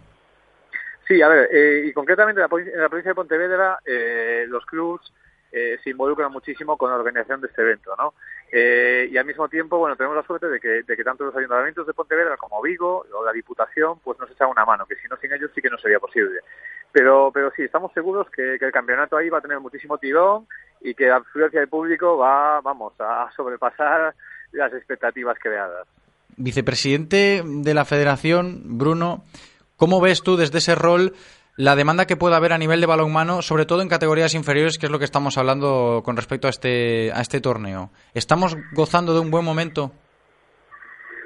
Sí, a ver, eh, y concretamente en la, en la provincia de Pontevedra eh, los clubs eh, se involucran muchísimo con la organización de este evento, ¿no? Eh, y al mismo tiempo, bueno, tenemos la suerte de que, de que tanto los ayuntamientos de Pontevedra como Vigo o la Diputación, pues nos echan una mano, que si no sin ellos sí que no sería posible. Pero, pero sí, estamos seguros que, que el campeonato ahí va a tener muchísimo tirón y que la afluencia del público va, vamos, a sobrepasar las expectativas creadas. Vicepresidente de la Federación, Bruno, ¿cómo ves tú desde ese rol la demanda que pueda haber a nivel de balonmano, sobre todo en categorías inferiores, que es lo que estamos hablando con respecto a este, a este torneo? ¿Estamos gozando de un buen momento?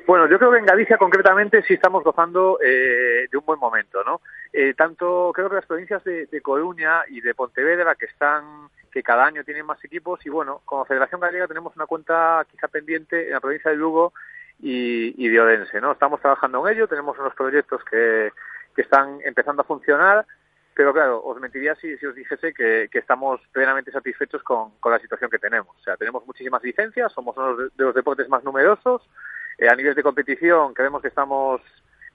Bueno, yo creo que en Galicia concretamente sí estamos gozando eh, de un buen momento, ¿no? Eh, tanto creo que las provincias de, de Coruña y de Pontevedra que están que cada año tienen más equipos y bueno, como Federación Gallega tenemos una cuenta quizá pendiente en la provincia de Lugo y, y de Odense, ¿no? Estamos trabajando en ello, tenemos unos proyectos que, están empezando a funcionar, pero claro, os mentiría si, os dijese que, estamos plenamente satisfechos con, la situación que tenemos. O sea, tenemos muchísimas licencias, somos uno de los deportes más numerosos, eh, a nivel de competición creemos que estamos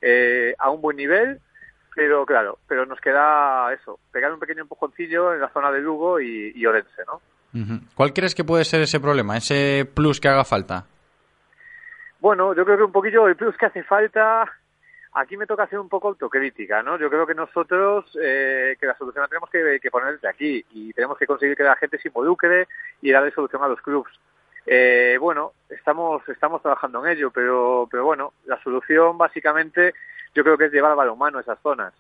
eh, a un buen nivel, pero claro, pero nos queda eso, pegar un pequeño empujoncillo en la zona de Lugo y, y Orense, ¿no? ¿Cuál crees que puede ser ese problema, ese plus que haga falta? Bueno, yo creo que un poquillo el plus que hace falta, aquí me toca hacer un poco autocrítica, ¿no? Yo creo que nosotros, eh, que la solución la tenemos que, que poner desde aquí y tenemos que conseguir que la gente se involucre y darle solución a los clubs. Eh, bueno, estamos estamos trabajando en ello, pero pero bueno, la solución básicamente yo creo que es llevar al balonmano a esas zonas.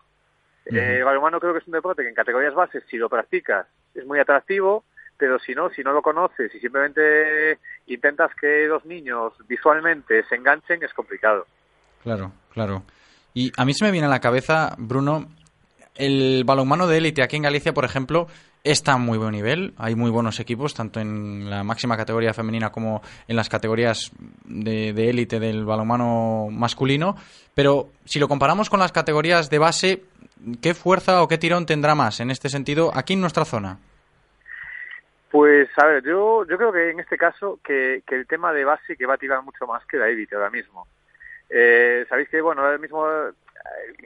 Eh, el balonmano creo que es un deporte que en categorías bases, si lo practicas, es muy atractivo, pero si no, si no lo conoces y simplemente intentas que los niños visualmente se enganchen, es complicado. Claro, claro. Y a mí se me viene a la cabeza, Bruno, el balonmano de élite aquí en Galicia, por ejemplo, está a muy buen nivel. Hay muy buenos equipos, tanto en la máxima categoría femenina como en las categorías de de élite del balonmano masculino. Pero si lo comparamos con las categorías de base, ¿qué fuerza o qué tirón tendrá más en este sentido aquí en nuestra zona? Pues a ver, yo, yo creo que en este caso que, que el tema de base que va a tirar mucho más que la élite ahora mismo. Eh, Sabéis que, bueno, ahora mismo, eh,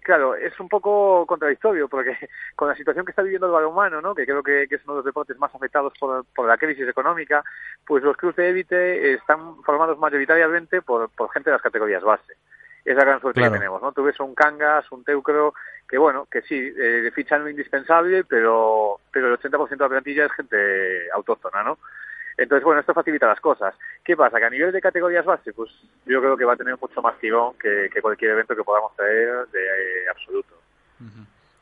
claro, es un poco contradictorio porque con la situación que está viviendo el balonmano, ¿no? que creo que, que es uno de los deportes más afectados por, por la crisis económica, pues los clubes de élite están formados mayoritariamente por, por gente de las categorías base. Es la gran suerte Claro. que tenemos, ¿no? Tú ves un Cangas, un Teucro, que bueno, que sí, eh, fichan lo indispensable, pero, pero el 80% de la plantilla es gente autóctona, ¿no? Entonces, bueno, esto facilita las cosas. ¿Qué pasa? Que a nivel de categorías base, pues yo creo que va a tener mucho más tirón que, que cualquier evento que podamos traer de eh, absoluto.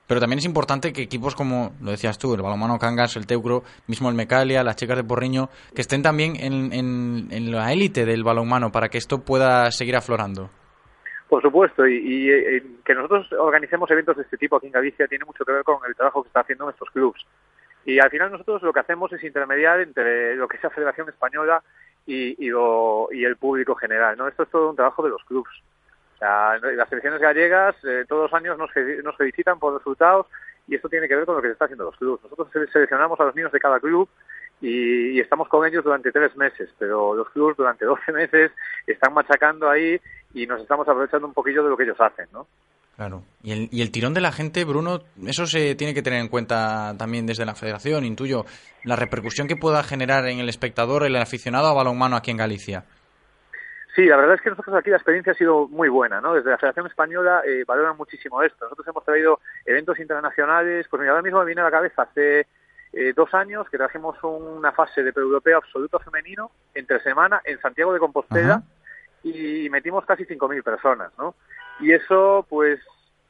Pero también es importante que equipos como, lo decías tú, el balonmano Cangas, el Teucro, mismo el Mecalia, las chicas de Porriño, que estén también en, en- en la élite del balonmano para que esto pueda seguir aflorando. Por supuesto, y, y, eh, que nosotros organicemos eventos de este tipo aquí en Galicia tiene mucho que ver con el trabajo que está haciendo nuestros clubs. Y al final nosotros lo que hacemos es intermediar entre lo que es la Federación Española y, y, el público general. ¿no? Esto es todo un trabajo de los no- las selecciones gallegas eh, todos los años nos, nos felicitan por resultados y esto tiene que ver con lo que se está haciendo los clubs. Nosotros se- seleccionamos a los niños de cada club y, y estamos con ellos durante tres meses, pero los clubs durante 12 meses están machacando ahí y nos estamos aprovechando un poquillo de lo que ellos hacen, ¿no? Claro. Y el, y el tirón de la gente, Bruno, eso se tiene que tener en cuenta también desde la federación, intuyo, la repercusión que pueda generar en el espectador, el aficionado a balonmano aquí en Galicia. Sí, la verdad es que nosotros aquí la experiencia ha sido muy buena, ¿no? Desde la Federación Española eh, valoran muchísimo esto. Nosotros hemos traído eventos internacionales, pues mira, ahora mismo me viene a la cabeza hace eh, dos años que trajimos una fase de pre-europeo absoluto femenino entre semana en Santiago de Compostela y metimos casi 5.000 personas, ¿no? Y eso, pues,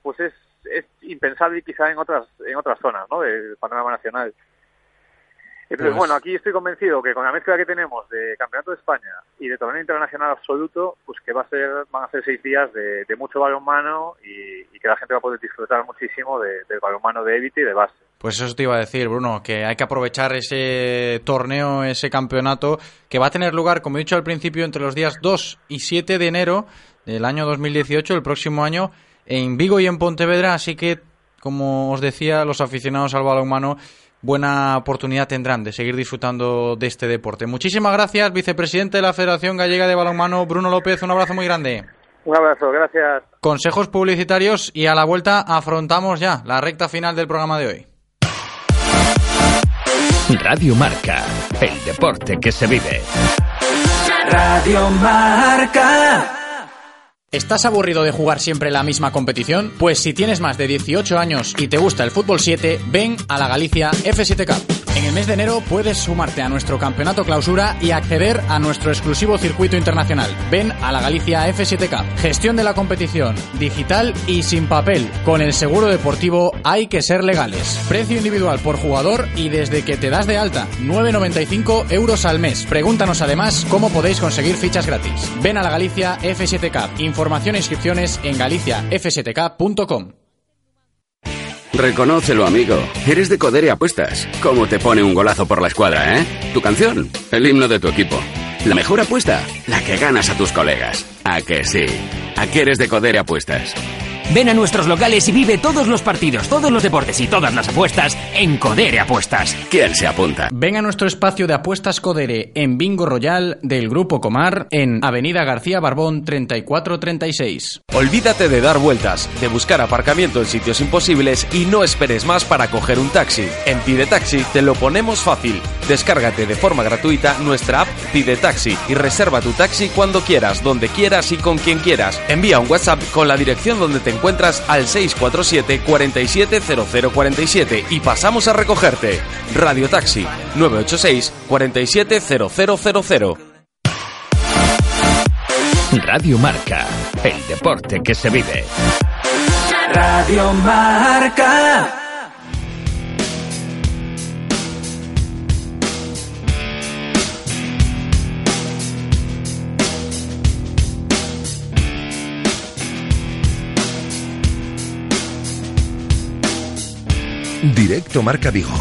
pues es, es impensable quizá en otras, en otras zonas, ¿no? Del panorama nacional. Entonces, Pues- bueno, aquí estoy convencido que con la mezcla que tenemos de Campeonato de España y de torneo internacional absoluto, pues que va a ser, van a ser seis días de, de mucho balonmano y, y que la gente va a poder disfrutar muchísimo de- del balonmano de élite y de base. Pues eso te iba a decir, Bruno, que hay que aprovechar ese torneo, ese campeonato, que va a tener lugar, como he dicho al principio, entre los días 2 y 7 de enero del año 2018, el próximo año, en Vigo y en Pontevedra. Así que, como os decía, los aficionados al balonmano, buena oportunidad tendrán de seguir disfrutando de este deporte. Muchísimas gracias, vicepresidente de la Federación Gallega de Balonmano, Bruno López. Un abrazo muy grande. Un abrazo, gracias. Consejos publicitarios y a la vuelta afrontamos ya la recta final del programa de hoy. Radio Marca, el deporte que se vive. Radio Marca. ¿Estás aburrido de jugar siempre la misma competición? Pues si tienes más de 18 años y te gusta el fútbol 7, ven a la Galicia F7 Cup. El mes de enero puedes sumarte a nuestro campeonato clausura y acceder a nuestro exclusivo circuito internacional. Ven a la Galicia F7 Cup. Gestión de la competición, digital y sin papel. Con el seguro deportivo hay que ser legales. Precio individual por jugador y desde que te das de alta, 9,95 euros al mes. Pregúntanos además cómo podéis conseguir fichas gratis. Ven a la Galicia F7 Cup. Información e inscripciones en galiciaf7k.com. Reconócelo, amigo. Eres de Coder y Apuestas. ¿Cómo te pone un golazo por la escuadra, eh? Tu canción, el himno de tu equipo. La mejor apuesta, la que ganas a tus colegas. ¿A que sí? ¿A que eres de Coder y Apuestas? Ven a nuestros locales y vive todos los partidos, todos los deportes y todas las apuestas en Codere Apuestas. ¿Quién se apunta? Ven a nuestro espacio de apuestas Codere en Bingo Royal del Grupo Comar en Avenida García Barbón 3436. Olvídate de dar vueltas, de buscar aparcamiento en sitios imposibles y no esperes más para coger un taxi. En Pide Taxi te lo ponemos fácil. Descárgate de forma gratuita nuestra app Pide Taxi y reserva tu taxi cuando quieras, donde quieras y con quien quieras. Envía un WhatsApp con la dirección donde te encuentras al 647 470047 y pasamos a recogerte. Radio Taxi 986 470000. Radio Marca, el deporte que se vive. Radio Marca. Directo Marca Vigo.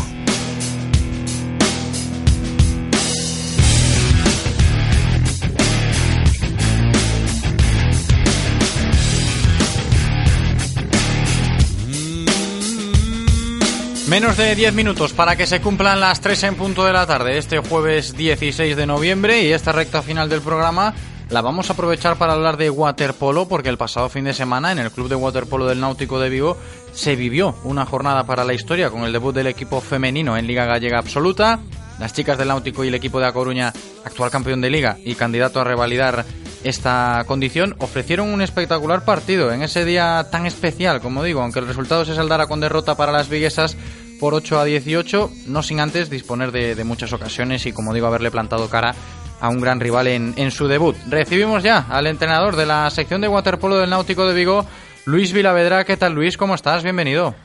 Menos de 10 minutos para que se cumplan las 3 en punto de la tarde este jueves 16 de noviembre y esta recta final del programa la vamos a aprovechar para hablar de waterpolo porque el pasado fin de semana en el Club de Waterpolo del Náutico de Vigo se vivió una jornada para la historia con el debut del equipo femenino en Liga Gallega Absoluta. Las chicas del Náutico y el equipo de A Coruña, actual campeón de liga y candidato a revalidar esta condición, ofrecieron un espectacular partido en ese día tan especial, como digo, aunque el resultado se saldara con derrota para las viguesas por 8 a 18, no sin antes disponer de, de muchas ocasiones y, como digo, haberle plantado cara a un gran rival en, en su debut. Recibimos ya al entrenador de la sección de waterpolo del Náutico de Vigo, Luis Vilavedra. ¿Qué tal, Luis? ¿Cómo estás? Bienvenido.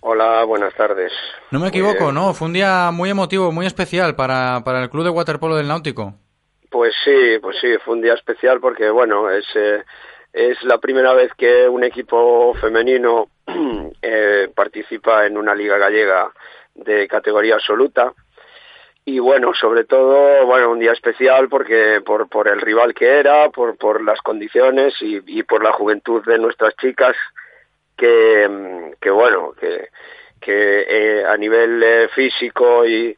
Hola, buenas tardes. No me equivoco. ¿no? Fue un día muy emotivo, muy especial para, para el Club de Waterpolo del Náutico. Pues sí, pues sí, fue un día especial porque, bueno, es, eh, es la primera vez que un equipo femenino eh, participa en una liga gallega de categoría absoluta. Y bueno, sobre todo, bueno, un día especial porque por, por el rival que era, por, las condiciones y, por la juventud de nuestras chicas que, bueno, que, eh, a nivel eh, físico y,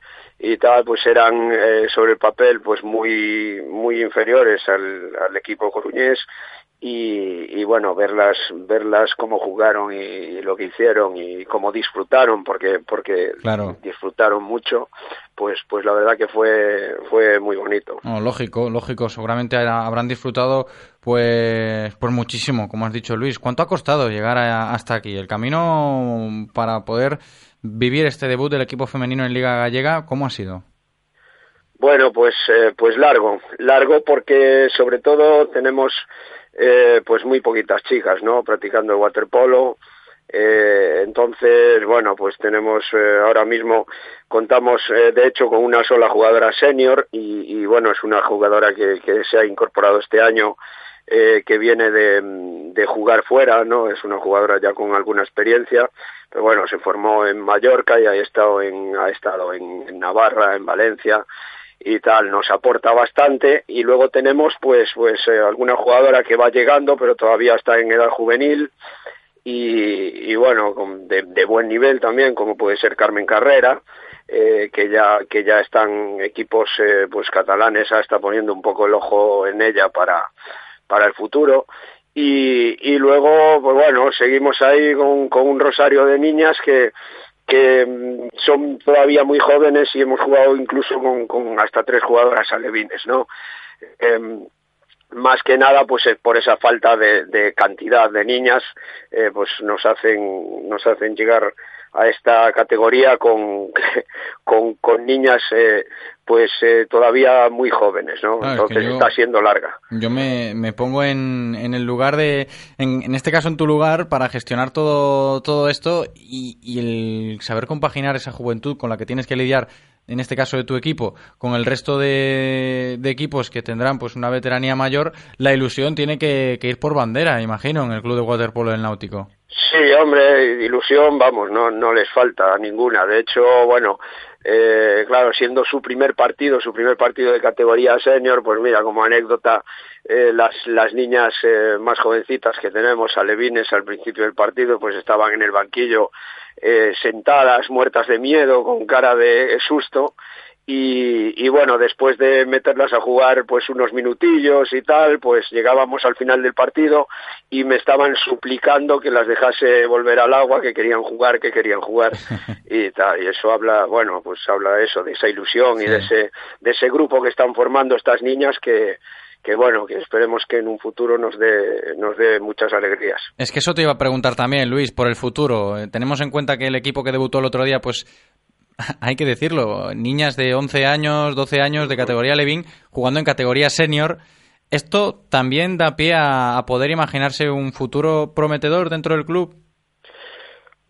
tal, pues eran eh, sobre el papel pues muy, muy inferiores al equipo coruñés y, y bueno verlas verlas cómo jugaron y, y lo que hicieron y cómo disfrutaron porque porque Claro. disfrutaron mucho pues pues la verdad que fue fue muy bonito No, lógico, lógico. Seguramente ha- habrán disfrutado pues, pues muchísimo, como has dicho Luis. ¿Cuánto ha costado llegar a- hasta aquí? El camino para poder vivir este debut del equipo femenino en Liga Gallega, ¿cómo ha sido? Bueno, pues, eh, pues largo, largo porque sobre todo tenemos eh, pues muy poquitas chicas, ¿no? Practicando el waterpolo. Eh, entonces, bueno, pues tenemos eh, ahora mismo contamos eh, de hecho con una sola jugadora senior y, bueno es una jugadora que, se ha incorporado este año que viene de, jugar fuera, ¿no? Es una jugadora ya con alguna experiencia, pero bueno, se formó en Mallorca y ha estado en, ha estado en Navarra, en Valencia y tal, nos aporta bastante. Y luego tenemos pues pues eh, alguna jugadora que va llegando pero todavía está en edad juvenil. Y, y bueno de, buen nivel también como puede ser Carmen Carrera eh, que ya que ya están equipos eh, pues catalanes. Está poniendo un poco el ojo en ella para para el futuro. Y, y luego pues bueno seguimos ahí con, con un rosario de niñas que que mm, son todavía muy jóvenes y hemos jugado incluso con, hasta tres jugadoras alevines no Em, más que nada pues por esa falta de, de cantidad de niñas eh, pues nos hacen nos hacen llegar a esta categoría con con, con niñas eh, pues eh, todavía muy jóvenes no Claro, es que entonces yo- está siendo larga. Yo me, me pongo en, en el lugar de, en, en este caso en tu lugar, para gestionar todo, todo esto y, y el saber compaginar esa juventud con la que tienes que lidiar, en este caso de tu equipo, con el resto de, equipos que tendrán pues una veteranía mayor, la ilusión tiene que, ir por bandera, imagino, en el club de waterpolo del Náutico. Sí, hombre, ilusión, vamos, no, no les falta ninguna. De hecho, bueno, eh, claro, siendo su primer partido, su primer partido de categoría senior, pues mira, como anécdota, eh, las, las niñas eh, más jovencitas que tenemos, alevines, al principio del partido, pues estaban en el banquillo eh, sentadas, muertas de miedo, con cara de susto. Y, y bueno, después de meterlas a jugar pues unos minutillos y tal, pues llegábamos al final del partido y me estaban suplicando que las dejase volver al agua, que querían jugar, que querían jugar y tal. Y eso habla, bueno, pues habla de eso, de esa ilusión y de ese, de ese grupo que están formando estas niñas que, que bueno, que esperemos que en un futuro nos dé, nos dé muchas alegrías. Es que eso te iba a preguntar también, Luis, por el futuro. Eh, Tenemos en cuenta que el equipo que debutó el otro día, pues hay que decirlo, niñas de 11 años, 12 años de categoría Levin jugando en categoría senior. ¿Esto también da pie a, a poder imaginarse un futuro prometedor dentro del club?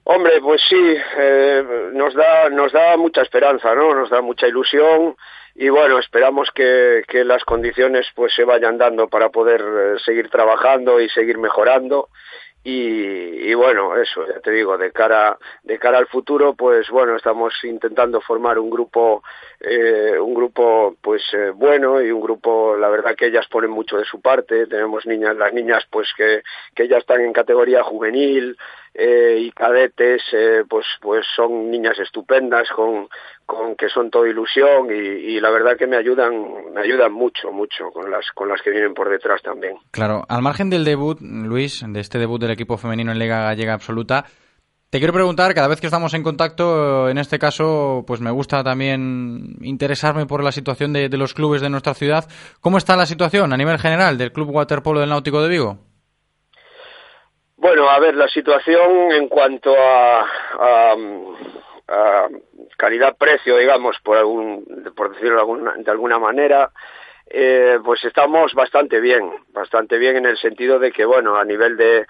Hombre, pues sí, eh, nos da nos da mucha esperanza, ¿no? Nos da mucha ilusión y bueno, esperamos que, que las condiciones pues se vayan dando para poder eh, seguir trabajando y seguir mejorando. Y, y bueno, eso, ya te digo, de cara de cara al futuro, pues bueno, estamos intentando formar un grupo eh, un grupo pues eh, bueno y un grupo, la verdad que ellas ponen mucho de su parte, tenemos niñas, las niñas pues que que ya están en categoría juvenil eh, y cadetes eh, pues pues son niñas estupendas con, con que son todo ilusión y, y la verdad que me ayudan me ayudan mucho mucho con las con las que vienen por detrás también Claro, al margen del debut, Luis, de este debut del equipo femenino en Liga Gallega Absoluta, te quiero preguntar, cada vez que estamos en contacto, en este caso, pues me gusta también interesarme por la situación de, de los clubes de nuestra ciudad. ¿Cómo está la situación a nivel general del Club Waterpolo del Náutico de Vigo? Bueno, a ver, la situación en cuanto a, calidad-precio, digamos, por, algún, por decirlo de alguna, de alguna manera, eh, pues estamos bastante bien, bastante bien en el sentido de que, bueno, a nivel de,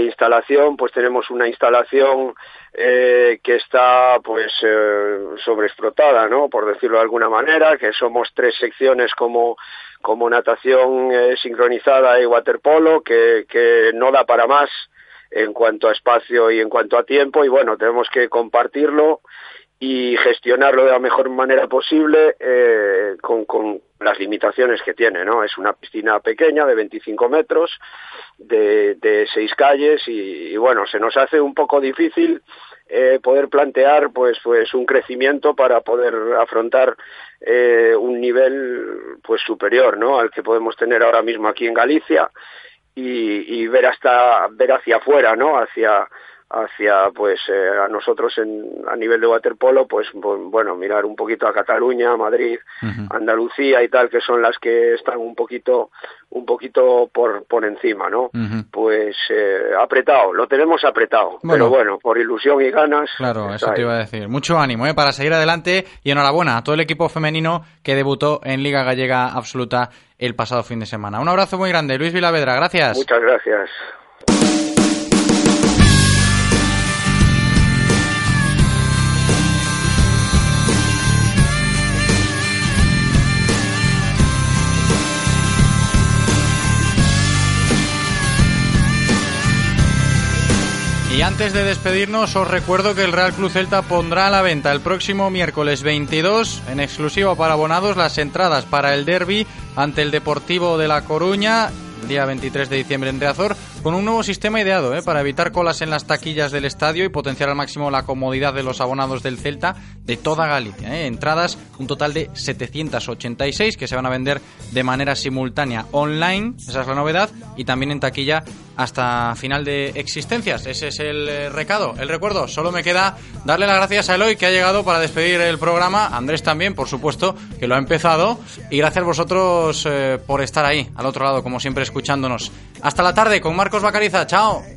instalación, pues tenemos una instalación eh, que está, pues, eh, sobreexplotada, ¿no? Por decirlo de alguna manera, que somos tres secciones como como natación eh, sincronizada y waterpolo, que no da para más en cuanto a espacio y en cuanto a tiempo, y bueno, tenemos que compartirlo y gestionarlo de la mejor manera posible eh, con, las limitaciones que tiene, ¿no? Es una piscina pequeña de 25 metros, de, de seis calles y, y bueno, se nos hace un poco difícil eh, poder plantear pues pues un crecimiento para poder afrontar eh, un nivel pues superior no al que podemos tener ahora mismo aquí en Galicia y, y ver hasta ver hacia afuera, ¿no? Hacia hacia pues eh, a nosotros en, a nivel de waterpolo pues bu- bueno mirar un poquito a Cataluña Madrid Andalucía y tal que son las que están un poquito un poquito por por encima no pues eh, apretado lo tenemos apretado Bueno. pero bueno por ilusión y ganas Claro, eso te iba a decir. Mucho ánimo ¿eh? para seguir adelante y enhorabuena a todo el equipo femenino que debutó en Liga Gallega Absoluta el pasado fin de semana. Un abrazo muy grande, Luis Vilavedra, gracias. muchas gracias Y antes de despedirnos, os recuerdo que el Real Club Celta pondrá a la venta el próximo miércoles 22, en exclusiva para abonados, las entradas para el derby ante el Deportivo de La Coruña, día 23 de diciembre en Riazor, con un nuevo sistema ideado ¿eh? para evitar colas en las taquillas del estadio y potenciar al máximo la comodidad de los abonados del Celta de toda Galicia. ¿eh? Entradas, un total de 786 que se van a vender de manera simultánea online, esa es la novedad, y también en taquilla hasta final de existencias. Ese es el eh, recado, el recuerdo. Solo me queda darle las gracias a Eloy que ha llegado para despedir el programa. Andrés también, por supuesto, que lo ha empezado. Y gracias a vosotros por estar ahí, al otro lado, como siempre, escuchándonos. Hasta la tarde con Marcos Bacariza. Chao.